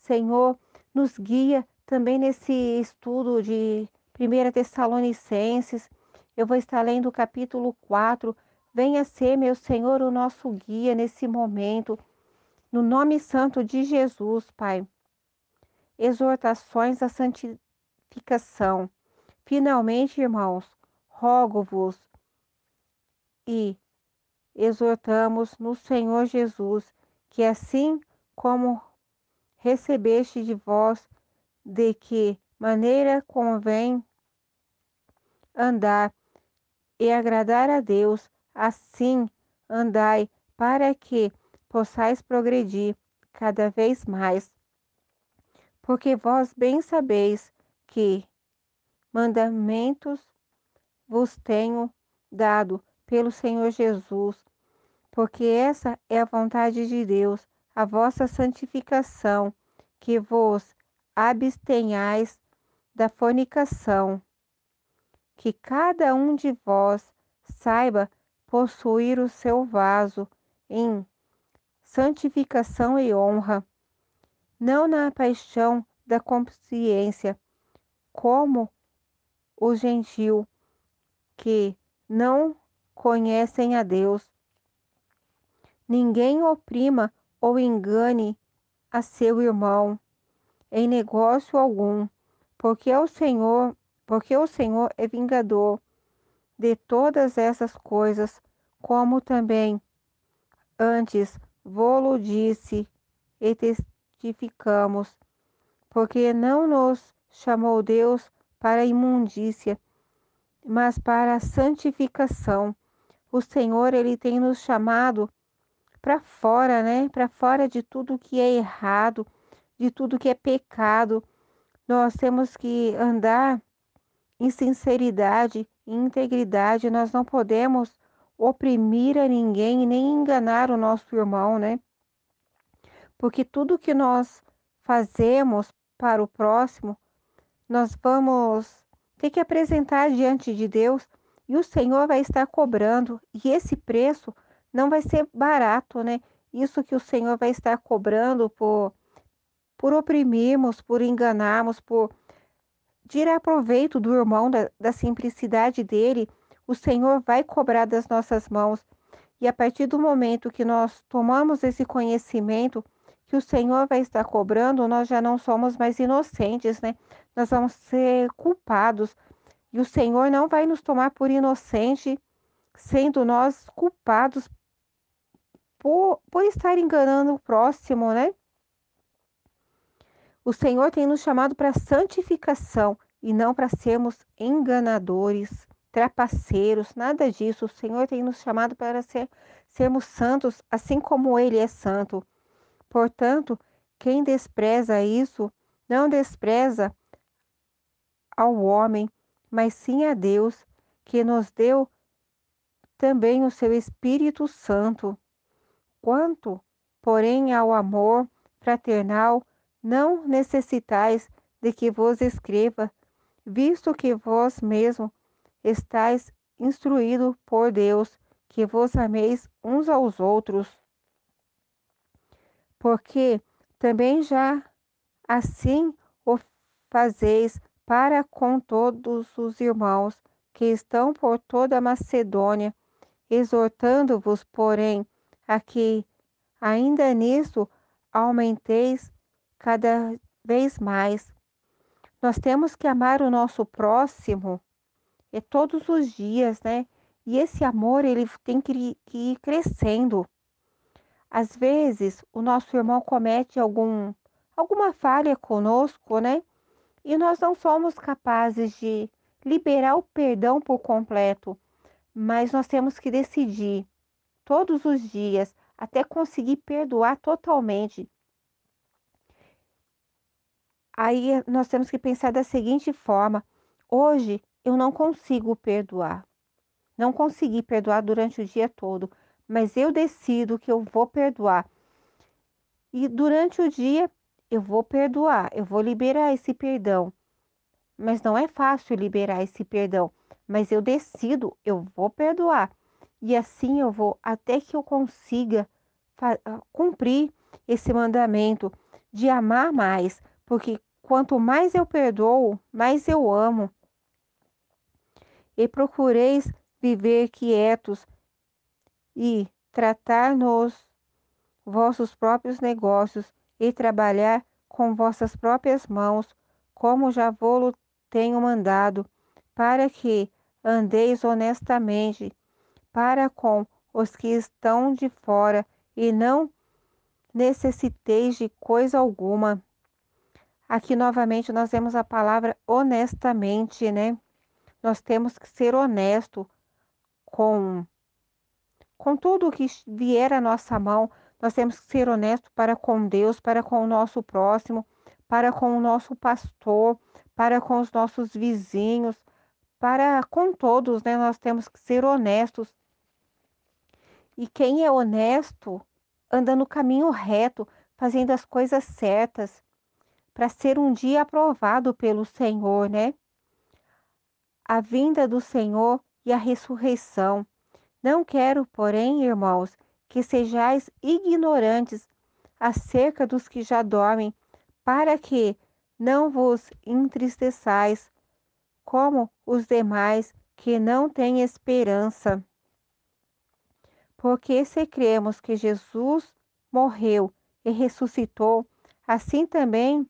Senhor, nos guia também nesse estudo de 1 Tessalonicenses. Eu vou estar lendo o capítulo 4. Venha ser, meu Senhor, o nosso guia nesse momento. No nome santo de Jesus, Pai. Exortações à santificação. Finalmente, irmãos, rogo-vos e exortamos no Senhor Jesus que assim como recebeste de vós de que maneira convém andar e agradar a Deus, assim andai para que possais progredir cada vez mais. Porque vós bem sabeis que mandamentos vos tenho dado pelo Senhor Jesus, porque essa é a vontade de Deus, a vossa santificação, que vos abstenhais da fornicação, que cada um de vós saiba possuir o seu vaso em santificação e honra, não na paixão da consciência, como o gentil que não conhecem a Deus. Ninguém oprima ou engane a seu irmão em negócio algum, porque o Senhor, porque o Senhor é vingador de todas essas coisas, como também antes vô-lo disse e testificamos, porque não nos chamou Deus para imundícia, mas para a santificação. O Senhor, ele tem nos chamado para fora, né? Para fora de tudo que é errado, de tudo que é pecado. Nós temos que andar em sinceridade, em integridade. Nós não podemos oprimir a ninguém nem enganar o nosso irmão, né? Porque tudo que nós fazemos para o próximo, nós vamos ter que apresentar diante de Deus e o Senhor vai estar cobrando. E esse preço não vai ser barato, né? Isso que o Senhor vai estar cobrando por, por oprimirmos, por enganarmos, por tirar proveito do irmão, da, da simplicidade dele, o Senhor vai cobrar das nossas mãos. E a partir do momento que nós tomamos esse conhecimento, que o Senhor vai estar cobrando, nós já não somos mais inocentes, né? Nós vamos ser culpados. E o Senhor não vai nos tomar por inocente, sendo nós culpados por, por estar enganando o próximo, né? O Senhor tem nos chamado para santificação e não para sermos enganadores, trapaceiros, nada disso. O Senhor tem nos chamado para ser, sermos santos, assim como Ele é santo. Portanto, quem despreza isso, não despreza ao homem, mas sim a Deus, que nos deu também o seu Espírito Santo. Quanto, porém, ao amor fraternal, não necessitais de que vos escreva, visto que vós mesmo estáis instruído por Deus, que vos ameis uns aos outros. Porque também já assim o fazeis para com todos os irmãos que estão por toda a Macedônia, exortando-vos, porém, a que ainda nisso aumenteis cada vez mais. Nós temos que amar o nosso próximo é todos os dias, né? E esse amor ele tem que, que ir crescendo. Às vezes o nosso irmão comete algum alguma falha conosco, né? E nós não somos capazes de liberar o perdão por completo, mas nós temos que decidir todos os dias até conseguir perdoar totalmente. Aí nós temos que pensar da seguinte forma: hoje eu não consigo perdoar. Não consegui perdoar durante o dia todo, mas eu decido que eu vou perdoar. E durante o dia eu vou perdoar, eu vou liberar esse perdão. Mas não é fácil liberar esse perdão, mas eu decido, eu vou perdoar. E assim eu vou até que eu consiga cumprir esse mandamento de amar mais, porque Quanto mais eu perdoo, mais eu amo. E procureis viver quietos e tratar nos vossos próprios negócios e trabalhar com vossas próprias mãos, como já vou tenho mandado, para que andeis honestamente para com os que estão de fora e não necessiteis de coisa alguma. Aqui novamente nós vemos a palavra honestamente, né? Nós temos que ser honesto com com tudo que vier à nossa mão. Nós temos que ser honesto para com Deus, para com o nosso próximo, para com o nosso pastor, para com os nossos vizinhos, para com todos, né? Nós temos que ser honestos. E quem é honesto anda no caminho reto, fazendo as coisas certas, para ser um dia aprovado pelo Senhor, né? A vinda do Senhor e a ressurreição. Não quero, porém, irmãos, que sejais ignorantes acerca dos que já dormem, para que não vos entristeçais, como os demais que não têm esperança. Porque se cremos que Jesus morreu e ressuscitou, assim também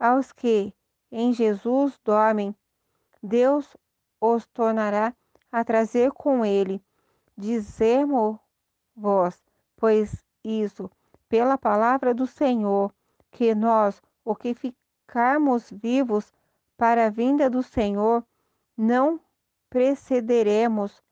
aos que em Jesus dormem, Deus os tornará a trazer com ele. Dizemos vós, pois isso, pela palavra do Senhor, que nós, o que ficarmos vivos para a vinda do Senhor, não precederemos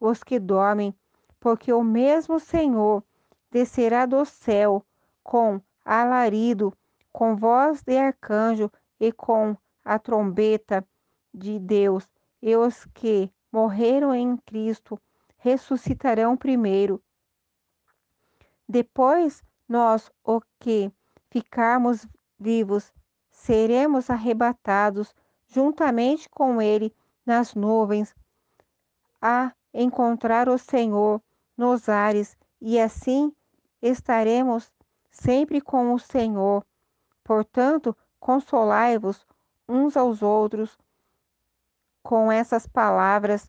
os que dormem, porque o mesmo Senhor descerá do céu com alarido, com voz de arcanjo e com a trombeta de Deus, e os que morreram em Cristo ressuscitarão primeiro. Depois, nós, o que ficarmos vivos, seremos arrebatados juntamente com Ele nas nuvens, a encontrar o Senhor nos ares, e assim estaremos sempre com o Senhor. Portanto, consolai-vos uns aos outros com essas palavras.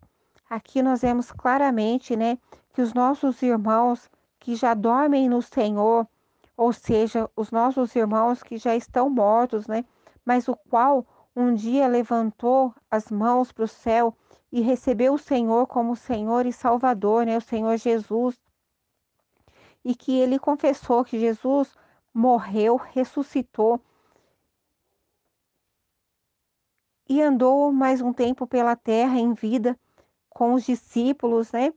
Aqui nós vemos claramente, né, que os nossos irmãos que já dormem no Senhor, ou seja, os nossos irmãos que já estão mortos, né, mas o qual um dia levantou as mãos para o céu e recebeu o Senhor como Senhor e Salvador, né, o Senhor Jesus, e que ele confessou que Jesus morreu, ressuscitou e andou mais um tempo pela terra em vida com os discípulos, né?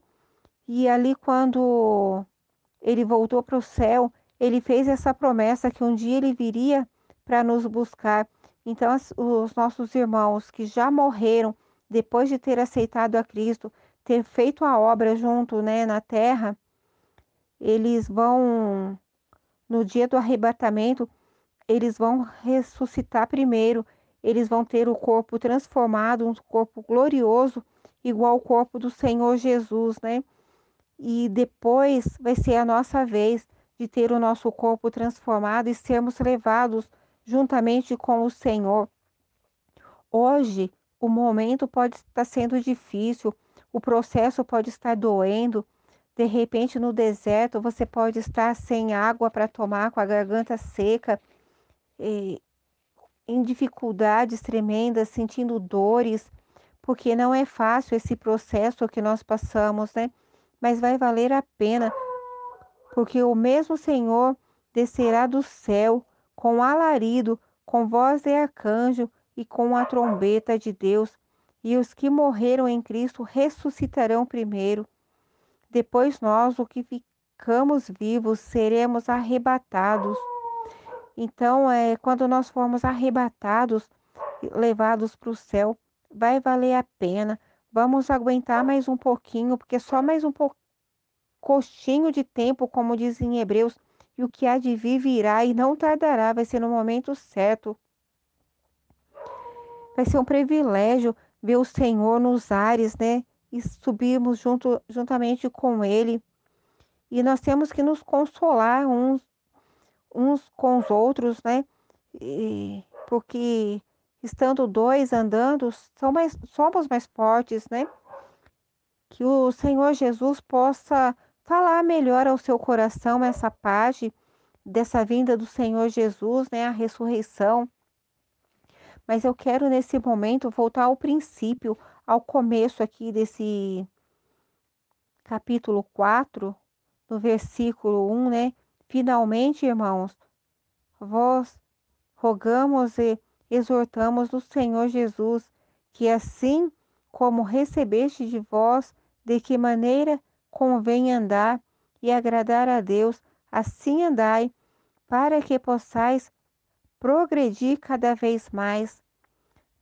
E ali, quando ele voltou para o céu, ele fez essa promessa que um dia ele viria para nos buscar. Então, os nossos irmãos que já morreram depois de ter aceitado a Cristo, ter feito a obra junto, né, na terra, eles vão no dia do arrebatamento, eles vão ressuscitar primeiro eles vão ter o corpo transformado, um corpo glorioso, igual ao corpo do Senhor Jesus, né? E depois vai ser a nossa vez de ter o nosso corpo transformado e sermos levados juntamente com o Senhor. Hoje, o momento pode estar sendo difícil, o processo pode estar doendo. De repente, no deserto, você pode estar sem água para tomar, com a garganta seca. Em dificuldades tremendas, sentindo dores, porque não é fácil esse processo que nós passamos, né? Mas vai valer a pena, porque o mesmo Senhor descerá do céu com alarido, com voz de arcanjo e com a trombeta de Deus, e os que morreram em Cristo ressuscitarão primeiro. Depois nós, o que ficamos vivos, seremos arrebatados então, é, quando nós formos arrebatados, levados para o céu, vai valer a pena. Vamos aguentar mais um pouquinho, porque só mais um coxinho de tempo, como dizem em Hebreus, e o que há de vir virá e não tardará, vai ser no momento certo. Vai ser um privilégio ver o Senhor nos ares, né? E subirmos junto, juntamente com Ele. E nós temos que nos consolar uns uns com os outros, né? E, porque estando dois andando, mais, somos mais fortes, né? Que o Senhor Jesus possa falar melhor ao seu coração essa parte dessa vinda do Senhor Jesus, né? A ressurreição. Mas eu quero nesse momento voltar ao princípio, ao começo aqui desse capítulo 4, no versículo 1, né? Finalmente, irmãos, vós rogamos e exortamos o Senhor Jesus que assim como recebeste de vós, de que maneira convém andar e agradar a Deus, assim andai, para que possais progredir cada vez mais.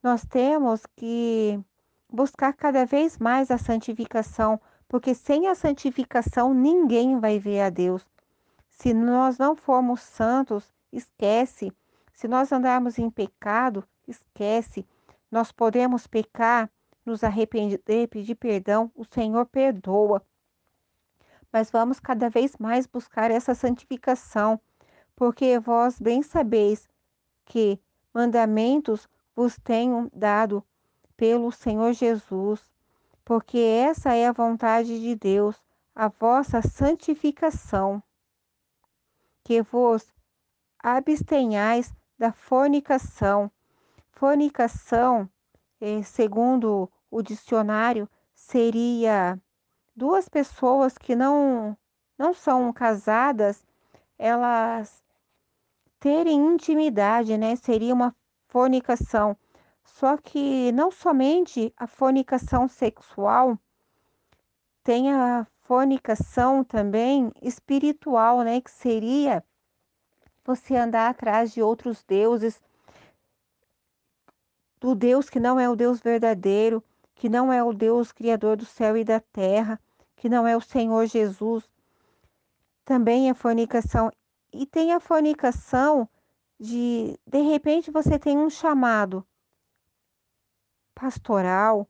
Nós temos que buscar cada vez mais a santificação, porque sem a santificação ninguém vai ver a Deus. Se nós não formos santos, esquece. Se nós andarmos em pecado, esquece. Nós podemos pecar, nos arrepender, pedir perdão, o Senhor perdoa. Mas vamos cada vez mais buscar essa santificação, porque vós bem sabeis que mandamentos vos tenho dado pelo Senhor Jesus, porque essa é a vontade de Deus, a vossa santificação que vos abstenhais da fornicação. Fornicação, eh, segundo o dicionário, seria duas pessoas que não, não são casadas, elas terem intimidade, né? Seria uma fornicação. Só que não somente a fornicação sexual, tem a fornicação também espiritual, né? Que seria você andar atrás de outros deuses, do Deus que não é o Deus verdadeiro, que não é o Deus criador do céu e da terra, que não é o Senhor Jesus. Também é fornicação. E tem a fornicação de, de repente, você tem um chamado pastoral,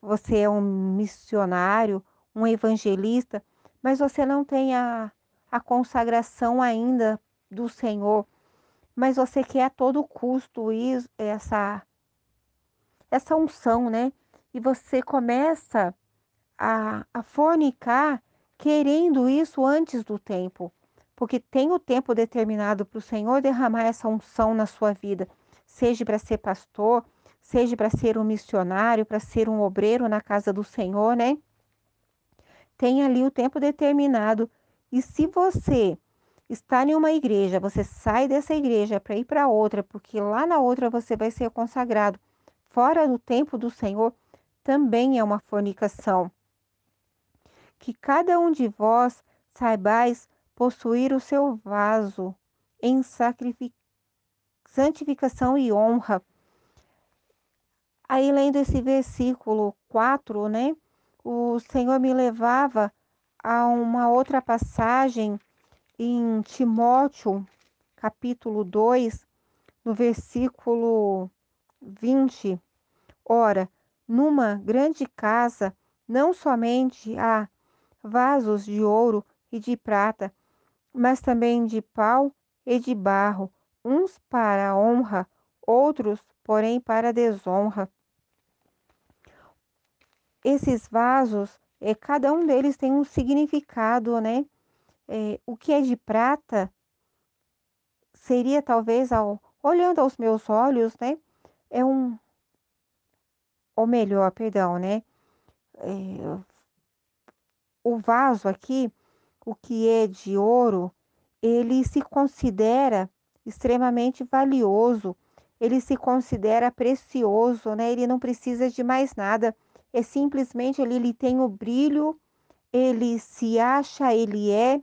você é um missionário, um evangelista, mas você não tem a, a consagração ainda do Senhor, mas você quer a todo custo essa, essa unção, né? E você começa a, a fornicar querendo isso antes do tempo, porque tem o tempo determinado para o Senhor derramar essa unção na sua vida, seja para ser pastor, seja para ser um missionário, para ser um obreiro na casa do Senhor, né? Tem ali o tempo determinado. E se você está em uma igreja, você sai dessa igreja para ir para outra, porque lá na outra você vai ser consagrado, fora do tempo do Senhor, também é uma fornicação. Que cada um de vós saibais possuir o seu vaso em santificação e honra. Aí, lendo esse versículo 4, né? O Senhor me levava a uma outra passagem em Timóteo, capítulo 2, no versículo 20. Ora, numa grande casa, não somente há vasos de ouro e de prata, mas também de pau e de barro, uns para honra, outros, porém, para desonra. Esses vasos, é, cada um deles tem um significado, né? é, o que é de prata seria talvez ao olhando aos meus olhos, né? É um ou melhor, perdão, né? É, o vaso aqui, o que é de ouro, ele se considera extremamente valioso, ele se considera precioso, né? Ele não precisa de mais nada, é simplesmente ele, ele tem o brilho, ele se acha, ele é,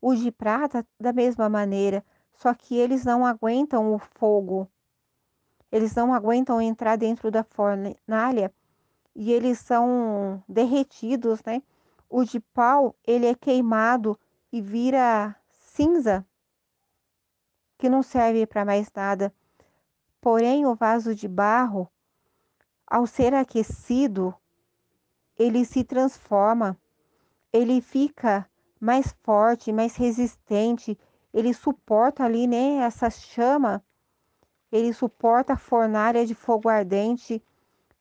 o de prata, da mesma maneira, só que eles não aguentam o fogo. Eles não aguentam entrar dentro da fornalha e eles são derretidos, né? O de pau, ele é queimado e vira cinza, que não serve para mais nada. Porém, o vaso de barro, ao ser aquecido, ele se transforma, ele fica mais forte, mais resistente. Ele suporta ali, né, essa chama. Ele suporta a fornalha de fogo ardente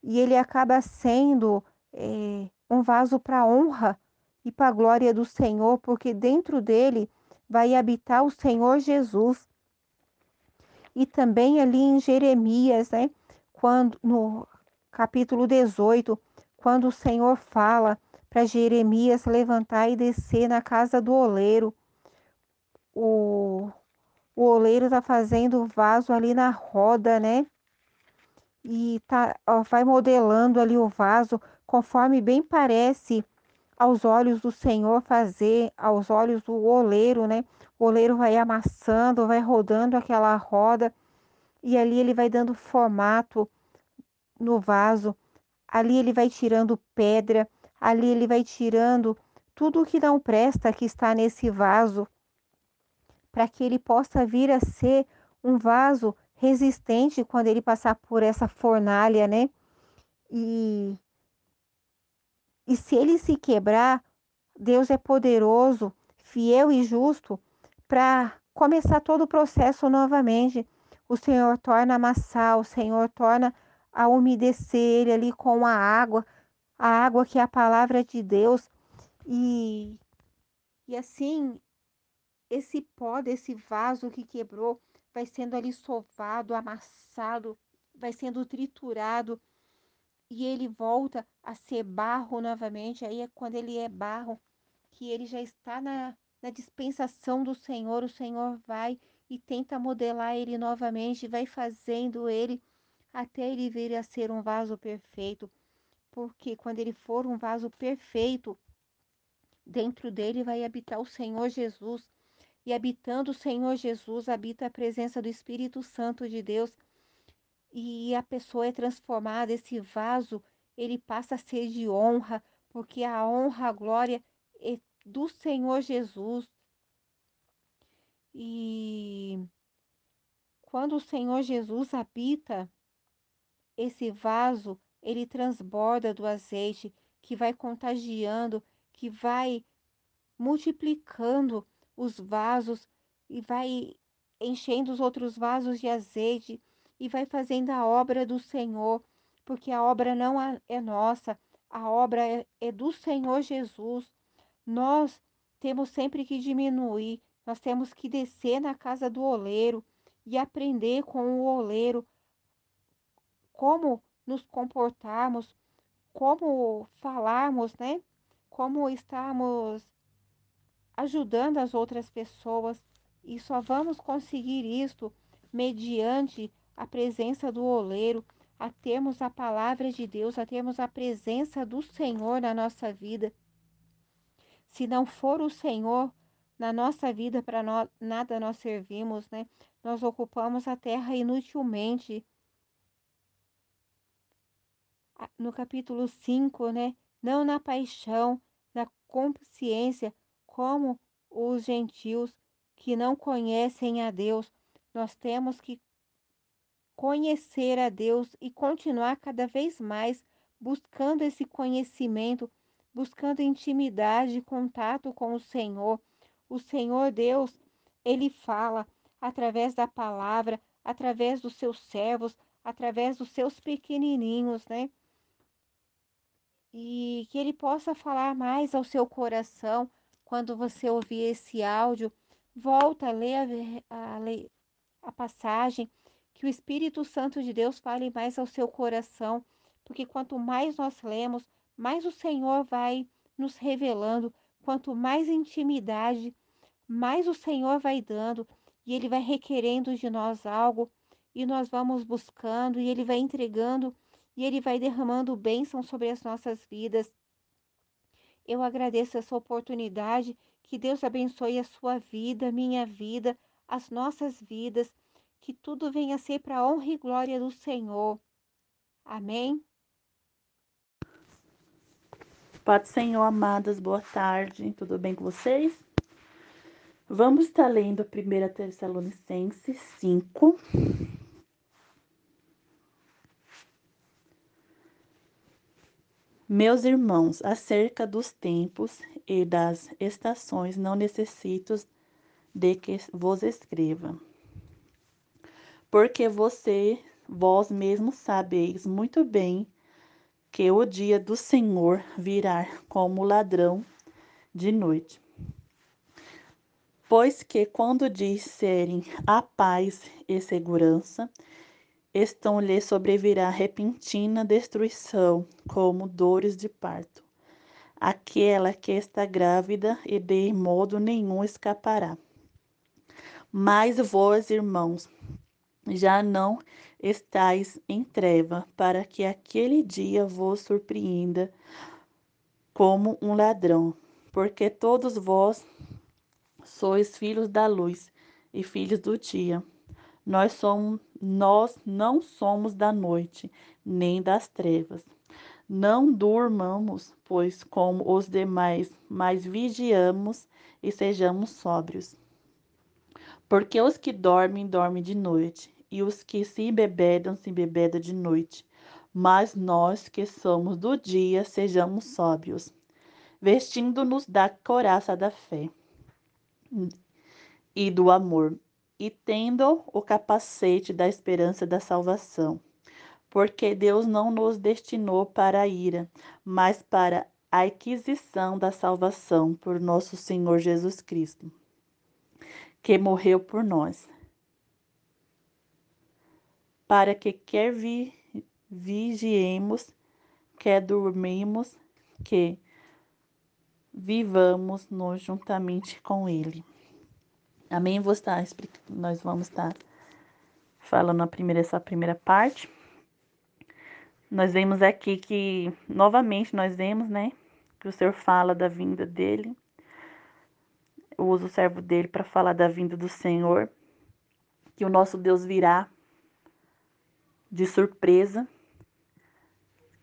e ele acaba sendo é, um vaso para honra e para a glória do Senhor, porque dentro dele vai habitar o Senhor Jesus. E também ali em Jeremias, né, quando no capítulo 18, quando o Senhor fala para Jeremias levantar e descer na casa do oleiro. O, o oleiro está fazendo o vaso ali na roda, né? E tá, ó, vai modelando ali o vaso conforme bem parece aos olhos do Senhor fazer, aos olhos do oleiro, né? O oleiro vai amassando, vai rodando aquela roda e ali ele vai dando formato no vaso. Ali ele vai tirando pedra, Ali ele vai tirando tudo o que não presta que está nesse vaso, para que ele possa vir a ser um vaso resistente quando ele passar por essa fornalha, né? E, e se ele se quebrar, Deus é poderoso, fiel e justo para começar todo o processo novamente. O Senhor torna amassar, o Senhor torna a umedecer ele ali com a água, a água que é a palavra de Deus e e assim esse pó desse vaso que quebrou vai sendo ali sovado, amassado, vai sendo triturado e ele volta a ser barro novamente. Aí é quando ele é barro que ele já está na, na dispensação do Senhor. O Senhor vai e tenta modelar ele novamente, vai fazendo ele até ele vir a ser um vaso perfeito. Porque quando ele for um vaso perfeito, dentro dele vai habitar o Senhor Jesus. E habitando o Senhor Jesus, habita a presença do Espírito Santo de Deus. E a pessoa é transformada, esse vaso, ele passa a ser de honra, porque a honra, a glória é do Senhor Jesus. E quando o Senhor Jesus habita esse vaso, ele transborda do azeite que vai contagiando, que vai multiplicando os vasos e vai enchendo os outros vasos de azeite e vai fazendo a obra do Senhor, porque a obra não é nossa, a obra é, é do Senhor Jesus. Nós temos sempre que diminuir, nós temos que descer na casa do oleiro e aprender com o oleiro como nos comportarmos, como falarmos, né? Como estarmos ajudando as outras pessoas. E só vamos conseguir isto mediante a presença do oleiro, a termos a palavra de Deus, a termos a presença do Senhor na nossa vida. Se não for o Senhor na nossa vida, para nada nós servimos, né? Nós ocupamos a terra inutilmente. No capítulo 5, né? Não na paixão, na consciência, como os gentios que não conhecem a Deus. Nós temos que conhecer a Deus e continuar cada vez mais buscando esse conhecimento, buscando intimidade, contato com o Senhor. O Senhor Deus, ele fala através da palavra, através dos seus servos, através dos seus pequenininhos, né? E que ele possa falar mais ao seu coração, quando você ouvir esse áudio, volta a ler a, a, a passagem, que o Espírito Santo de Deus fale mais ao seu coração, porque quanto mais nós lemos, mais o Senhor vai nos revelando, quanto mais intimidade, mais o Senhor vai dando e ele vai requerendo de nós algo e nós vamos buscando e ele vai entregando e ele vai derramando bênção sobre as nossas vidas. Eu agradeço essa oportunidade. Que Deus abençoe a sua vida, minha vida, as nossas vidas. Que tudo venha a ser para a honra e glória do Senhor. Amém. Pode Senhor, amadas, boa tarde. Tudo bem com vocês? Vamos estar lendo a 1 Tessalonicenses 5, Meus irmãos, acerca dos tempos e das estações, não necessito de que vos escreva. Porque você, vós mesmos sabeis muito bem que o dia do Senhor virá como ladrão de noite. Pois que quando disserem a paz e segurança, estão lhe sobrevirá repentina destruição, como dores de parto. Aquela que está grávida e de modo nenhum escapará. Mas vós, irmãos, já não estáis em treva, para que aquele dia vos surpreenda como um ladrão, porque todos vós sois filhos da luz e filhos do dia. Nós somos nós não somos da noite, nem das trevas. Não durmamos, pois, como os demais, mas vigiamos e sejamos sóbrios. Porque os que dormem, dormem de noite, e os que se embebedam, se embebedam de noite. Mas nós que somos do dia, sejamos sóbrios, vestindo-nos da coraça da fé e do amor, e tendo o capacete da esperança da salvação. Porque Deus não nos destinou para a ira, mas para a aquisição da salvação por nosso Senhor Jesus Cristo, que morreu por nós, para que quer vi, vigiemos, quer dormimos, que vivamos nos juntamente com Ele. Amém? Vou estar nós vamos estar falando a primeira, essa primeira parte. Nós vemos aqui que, novamente, nós vemos, né, que o Senhor fala da vinda dele, usa o servo dele para falar da vinda do Senhor, que o nosso Deus virá de surpresa,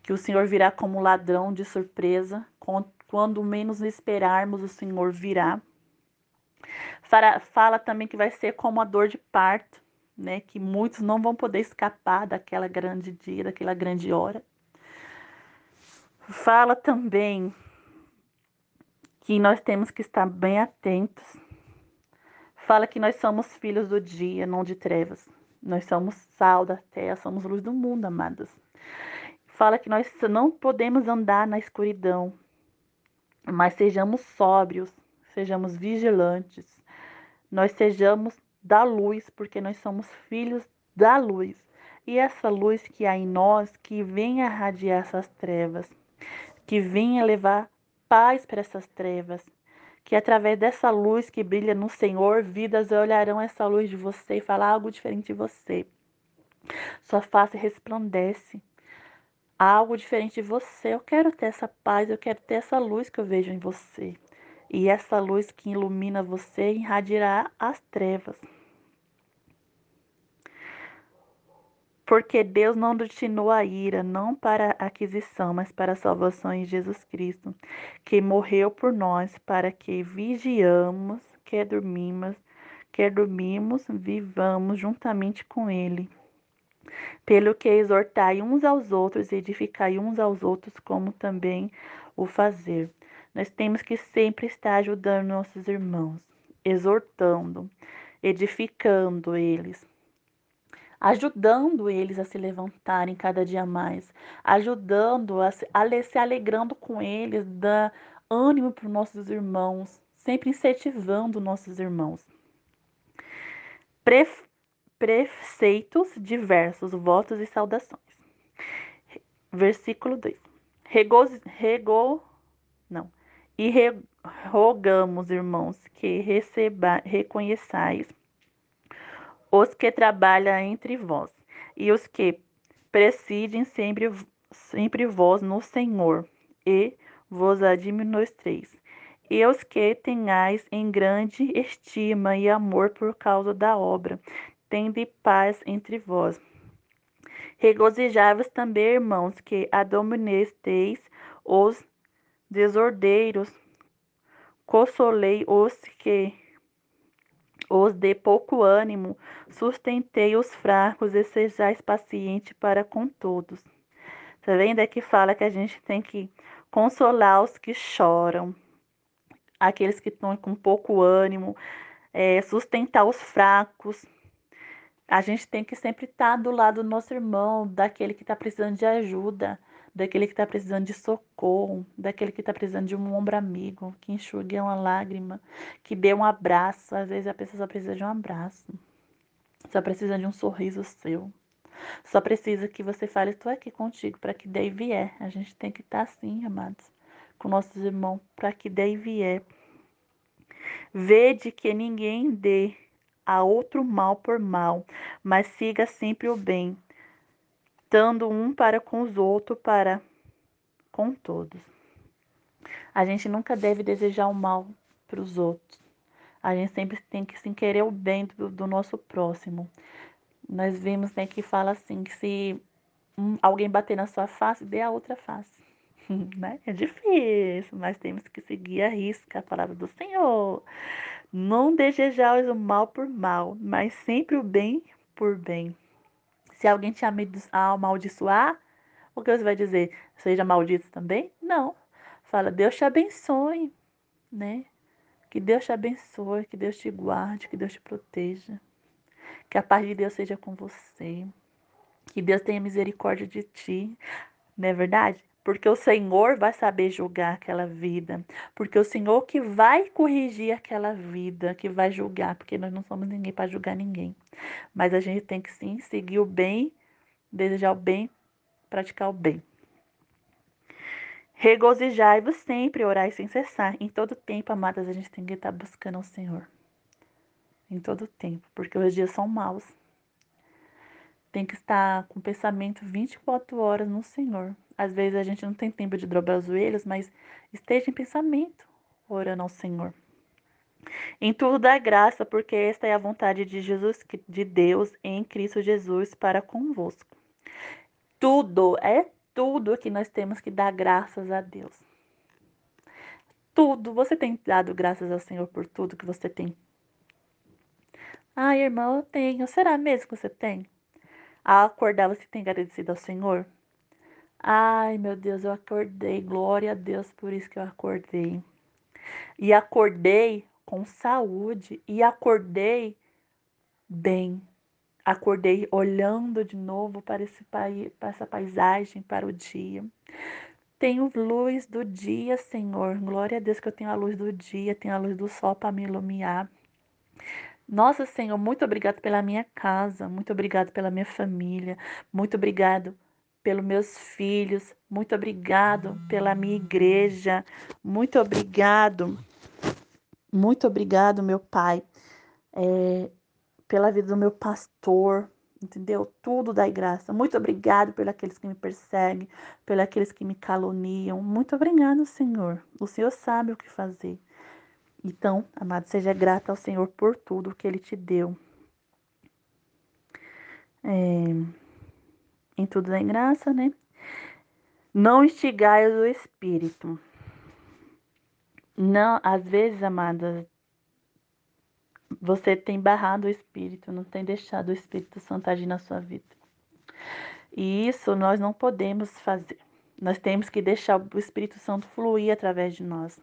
que o Senhor virá como ladrão de surpresa, quando menos esperarmos, o Senhor virá. Fala, fala também que vai ser como a dor de parto, né? Que muitos não vão poder escapar daquela grande dia, daquela grande hora. Fala também que nós temos que estar bem atentos. Fala que nós somos filhos do dia, não de trevas. Nós somos sal da terra, somos luz do mundo, amados. Fala que nós não podemos andar na escuridão, mas sejamos sóbrios, sejamos vigilantes, nós sejamos da luz, porque nós somos filhos da luz. E essa luz que há em nós, que venha radiar essas trevas, que venha levar paz para essas trevas, que através dessa luz que brilha no Senhor, vidas olharão essa luz de você e falar algo diferente de você. Sua face resplandece. Algo diferente de você. Eu quero ter essa paz, eu quero ter essa luz que eu vejo em você. E essa luz que ilumina você irradiará as trevas. Porque Deus não destinou a ira, não para aquisição, mas para a salvação em Jesus Cristo, que morreu por nós, para que vigiamos, quer dormimos, quer dormimos, vivamos juntamente com Ele. Pelo que exortai uns aos outros e edificai uns aos outros, como também o fazer. Nós temos que sempre estar ajudando nossos irmãos, exortando, edificando eles ajudando eles a se levantarem cada dia mais, ajudando a se, a se alegrando com eles, dá ânimo para os nossos irmãos, sempre incentivando nossos irmãos. Pre, preceitos diversos, votos e saudações. Versículo 2. Rego. E re, rogamos, irmãos, que receba, reconheçais os que trabalham entre vós, e os que presidem sempre, sempre vós no Senhor, e vos administreis, e os que tenhais em grande estima e amor por causa da obra, tende paz entre vós. Regozijai-vos também, irmãos, que adomonesteis os desordeiros, consolei os que os de pouco ânimo, sustentei os fracos e sejais paciente para com todos. Tá vendo? Aqui fala que a gente tem que consolar os que choram, aqueles que estão com pouco ânimo, é, sustentar os fracos. A gente tem que sempre estar do lado do nosso irmão, daquele que está precisando de ajuda daquele que está precisando de socorro, daquele que está precisando de um ombro amigo, que enxugue uma lágrima, que dê um abraço. Às vezes a pessoa só precisa de um abraço, só precisa de um sorriso seu. Só precisa que você fale, estou aqui contigo, para que daí vier. A gente tem que estar tá assim, amados, com nossos irmãos, para que daí vier. Vede que ninguém dê a outro mal por mal, mas siga sempre o bem dando um para com os outros, para com todos. A gente nunca deve desejar o mal para os outros. A gente sempre tem que se querer o bem do, do nosso próximo. Nós vimos né, que fala assim, que se alguém bater na sua face, dê a outra face. [laughs] né? É difícil, mas temos que seguir a risca a palavra do Senhor. Não desejar o mal por mal, mas sempre o bem por bem. Se alguém te amaldiçoar, o que você vai dizer? Seja maldito também? Não. Fala, Deus te abençoe, né? Que Deus te abençoe, que Deus te guarde, que Deus te proteja. Que a paz de Deus seja com você. Que Deus tenha misericórdia de ti. Não é verdade? Porque o Senhor vai saber julgar aquela vida. Porque o Senhor que vai corrigir aquela vida, que vai julgar. Porque nós não somos ninguém para julgar ninguém. Mas a gente tem que sim seguir o bem, desejar o bem, praticar o bem. Regozijai-vos sempre, orai sem cessar. Em todo tempo, amadas, a gente tem que estar buscando o Senhor. Em todo tempo, porque os dias são maus. tem que estar com pensamento 24 horas no Senhor. Às vezes a gente não tem tempo de dobrar os joelhos, mas esteja em pensamento, orando ao Senhor. Em tudo dá graça, porque esta é a vontade de Jesus, de Deus em Cristo Jesus para convosco. Tudo, é tudo que nós temos que dar graças a Deus. Tudo, você tem dado graças ao Senhor por tudo que você tem. Ai, irmão, eu tenho. Será mesmo que você tem? Ao acordar, você tem agradecido ao Senhor? Ai, meu Deus, eu acordei. Glória a Deus por isso que eu acordei. E acordei com saúde e acordei bem. Acordei olhando de novo para, esse, para essa paisagem, para o dia. Tenho luz do dia, Senhor. Glória a Deus que eu tenho a luz do dia, tenho a luz do sol para me iluminar. Nossa, Senhor, muito obrigado pela minha casa, muito obrigado pela minha família, muito obrigado pelos meus filhos, muito obrigado pela minha igreja, muito obrigado muito obrigado, meu Pai, é, pela vida do meu pastor, entendeu? Tudo dai graça. Muito obrigado por aqueles que me perseguem, por aqueles que me caluniam. Muito obrigado, Senhor. O Senhor sabe o que fazer. Então, amado, seja grato ao Senhor por tudo que Ele te deu. É, em tudo dai graça, né? Não instigai o Espírito. Não, às vezes, amada, você tem barrado o Espírito, não tem deixado o Espírito Santo agir na sua vida. E isso nós não podemos fazer. Nós temos que deixar o Espírito Santo fluir através de nós.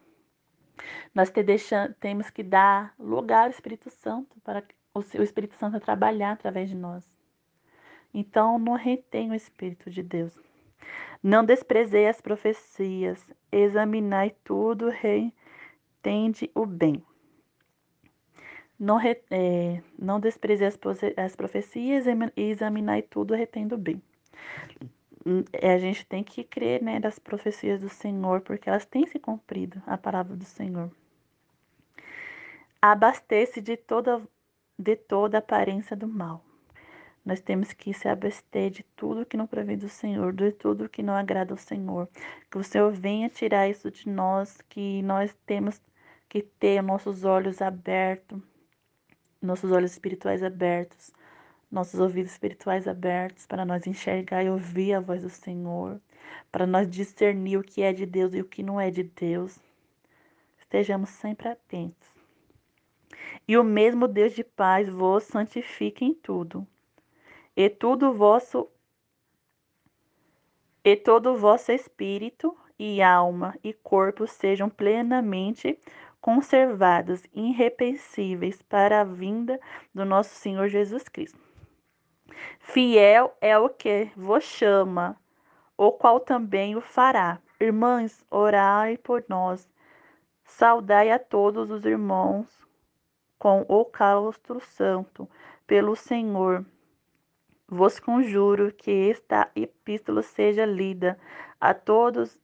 Nós te deixa, temos que dar lugar ao Espírito Santo para o Espírito Santo trabalhar através de nós. Então, não retém o Espírito de Deus. Não desprezei as profecias, examinai tudo, rei, tende o bem. Não, é, não despreze as, as profecias examinai tudo retendo o bem. É, a gente tem que crer né, das profecias do Senhor, porque elas têm se cumprido, a palavra do Senhor. Abastece de toda, de toda aparência do mal. Nós temos que se abster de tudo que não provém do Senhor, de tudo que não agrada ao Senhor. Que o Senhor venha tirar isso de nós, que nós temos que ter nossos olhos abertos, nossos olhos espirituais abertos, nossos ouvidos espirituais abertos para nós enxergar e ouvir a voz do Senhor, para nós discernir o que é de Deus e o que não é de Deus. Estejamos sempre atentos. E o mesmo Deus de paz vos santifique em tudo, e tudo vosso e todo o vosso espírito e alma e corpo sejam plenamente conservados irrepreensíveis para a vinda do nosso Senhor Jesus Cristo. Fiel é o que vos chama, o qual também o fará. Irmãs, orai por nós. Saudai a todos os irmãos com o calostro santo, pelo Senhor. Vos conjuro que esta epístola seja lida a todos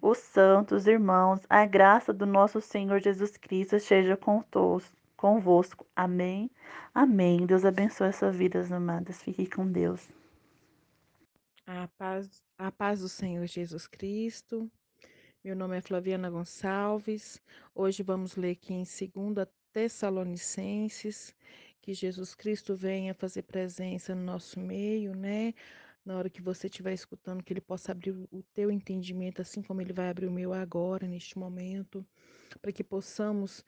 os santos irmãos, a graça do nosso Senhor Jesus Cristo seja com todos, convosco. Amém. Amém. Deus abençoe a sua vida, amadas. Fique com Deus. A paz, a paz do Senhor Jesus Cristo. Meu nome é Flaviana Gonçalves. Hoje vamos ler aqui em 2 Tessalonicenses, que Jesus Cristo venha fazer presença no nosso meio, né? na hora que você estiver escutando, que ele possa abrir o teu entendimento, assim como ele vai abrir o meu agora, neste momento, para que possamos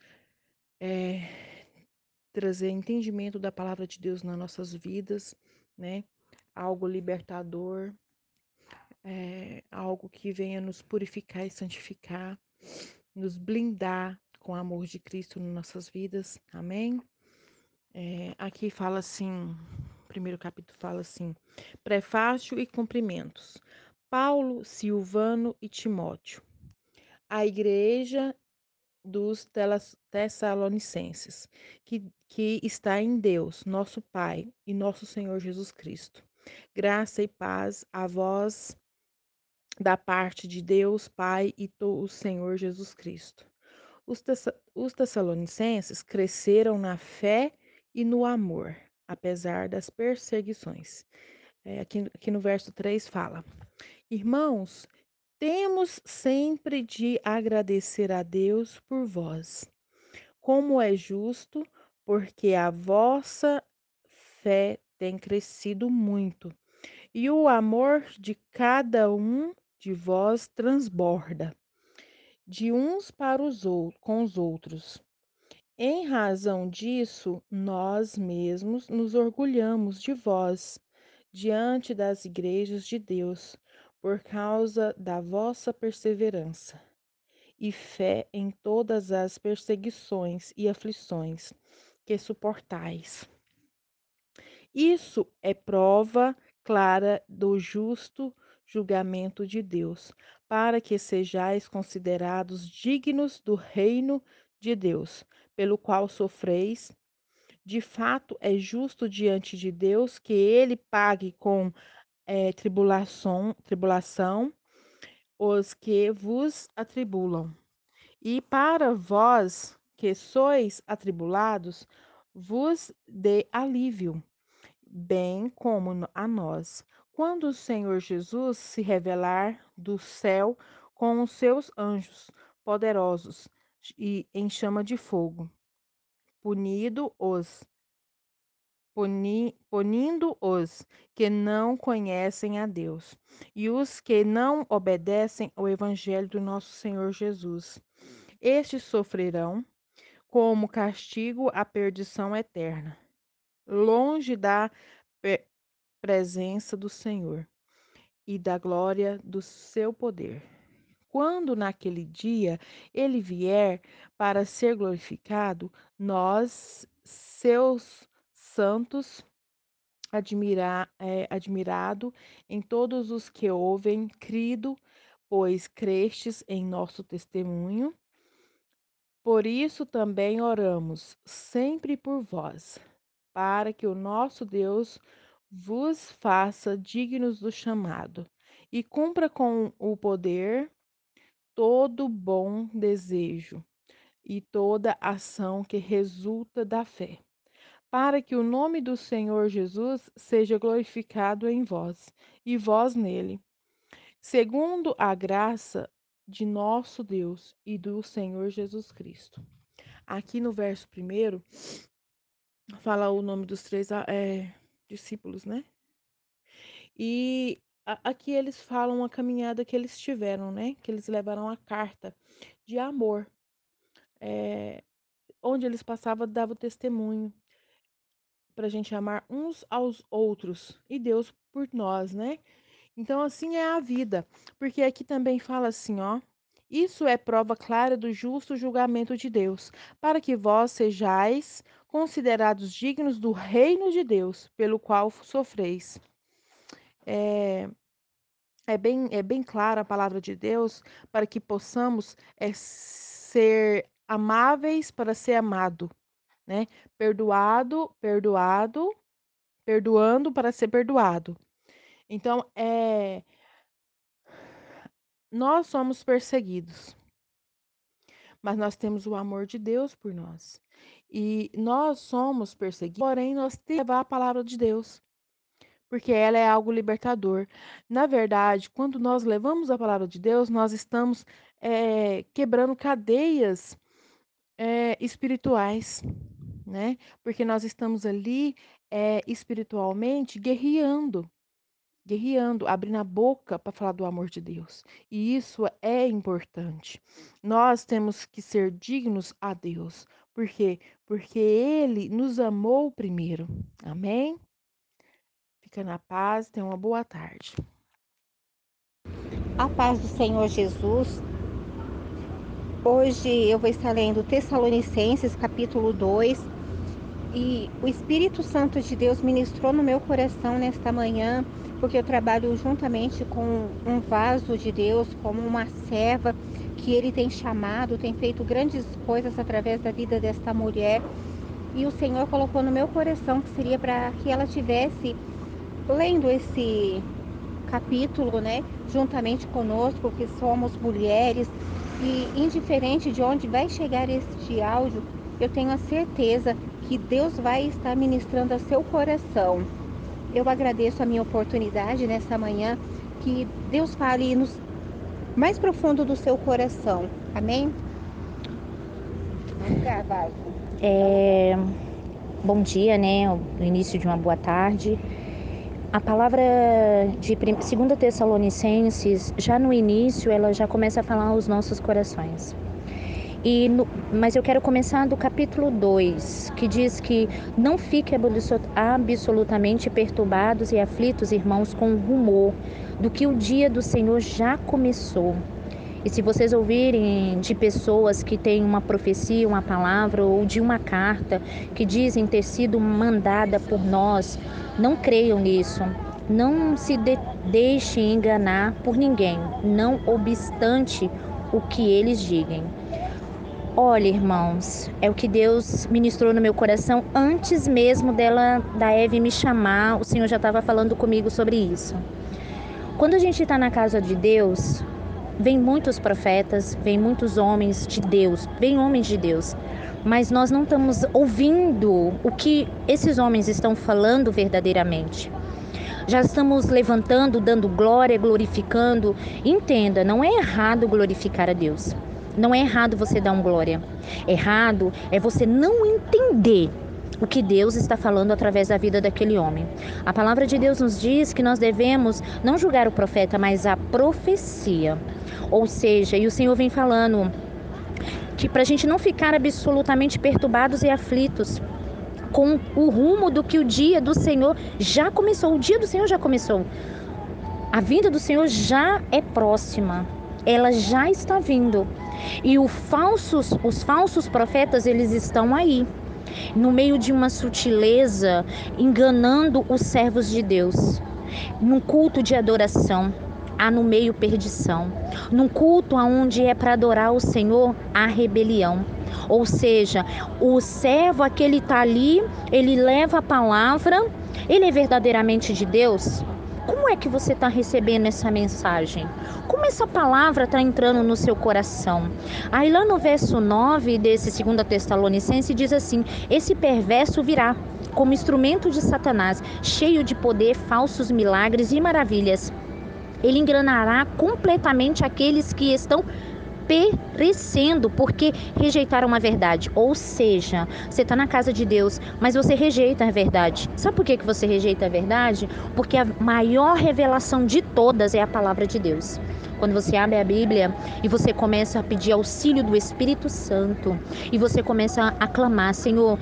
é, trazer entendimento da palavra de Deus nas nossas vidas, né? Algo libertador, é, algo que venha nos purificar e santificar, nos blindar com o amor de Cristo nas nossas vidas. Amém? É, aqui fala assim, primeiro capítulo fala assim: Prefácio e cumprimentos. Paulo, Silvano e Timóteo. A igreja dos Tessalonicenses, que, que está em Deus, nosso Pai e nosso Senhor Jesus Cristo. Graça e paz a vós da parte de Deus, Pai e o Senhor Jesus Cristo. Os, os Tessalonicenses cresceram na fé e no amor apesar das perseguições. É, aqui, aqui no verso 3 fala: Irmãos, temos sempre de agradecer a Deus por vós, como é justo, porque a vossa fé tem crescido muito, e o amor de cada um de vós transborda de uns para os outros, com os outros. Em razão disso, nós mesmos nos orgulhamos de vós diante das igrejas de Deus, por causa da vossa perseverança e fé em todas as perseguições e aflições que suportais. Isso é prova clara do justo julgamento de Deus, para que sejais considerados dignos do reino de Deus, pelo qual sofreis. De fato, é justo diante de Deus que ele pague com é, tribulação, tribulação os que vos atribulam. E para vós que sois atribulados, vos dê alívio bem como a nós, quando o Senhor Jesus se revelar do céu com os seus anjos poderosos e em chama de fogo, punido os puni, punindo os que não conhecem a Deus e os que não obedecem ao evangelho do nosso Senhor Jesus. Estes sofrerão como castigo a perdição eterna longe da presença do Senhor e da glória do seu poder. Quando naquele dia ele vier para ser glorificado, nós, seus santos, admirar, é, admirado em todos os que ouvem, crido, pois crestes em nosso testemunho. Por isso também oramos sempre por vós para que o nosso Deus vos faça dignos do chamado e cumpra com o poder todo bom desejo e toda ação que resulta da fé, para que o nome do Senhor Jesus seja glorificado em vós e vós nele, segundo a graça de nosso Deus e do Senhor Jesus Cristo. Aqui no verso primeiro, fala o nome dos três é, discípulos, né? E aqui eles falam a caminhada que eles tiveram, né? Que eles levaram a carta de amor, é, onde eles passavam, davam testemunho para a gente amar uns aos outros e Deus por nós, né? Então assim é a vida, porque aqui também fala assim, ó. Isso é prova clara do justo julgamento de Deus, para que vós sejais considerados dignos do reino de Deus, pelo qual sofreis. É, é, bem, é bem clara a palavra de Deus para que possamos é, ser amáveis para ser amado, né? Perdoado, perdoado, perdoando para ser perdoado. Então, é, nós somos perseguidos, mas nós temos o amor de Deus por nós. E nós somos perseguidos, porém nós temos que levar a palavra de Deus, porque ela é algo libertador. Na verdade, quando nós levamos a palavra de Deus, nós estamos é, quebrando cadeias é, espirituais, né? Porque nós estamos ali é, espiritualmente guerreando guerreando, abrindo a boca para falar do amor de Deus. E isso é importante. Nós temos que ser dignos a Deus. Por quê? Porque Ele nos amou primeiro. Amém? Fica na paz, tenha uma boa tarde. A paz do Senhor Jesus. Hoje eu vou estar lendo Tessalonicenses, capítulo 2. E o Espírito Santo de Deus ministrou no meu coração nesta manhã porque eu trabalho juntamente com um vaso de Deus, como uma serva que ele tem chamado, tem feito grandes coisas através da vida desta mulher. E o Senhor colocou no meu coração que seria para que ela tivesse lendo esse capítulo, né, juntamente conosco, que somos mulheres, e indiferente de onde vai chegar este áudio, eu tenho a certeza que Deus vai estar ministrando a seu coração. eu agradeço a minha oportunidade nessa manhã, que Deus fale nos mais profundo do seu coração. Amém? É, bom dia, né? O início de uma boa tarde. A palavra de 2 Tessalonicenses, já no início, ela já começa a falar aos nossos corações. E no, mas eu quero começar do capítulo 2, que diz que não fiquem absolutamente perturbados e aflitos, irmãos, com o rumor do que o dia do Senhor já começou. E se vocês ouvirem de pessoas que têm uma profecia, uma palavra ou de uma carta que dizem ter sido mandada por nós, não creiam nisso. Não se de deixem enganar por ninguém, não obstante o que eles digam. Olha, irmãos, é o que Deus ministrou no meu coração antes mesmo dela, da Eve me chamar. O Senhor já estava falando comigo sobre isso. Quando a gente está na casa de Deus, vem muitos profetas, vem muitos homens de Deus, vem homens de Deus, mas nós não estamos ouvindo o que esses homens estão falando verdadeiramente. Já estamos levantando, dando glória, glorificando. Entenda, não é errado glorificar a Deus. Não é errado você dar um glória. Errado é você não entender o que Deus está falando através da vida daquele homem. A palavra de Deus nos diz que nós devemos não julgar o profeta, mas a profecia. Ou seja, e o Senhor vem falando que para a gente não ficar absolutamente perturbados e aflitos com o rumo do que o dia do Senhor já começou. O dia do Senhor já começou. A vinda do Senhor já é próxima. Ela já está vindo. E falsos, os falsos profetas, eles estão aí, no meio de uma sutileza, enganando os servos de Deus. Num culto de adoração, há no meio perdição. Num culto onde é para adorar o Senhor, há rebelião. Ou seja, o servo, aquele está ali, ele leva a palavra, ele é verdadeiramente de Deus? Como é que você está recebendo essa mensagem? Como essa palavra está entrando no seu coração? Aí lá no verso 9 desse 2 Tessalonicense diz assim: Esse perverso virá como instrumento de Satanás, cheio de poder, falsos milagres e maravilhas. Ele enganará completamente aqueles que estão perecendo porque rejeitaram a verdade. Ou seja, você está na casa de Deus, mas você rejeita a verdade. Sabe por que, que você rejeita a verdade? Porque a maior revelação de todas é a palavra de Deus. Quando você abre a Bíblia e você começa a pedir auxílio do Espírito Santo e você começa a clamar, Senhor,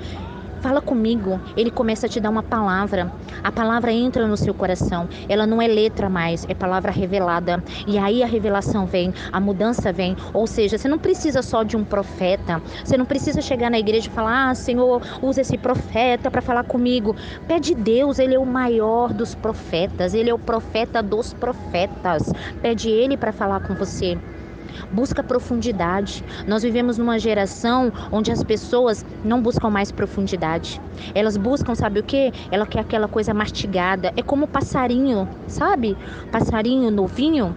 Fala comigo. Ele começa a te dar uma palavra. A palavra entra no seu coração. Ela não é letra mais, é palavra revelada. E aí a revelação vem, a mudança vem. Ou seja, você não precisa só de um profeta. Você não precisa chegar na igreja e falar: "Ah, Senhor, usa esse profeta para falar comigo". Pede Deus, ele é o maior dos profetas. Ele é o profeta dos profetas. Pede ele para falar com você busca profundidade. Nós vivemos numa geração onde as pessoas não buscam mais profundidade. Elas buscam, sabe o que? Ela quer aquela coisa mastigada. É como passarinho, sabe? Passarinho novinho,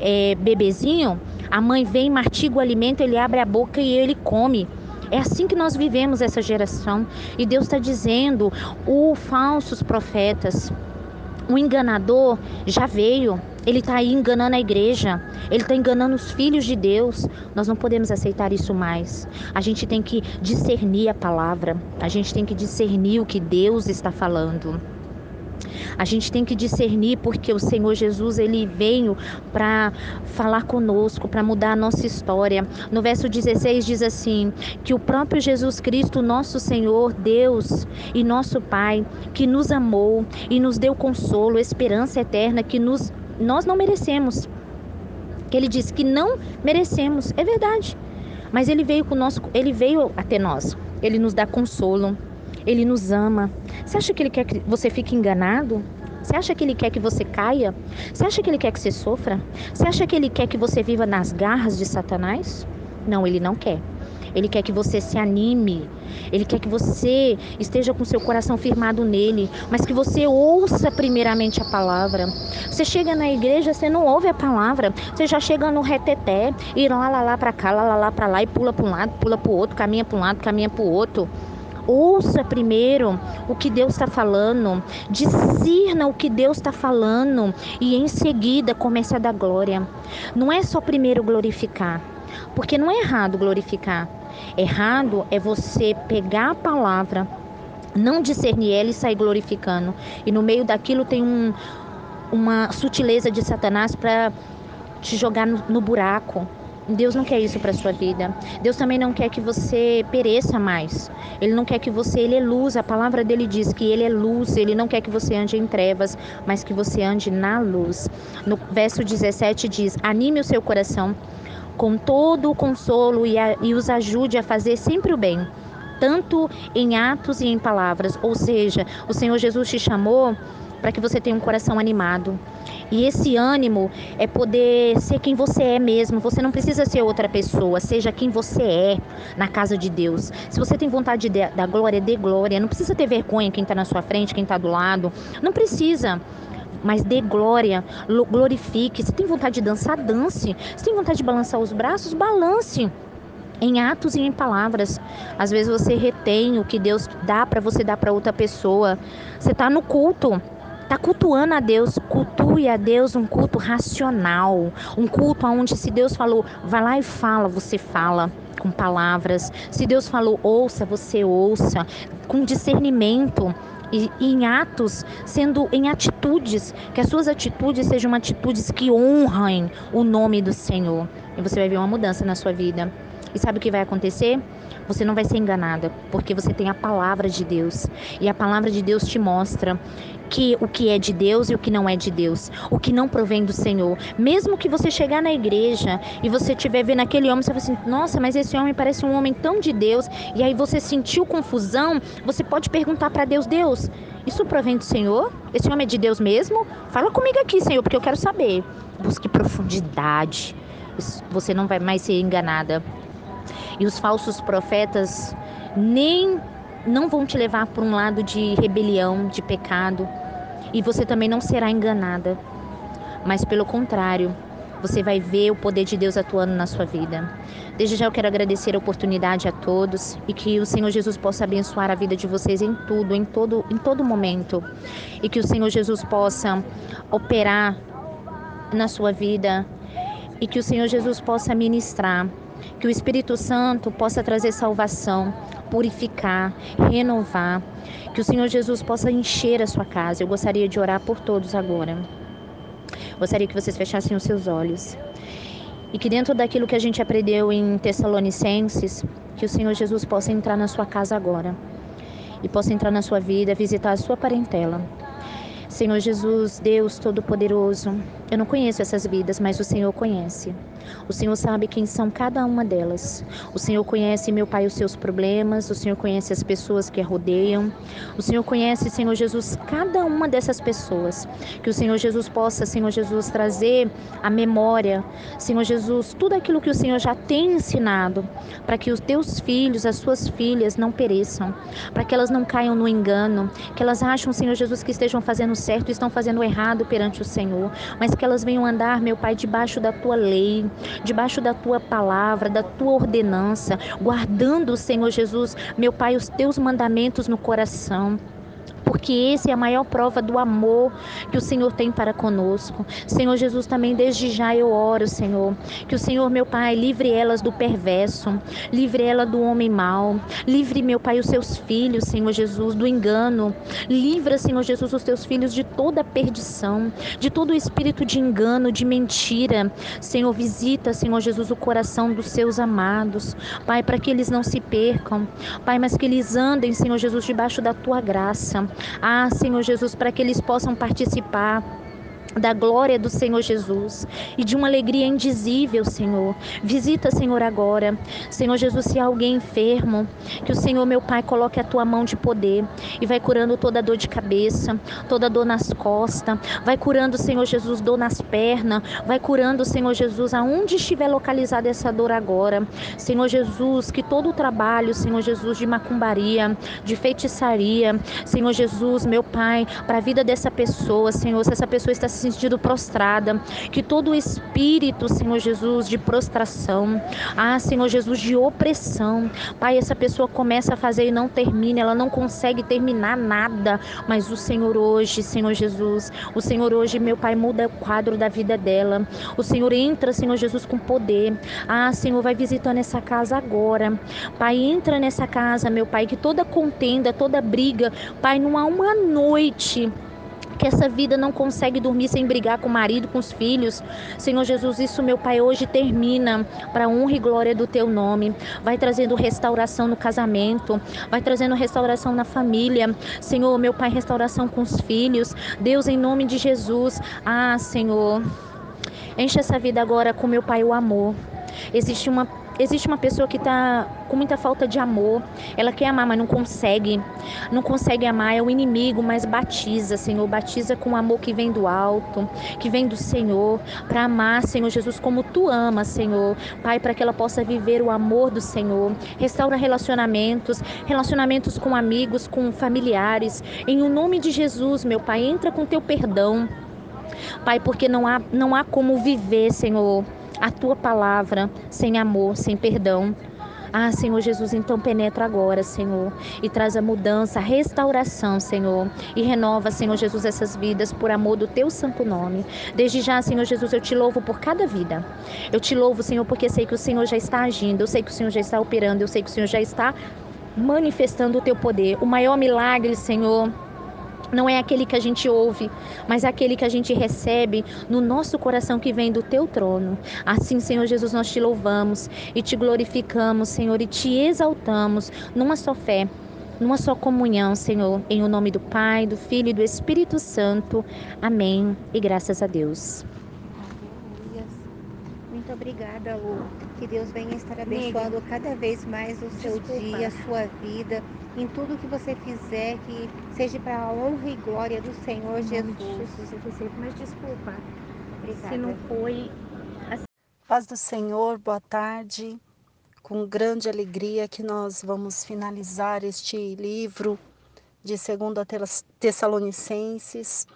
é, bebezinho. A mãe vem, martiga o alimento, ele abre a boca e ele come. É assim que nós vivemos essa geração. E Deus está dizendo: os falsos profetas, o enganador já veio. Ele está aí enganando a igreja. Ele está enganando os filhos de Deus. Nós não podemos aceitar isso mais. A gente tem que discernir a palavra. A gente tem que discernir o que Deus está falando. A gente tem que discernir porque o Senhor Jesus ele veio para falar conosco, para mudar a nossa história. No verso 16 diz assim: que o próprio Jesus Cristo, nosso Senhor, Deus e nosso Pai, que nos amou e nos deu consolo, esperança eterna que nos nós não merecemos. Que ele disse que não merecemos, é verdade. Mas ele veio conosco, ele veio até nós. Ele nos dá consolo, ele nos ama. Você acha que ele quer que você fique enganado? Você acha que ele quer que você caia? Você acha que ele quer que você sofra? Você acha que ele quer que você viva nas garras de Satanás? Não, ele não quer. Ele quer que você se anime. Ele quer que você esteja com seu coração firmado nele, mas que você ouça primeiramente a palavra. Você chega na igreja, você não ouve a palavra, você já chega no reteté, e lá lá lá para cá, lá lá lá para lá e pula para um lado, pula para o outro, caminha para um lado, caminha para o outro. Ouça primeiro o que Deus está falando, discirna o que Deus está falando e em seguida comece a dar glória. Não é só primeiro glorificar, porque não é errado glorificar. Errado é você pegar a palavra, não discernir ela e sair glorificando. E no meio daquilo tem um, uma sutileza de Satanás para te jogar no, no buraco, Deus não quer isso para sua vida. Deus também não quer que você pereça mais. Ele não quer que você, ele é luz. A palavra dele diz que ele é luz. Ele não quer que você ande em trevas, mas que você ande na luz. No verso 17 diz: Anime o seu coração com todo o consolo e, a, e os ajude a fazer sempre o bem, tanto em atos e em palavras. Ou seja, o Senhor Jesus te chamou para que você tenha um coração animado. E esse ânimo é poder ser quem você é mesmo. Você não precisa ser outra pessoa, seja quem você é na casa de Deus. Se você tem vontade de, da glória, dê glória. Não precisa ter vergonha quem está na sua frente, quem está do lado. Não precisa mas dê glória, glorifique. Se tem vontade de dançar, dance. Se tem vontade de balançar os braços, balance. Em atos e em palavras. Às vezes você retém o que Deus dá para você dar para outra pessoa. Você está no culto. Está cultuando a Deus, cultue a Deus um culto racional, um culto onde se Deus falou, vai lá e fala, você fala com palavras. Se Deus falou, ouça, você ouça, com discernimento. E, em atos, sendo em atitudes, que as suas atitudes sejam atitudes que honrem o nome do Senhor. E você vai ver uma mudança na sua vida. E sabe o que vai acontecer? Você não vai ser enganada, porque você tem a palavra de Deus. E a palavra de Deus te mostra que o que é de Deus e o que não é de Deus, o que não provém do Senhor. Mesmo que você chegar na igreja e você estiver vendo aquele homem, você vai assim: "Nossa, mas esse homem parece um homem tão de Deus". E aí você sentiu confusão, você pode perguntar para Deus: "Deus, isso provém do Senhor? Esse homem é de Deus mesmo? Fala comigo aqui, Senhor, porque eu quero saber". Busque profundidade. Você não vai mais ser enganada. E os falsos profetas nem não vão te levar por um lado de rebelião, de pecado, e você também não será enganada. Mas pelo contrário, você vai ver o poder de Deus atuando na sua vida. Desde já eu quero agradecer a oportunidade a todos e que o Senhor Jesus possa abençoar a vida de vocês em tudo, em todo, em todo momento. E que o Senhor Jesus possa operar na sua vida e que o Senhor Jesus possa ministrar que o Espírito Santo possa trazer salvação, purificar, renovar, que o Senhor Jesus possa encher a sua casa. Eu gostaria de orar por todos agora. Gostaria que vocês fechassem os seus olhos. E que dentro daquilo que a gente aprendeu em Tessalonicenses, que o Senhor Jesus possa entrar na sua casa agora. E possa entrar na sua vida, visitar a sua parentela. Senhor Jesus, Deus Todo-Poderoso, eu não conheço essas vidas, mas o Senhor conhece. O Senhor sabe quem são cada uma delas. O Senhor conhece, meu Pai, os seus problemas. O Senhor conhece as pessoas que a rodeiam. O Senhor conhece, Senhor Jesus, cada uma dessas pessoas. Que o Senhor Jesus possa, Senhor Jesus, trazer a memória, Senhor Jesus, tudo aquilo que o Senhor já tem ensinado, para que os teus filhos, as suas filhas não pereçam, para que elas não caiam no engano, que elas acham, Senhor Jesus, que estejam fazendo certo e estão fazendo errado perante o Senhor, mas que elas venham andar, meu Pai, debaixo da tua lei, debaixo da tua palavra, da tua ordenança, guardando, Senhor Jesus, meu Pai, os teus mandamentos no coração porque esse é a maior prova do amor que o Senhor tem para conosco. Senhor Jesus, também desde já eu oro, Senhor, que o Senhor, meu Pai, livre elas do perverso, livre ela do homem mau, livre, meu Pai, os seus filhos, Senhor Jesus, do engano, livra, Senhor Jesus, os teus filhos de toda perdição, de todo o espírito de engano, de mentira. Senhor, visita, Senhor Jesus, o coração dos seus amados, Pai, para que eles não se percam, Pai, mas que eles andem, Senhor Jesus, debaixo da tua graça. Ah, Senhor Jesus, para que eles possam participar da glória do Senhor Jesus e de uma alegria indizível, Senhor. Visita, Senhor, agora. Senhor Jesus, se há alguém enfermo, que o Senhor, meu Pai, coloque a tua mão de poder e vai curando toda dor de cabeça, toda dor nas costas, vai curando, Senhor Jesus, dor nas pernas, vai curando, Senhor Jesus, aonde estiver localizada essa dor agora. Senhor Jesus, que todo o trabalho, Senhor Jesus, de macumbaria, de feitiçaria, Senhor Jesus, meu Pai, para a vida dessa pessoa, Senhor, se essa pessoa está se sentindo prostrada, que todo espírito, Senhor Jesus, de prostração, ah, Senhor Jesus, de opressão, Pai, essa pessoa começa a fazer e não termina, ela não consegue terminar nada, mas o Senhor hoje, Senhor Jesus, o Senhor hoje, meu Pai, muda o quadro da vida dela. O Senhor entra, Senhor Jesus, com poder. Ah, Senhor, vai visitando essa casa agora. Pai, entra nessa casa, meu Pai, que toda contenda, toda briga, Pai, não há uma noite que essa vida não consegue dormir sem brigar com o marido, com os filhos. Senhor Jesus, isso, meu Pai, hoje termina para honra e glória do teu nome. Vai trazendo restauração no casamento, vai trazendo restauração na família. Senhor, meu Pai, restauração com os filhos. Deus, em nome de Jesus. Ah, Senhor, enche essa vida agora com meu Pai o amor. Existe uma Existe uma pessoa que está com muita falta de amor. Ela quer amar, mas não consegue. Não consegue amar. É o inimigo, mas batiza, Senhor. Batiza com o amor que vem do alto, que vem do Senhor. Para amar, Senhor Jesus, como tu amas, Senhor. Pai, para que ela possa viver o amor do Senhor. Restaura relacionamentos, relacionamentos com amigos, com familiares. Em o nome de Jesus, meu Pai, entra com teu perdão. Pai, porque não há, não há como viver, Senhor a tua palavra sem amor, sem perdão. Ah, Senhor Jesus, então penetra agora, Senhor, e traz a mudança, a restauração, Senhor, e renova, Senhor Jesus, essas vidas por amor do teu santo nome. Desde já, Senhor Jesus, eu te louvo por cada vida. Eu te louvo, Senhor, porque sei que o Senhor já está agindo, eu sei que o Senhor já está operando, eu sei que o Senhor já está manifestando o teu poder. O maior milagre, Senhor, não é aquele que a gente ouve, mas é aquele que a gente recebe no nosso coração que vem do teu trono. Assim, Senhor Jesus, nós te louvamos e te glorificamos, Senhor, e te exaltamos numa só fé, numa só comunhão, Senhor, em o nome do Pai, do Filho e do Espírito Santo. Amém. E graças a Deus. Muito obrigada, Lu. Que Deus venha estar abençoando cada vez mais o seu Desculpa. dia, a sua vida em tudo que você fizer, que seja para a honra e glória do Senhor Jesus. Jesus. Mas desculpa. Obrigada. Se não foi. Assim... Paz do Senhor, boa tarde. Com grande alegria que nós vamos finalizar este livro de 2 Tessalonicenses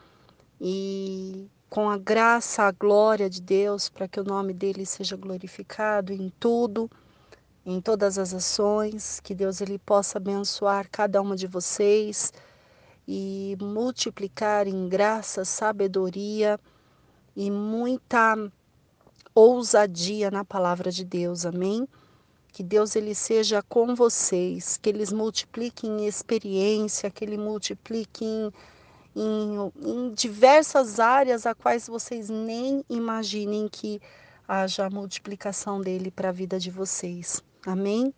e com a graça, a glória de Deus, para que o nome dele seja glorificado em tudo em todas as ações, que Deus ele possa abençoar cada uma de vocês e multiplicar em graça, sabedoria e muita ousadia na palavra de Deus. Amém? Que Deus ele seja com vocês, que eles multipliquem em experiência, que ele multiplique em, em, diversas áreas a quais vocês nem imaginem que haja multiplicação dele para a vida de vocês. Amém?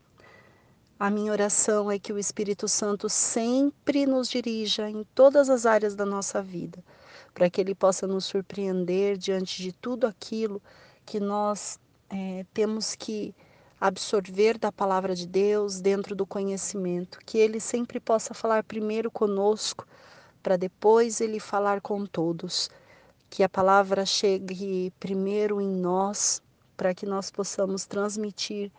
A minha oração é que o Espírito Santo sempre nos dirija em todas as áreas da nossa vida, para que ele possa nos surpreender diante de tudo aquilo que nós é, temos que absorver da palavra de Deus dentro do conhecimento, que ele sempre possa falar primeiro conosco, para depois ele falar com todos, que a palavra chegue primeiro em nós, para que nós possamos transmitir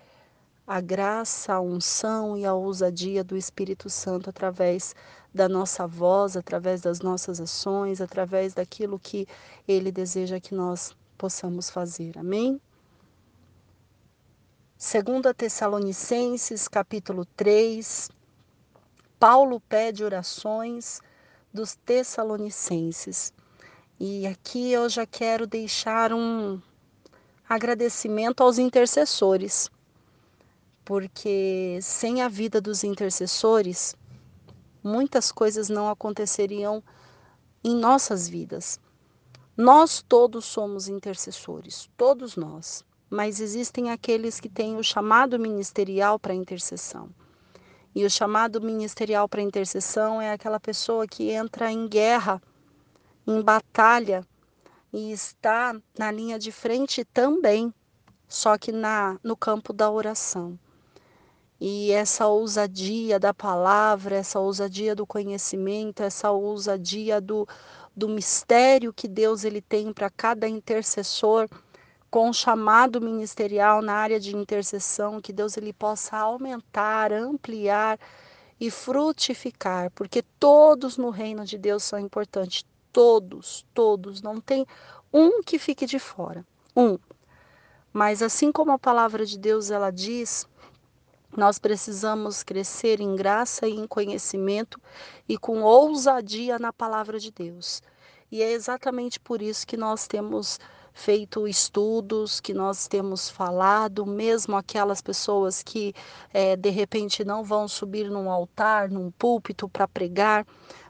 a graça, a unção e a ousadia do Espírito Santo através da nossa voz, através das nossas ações, através daquilo que ele deseja que nós possamos fazer. Amém? Segundo a Tessalonicenses, capítulo 3, Paulo pede orações dos Tessalonicenses. E aqui eu já quero deixar um agradecimento aos intercessores porque sem a vida dos intercessores, muitas coisas não aconteceriam em nossas vidas. Nós todos somos intercessores, todos nós, mas existem aqueles que têm o chamado ministerial para intercessão. E o chamado ministerial para intercessão é aquela pessoa que entra em guerra, em batalha e está na linha de frente também, só que na no campo da oração. E essa ousadia da palavra, essa ousadia do conhecimento, essa ousadia do, do mistério que Deus ele tem para cada intercessor, com chamado ministerial na área de intercessão, que Deus ele possa aumentar, ampliar e frutificar, porque todos no reino de Deus são importantes, todos, todos, não tem um que fique de fora. Um. Mas assim como a palavra de Deus ela diz, nós precisamos crescer em graça e em conhecimento e com ousadia na palavra de Deus. E é exatamente por isso que nós temos feito estudos, que nós temos falado, mesmo aquelas pessoas que é, de repente não vão subir num altar, num púlpito para pregar,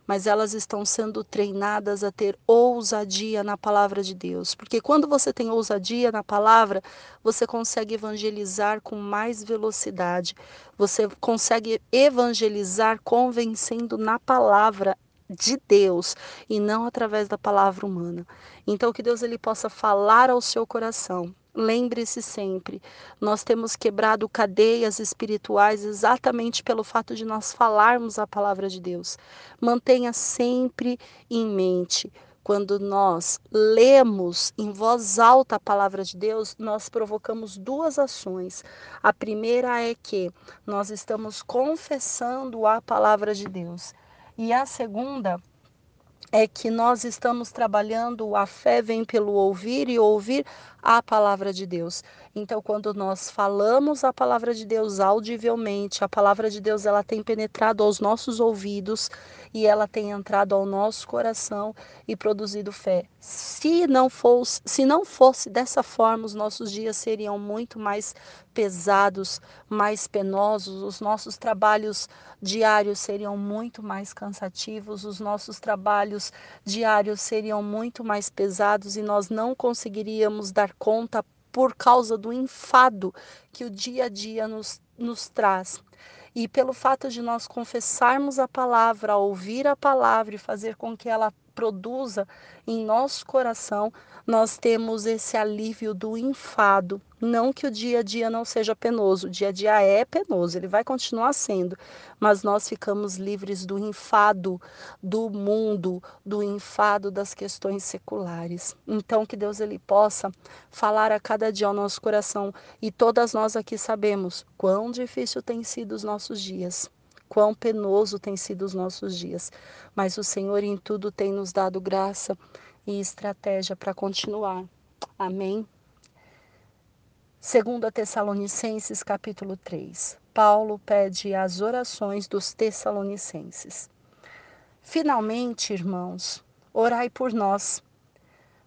mas elas estão sendo treinadas a ter ousadia na palavra de Deus. Porque quando você tem ousadia na palavra, você consegue evangelizar com mais velocidade. Você consegue evangelizar convencendo na palavra de Deus e não através da palavra humana. Então que Deus ele possa falar ao seu coração Lembre-se sempre, nós temos quebrado cadeias espirituais exatamente pelo fato de nós falarmos a palavra de Deus. Mantenha sempre em mente, quando nós lemos em voz alta a palavra de Deus, nós provocamos duas ações. A primeira é que nós estamos confessando a palavra de Deus. E a segunda é que nós estamos trabalhando a fé vem pelo ouvir e ouvir a palavra de Deus. Então, quando nós falamos a palavra de Deus audivelmente, a palavra de Deus ela tem penetrado aos nossos ouvidos e ela tem entrado ao nosso coração e produzido fé. Se não fosse, se não fosse dessa forma, os nossos dias seriam muito mais pesados, mais penosos, os nossos trabalhos diários seriam muito mais cansativos, os nossos trabalhos diários seriam muito mais pesados e nós não conseguiríamos dar conta por causa do enfado que o dia a dia nos, nos traz. E pelo fato de nós confessarmos a palavra, ouvir a palavra e fazer com que ela produza em nosso coração, nós temos esse alívio do enfado. Não que o dia a dia não seja penoso, o dia a dia é penoso, ele vai continuar sendo, mas nós ficamos livres do enfado do mundo, do enfado das questões seculares. Então que Deus ele possa falar a cada dia ao nosso coração e todas nós aqui sabemos quão difícil tem sido os nossos dias quão penoso tem sido os nossos dias, mas o Senhor em tudo tem nos dado graça e estratégia para continuar. Amém. Segundo a Tessalonicenses capítulo 3. Paulo pede as orações dos Tessalonicenses. Finalmente, irmãos, orai por nós,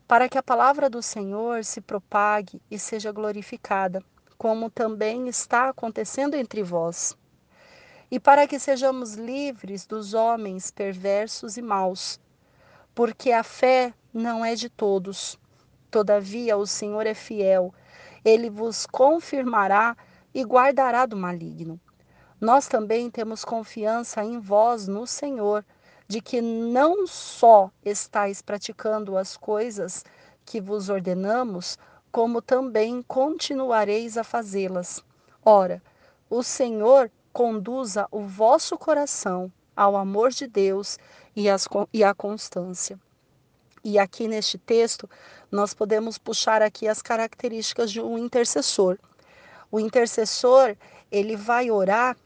para que a palavra do Senhor se propague e seja glorificada, como também está acontecendo entre vós e para que sejamos livres dos homens perversos e maus, porque a fé não é de todos. Todavia, o Senhor é fiel, ele vos confirmará e guardará do maligno. Nós também temos confiança em vós no Senhor, de que não só estáis praticando as coisas que vos ordenamos, como também continuareis a fazê-las. Ora, o Senhor conduza o vosso coração ao amor de Deus e, as, e à constância. E aqui neste texto, nós podemos puxar aqui as características de um intercessor. O intercessor, ele vai orar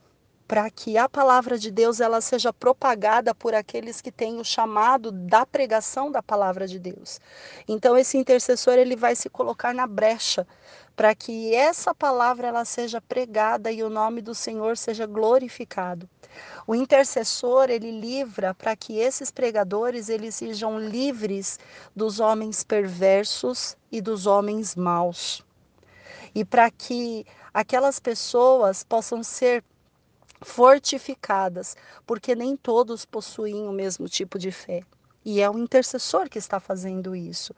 para que a palavra de Deus ela seja propagada por aqueles que têm o chamado da pregação da palavra de Deus. Então esse intercessor ele vai se colocar na brecha para que essa palavra ela seja pregada e o nome do Senhor seja glorificado. O intercessor, ele livra para que esses pregadores eles sejam livres dos homens perversos e dos homens maus. E para que aquelas pessoas possam ser fortificadas, porque nem todos possuem o mesmo tipo de fé. E é o intercessor que está fazendo isso.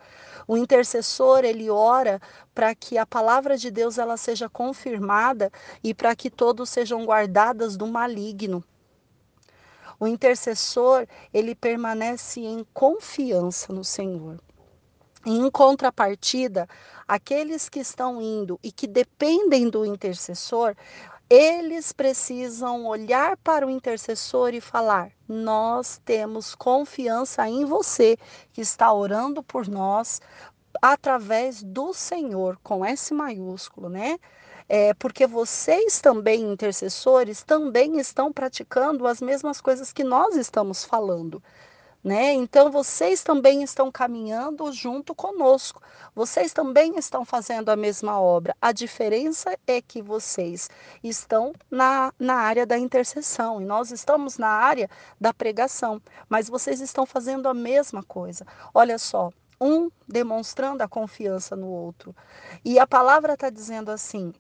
O intercessor, ele ora para que a palavra de Deus ela seja confirmada e para que todos sejam guardados do maligno. O intercessor, ele permanece em confiança no Senhor. Em contrapartida, aqueles que estão indo e que dependem do intercessor, eles precisam olhar para o intercessor e falar: Nós temos confiança em você que está orando por nós através do Senhor, com S maiúsculo, né? É, porque vocês também, intercessores, também estão praticando as mesmas coisas que nós estamos falando. Né? Então vocês também estão caminhando junto conosco. Vocês também estão fazendo a mesma obra. A diferença é que vocês estão na, na área da intercessão e nós estamos na área da pregação, mas vocês estão fazendo a mesma coisa. Olha só, um demonstrando a confiança no outro. E a palavra está dizendo assim,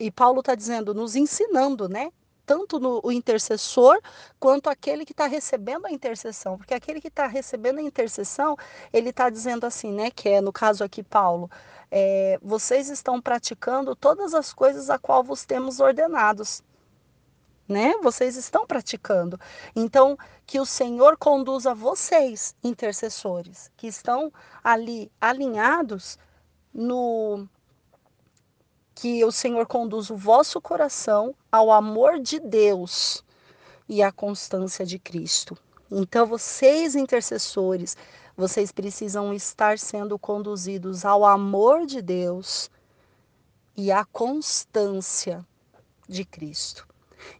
e Paulo está dizendo, nos ensinando, né? Tanto no, o intercessor quanto aquele que está recebendo a intercessão, porque aquele que está recebendo a intercessão, ele está dizendo assim, né, que é no caso aqui Paulo, é, vocês estão praticando todas as coisas a qual vos temos ordenados. Né? Vocês estão praticando. Então, que o Senhor conduza vocês, intercessores, que estão ali alinhados no que o Senhor conduz o vosso coração ao amor de Deus e à constância de Cristo. Então, vocês intercessores, vocês precisam estar sendo conduzidos ao amor de Deus e à constância de Cristo.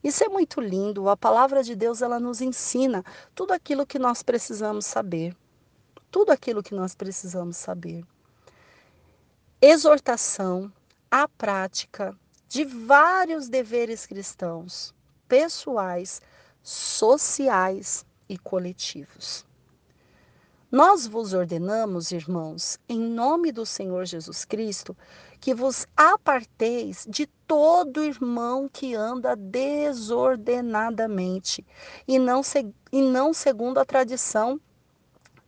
Isso é muito lindo. A palavra de Deus ela nos ensina tudo aquilo que nós precisamos saber. Tudo aquilo que nós precisamos saber. Exortação, a prática de vários deveres cristãos, pessoais, sociais e coletivos. Nós vos ordenamos, irmãos, em nome do Senhor Jesus Cristo, que vos aparteis de todo irmão que anda desordenadamente e não, e não segundo a tradição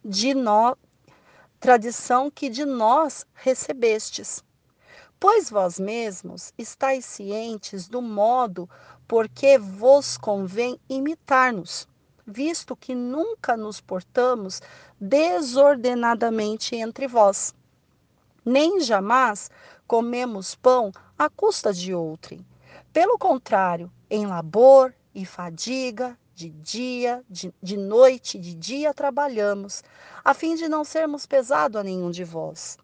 de nós, tradição que de nós recebestes Pois vós mesmos estáis cientes do modo por que vos convém imitar-nos, visto que nunca nos portamos desordenadamente entre vós, nem jamais comemos pão à custa de outrem. Pelo contrário, em labor e fadiga, de dia, de, de noite, de dia trabalhamos, a fim de não sermos pesado a nenhum de vós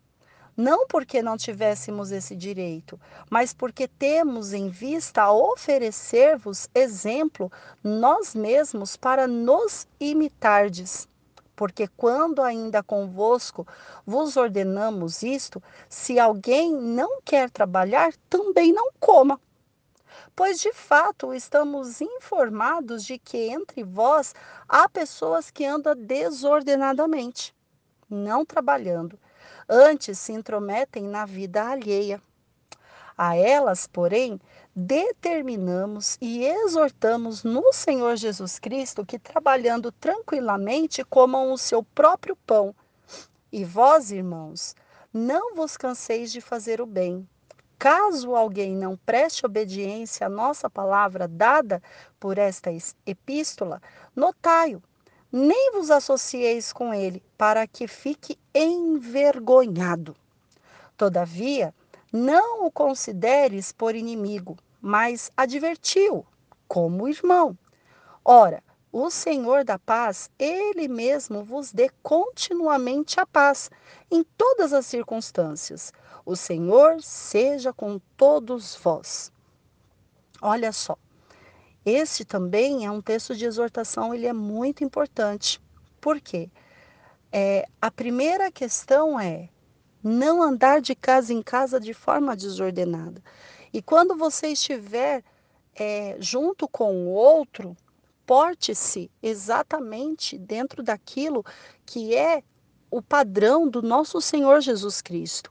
não porque não tivéssemos esse direito, mas porque temos em vista oferecer-vos exemplo nós mesmos para nos imitardes. Porque quando ainda convosco vos ordenamos isto, se alguém não quer trabalhar, também não coma. Pois de fato estamos informados de que entre vós há pessoas que andam desordenadamente, não trabalhando antes se intrometem na vida alheia. A elas, porém, determinamos e exortamos no Senhor Jesus Cristo que, trabalhando tranquilamente, comam o seu próprio pão. E vós, irmãos, não vos canseis de fazer o bem. Caso alguém não preste obediência à nossa palavra dada por esta epístola, notai-o nem vos associeis com ele, para que fique envergonhado. Todavia, não o consideres por inimigo, mas advertiu como irmão. Ora, o Senhor da paz, ele mesmo vos dê continuamente a paz em todas as circunstâncias. O Senhor seja com todos vós. Olha só, esse também é um texto de exortação, ele é muito importante. Por quê? É, a primeira questão é não andar de casa em casa de forma desordenada. E quando você estiver é, junto com o outro, porte-se exatamente dentro daquilo que é o padrão do nosso Senhor Jesus Cristo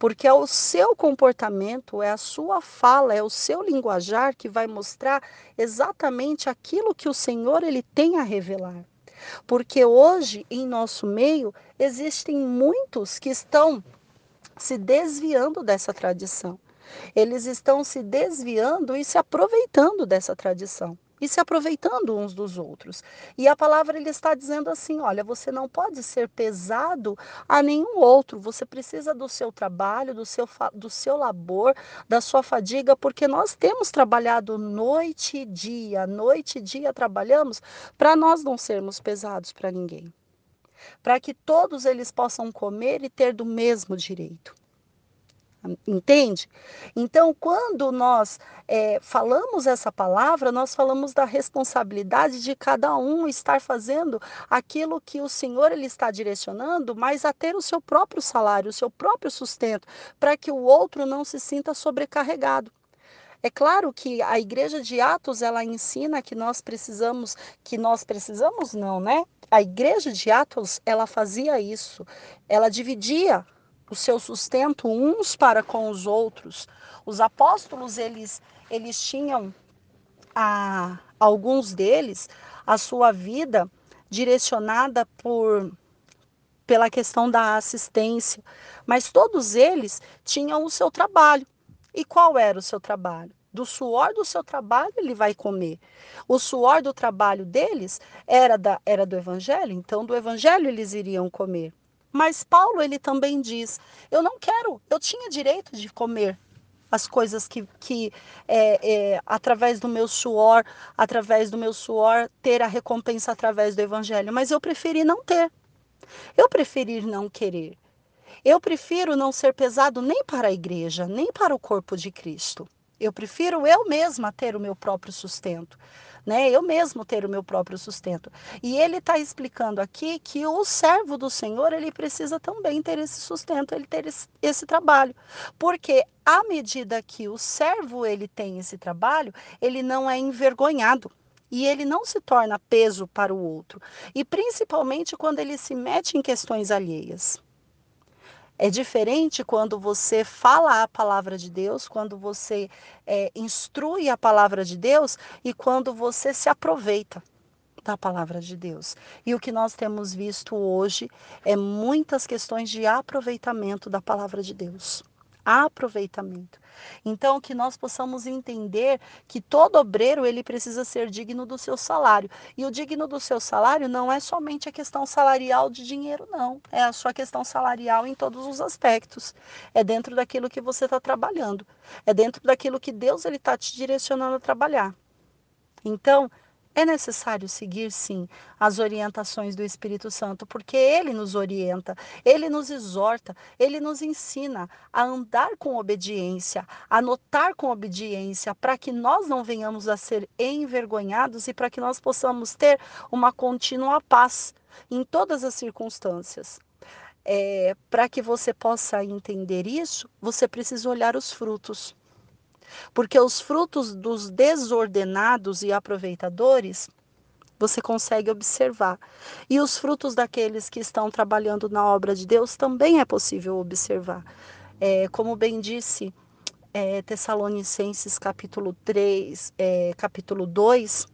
porque é o seu comportamento, é a sua fala, é o seu linguajar que vai mostrar exatamente aquilo que o Senhor ele tem a revelar. Porque hoje em nosso meio existem muitos que estão se desviando dessa tradição. Eles estão se desviando e se aproveitando dessa tradição e se aproveitando uns dos outros. E a palavra ele está dizendo assim: olha, você não pode ser pesado a nenhum outro, você precisa do seu trabalho, do seu, do seu labor, da sua fadiga, porque nós temos trabalhado noite e dia, noite e dia trabalhamos para nós não sermos pesados para ninguém. Para que todos eles possam comer e ter do mesmo direito. Entende? Então, quando nós é, falamos essa palavra, nós falamos da responsabilidade de cada um estar fazendo aquilo que o Senhor ele está direcionando, mas a ter o seu próprio salário, o seu próprio sustento, para que o outro não se sinta sobrecarregado. É claro que a igreja de Atos ela ensina que nós precisamos, que nós precisamos não, né? A igreja de Atos ela fazia isso, ela dividia o seu sustento uns para com os outros. Os apóstolos, eles, eles tinham, a, alguns deles, a sua vida direcionada por pela questão da assistência, mas todos eles tinham o seu trabalho. E qual era o seu trabalho? Do suor do seu trabalho ele vai comer. O suor do trabalho deles era, da, era do evangelho, então do evangelho eles iriam comer. Mas Paulo ele também diz: eu não quero, eu tinha direito de comer as coisas que, que é, é, através do meu suor, através do meu suor, ter a recompensa através do evangelho, mas eu preferi não ter. Eu preferi não querer. Eu prefiro não ser pesado nem para a igreja, nem para o corpo de Cristo. Eu prefiro eu mesma ter o meu próprio sustento né? Eu mesmo ter o meu próprio sustento. E ele está explicando aqui que o servo do Senhor ele precisa também ter esse sustento, ele ter esse, esse trabalho, porque à medida que o servo ele tem esse trabalho, ele não é envergonhado e ele não se torna peso para o outro, e principalmente quando ele se mete em questões alheias. É diferente quando você fala a palavra de Deus, quando você é, instrui a palavra de Deus e quando você se aproveita da palavra de Deus. E o que nós temos visto hoje é muitas questões de aproveitamento da palavra de Deus aproveitamento. Então, que nós possamos entender que todo obreiro ele precisa ser digno do seu salário. E o digno do seu salário não é somente a questão salarial de dinheiro, não. É a sua questão salarial em todos os aspectos. É dentro daquilo que você está trabalhando. É dentro daquilo que Deus ele está te direcionando a trabalhar. Então, é necessário seguir, sim, as orientações do Espírito Santo, porque ele nos orienta, ele nos exorta, ele nos ensina a andar com obediência, a notar com obediência, para que nós não venhamos a ser envergonhados e para que nós possamos ter uma contínua paz em todas as circunstâncias. É, para que você possa entender isso, você precisa olhar os frutos. Porque os frutos dos desordenados e aproveitadores você consegue observar. E os frutos daqueles que estão trabalhando na obra de Deus também é possível observar. É, como bem disse é, Tessalonicenses capítulo 3, é, capítulo 2,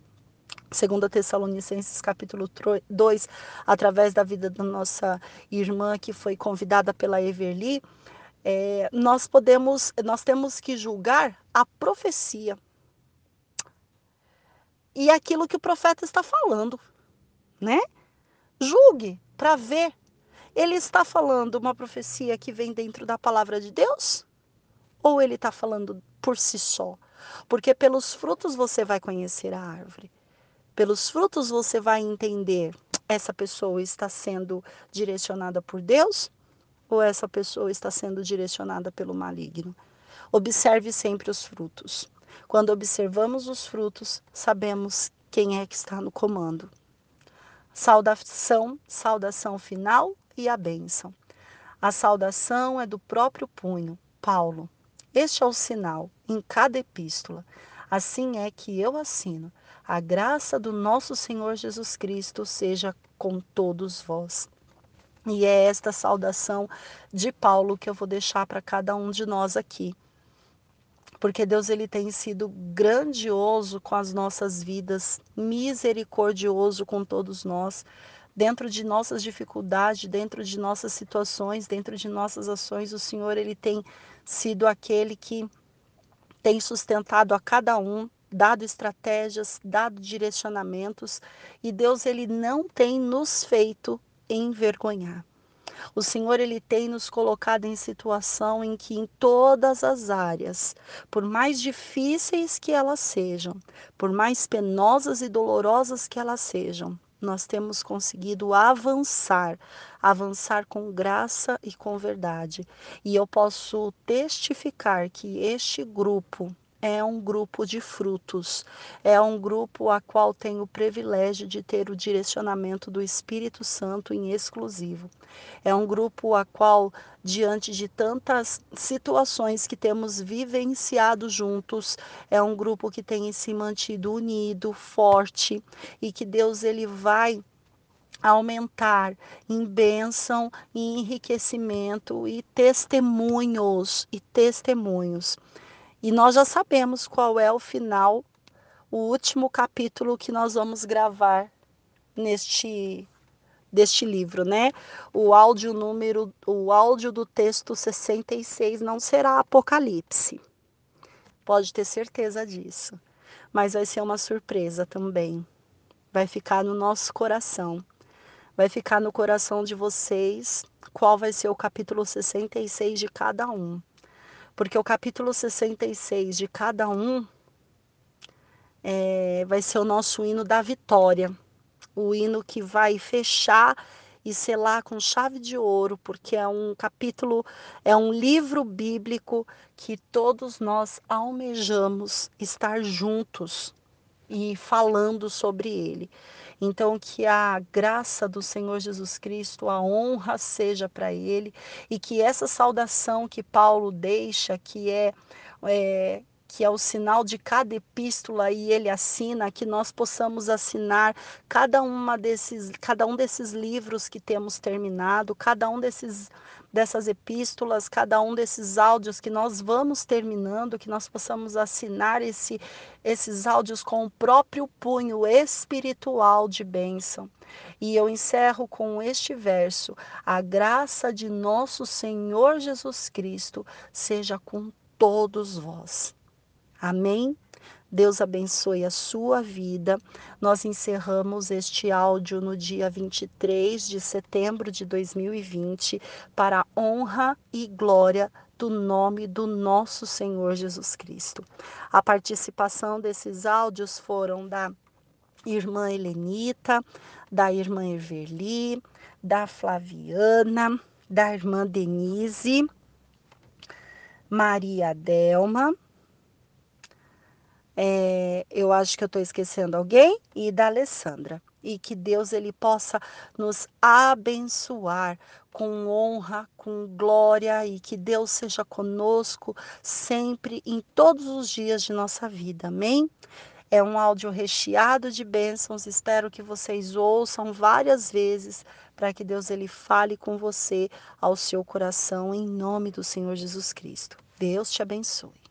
Segunda Tessalonicenses capítulo 2, através da vida da nossa irmã que foi convidada pela Everly, é, nós podemos, nós temos que julgar a profecia e aquilo que o profeta está falando, né? Julgue para ver. Ele está falando uma profecia que vem dentro da palavra de Deus? Ou ele está falando por si só? Porque pelos frutos você vai conhecer a árvore. Pelos frutos você vai entender essa pessoa está sendo direcionada por Deus ou essa pessoa está sendo direcionada pelo maligno. Observe sempre os frutos. Quando observamos os frutos, sabemos quem é que está no comando. Saudação, saudação final e a bênção. A saudação é do próprio punho, Paulo. Este é o sinal em cada epístola. Assim é que eu assino. A graça do nosso Senhor Jesus Cristo seja com todos vós. E é esta saudação de Paulo que eu vou deixar para cada um de nós aqui. Porque Deus ele tem sido grandioso com as nossas vidas, misericordioso com todos nós, dentro de nossas dificuldades, dentro de nossas situações, dentro de nossas ações, o Senhor ele tem sido aquele que tem sustentado a cada um, dado estratégias, dado direcionamentos, e Deus ele não tem nos feito envergonhar. O Senhor ele tem nos colocado em situação em que em todas as áreas, por mais difíceis que elas sejam, por mais penosas e dolorosas que elas sejam, nós temos conseguido avançar, avançar com graça e com verdade. E eu posso testificar que este grupo é um grupo de frutos, é um grupo a qual tenho o privilégio de ter o direcionamento do Espírito Santo em exclusivo. É um grupo a qual, diante de tantas situações que temos vivenciado juntos, é um grupo que tem se mantido unido, forte e que Deus ele vai aumentar em bênção, em enriquecimento e testemunhos e testemunhos. E nós já sabemos qual é o final, o último capítulo que nós vamos gravar neste deste livro, né? O áudio número, o áudio do texto 66 não será Apocalipse. Pode ter certeza disso. Mas vai ser uma surpresa também. Vai ficar no nosso coração. Vai ficar no coração de vocês qual vai ser o capítulo 66 de cada um porque o capítulo 66 de cada um é, vai ser o nosso hino da vitória, o hino que vai fechar e selar com chave de ouro, porque é um capítulo, é um livro bíblico que todos nós almejamos estar juntos e falando sobre ele. Então, que a graça do Senhor Jesus Cristo, a honra seja para ele e que essa saudação que Paulo deixa, que é, é que é o sinal de cada epístola e ele assina, que nós possamos assinar cada uma desses, cada um desses livros que temos terminado, cada um desses dessas epístolas, cada um desses áudios que nós vamos terminando, que nós possamos assinar esse, esses áudios com o próprio punho espiritual de bênção. E eu encerro com este verso: A graça de nosso Senhor Jesus Cristo seja com todos vós. Amém? Deus abençoe a sua vida. Nós encerramos este áudio no dia 23 de setembro de 2020 para a honra e glória do nome do nosso Senhor Jesus Cristo. A participação desses áudios foram da irmã Helenita, da irmã Everli, da Flaviana, da irmã Denise, Maria Delma, é, eu acho que eu estou esquecendo alguém, e da Alessandra. E que Deus ele possa nos abençoar com honra, com glória e que Deus seja conosco sempre em todos os dias de nossa vida. Amém? É um áudio recheado de bênçãos. Espero que vocês ouçam várias vezes para que Deus ele fale com você ao seu coração em nome do Senhor Jesus Cristo. Deus te abençoe.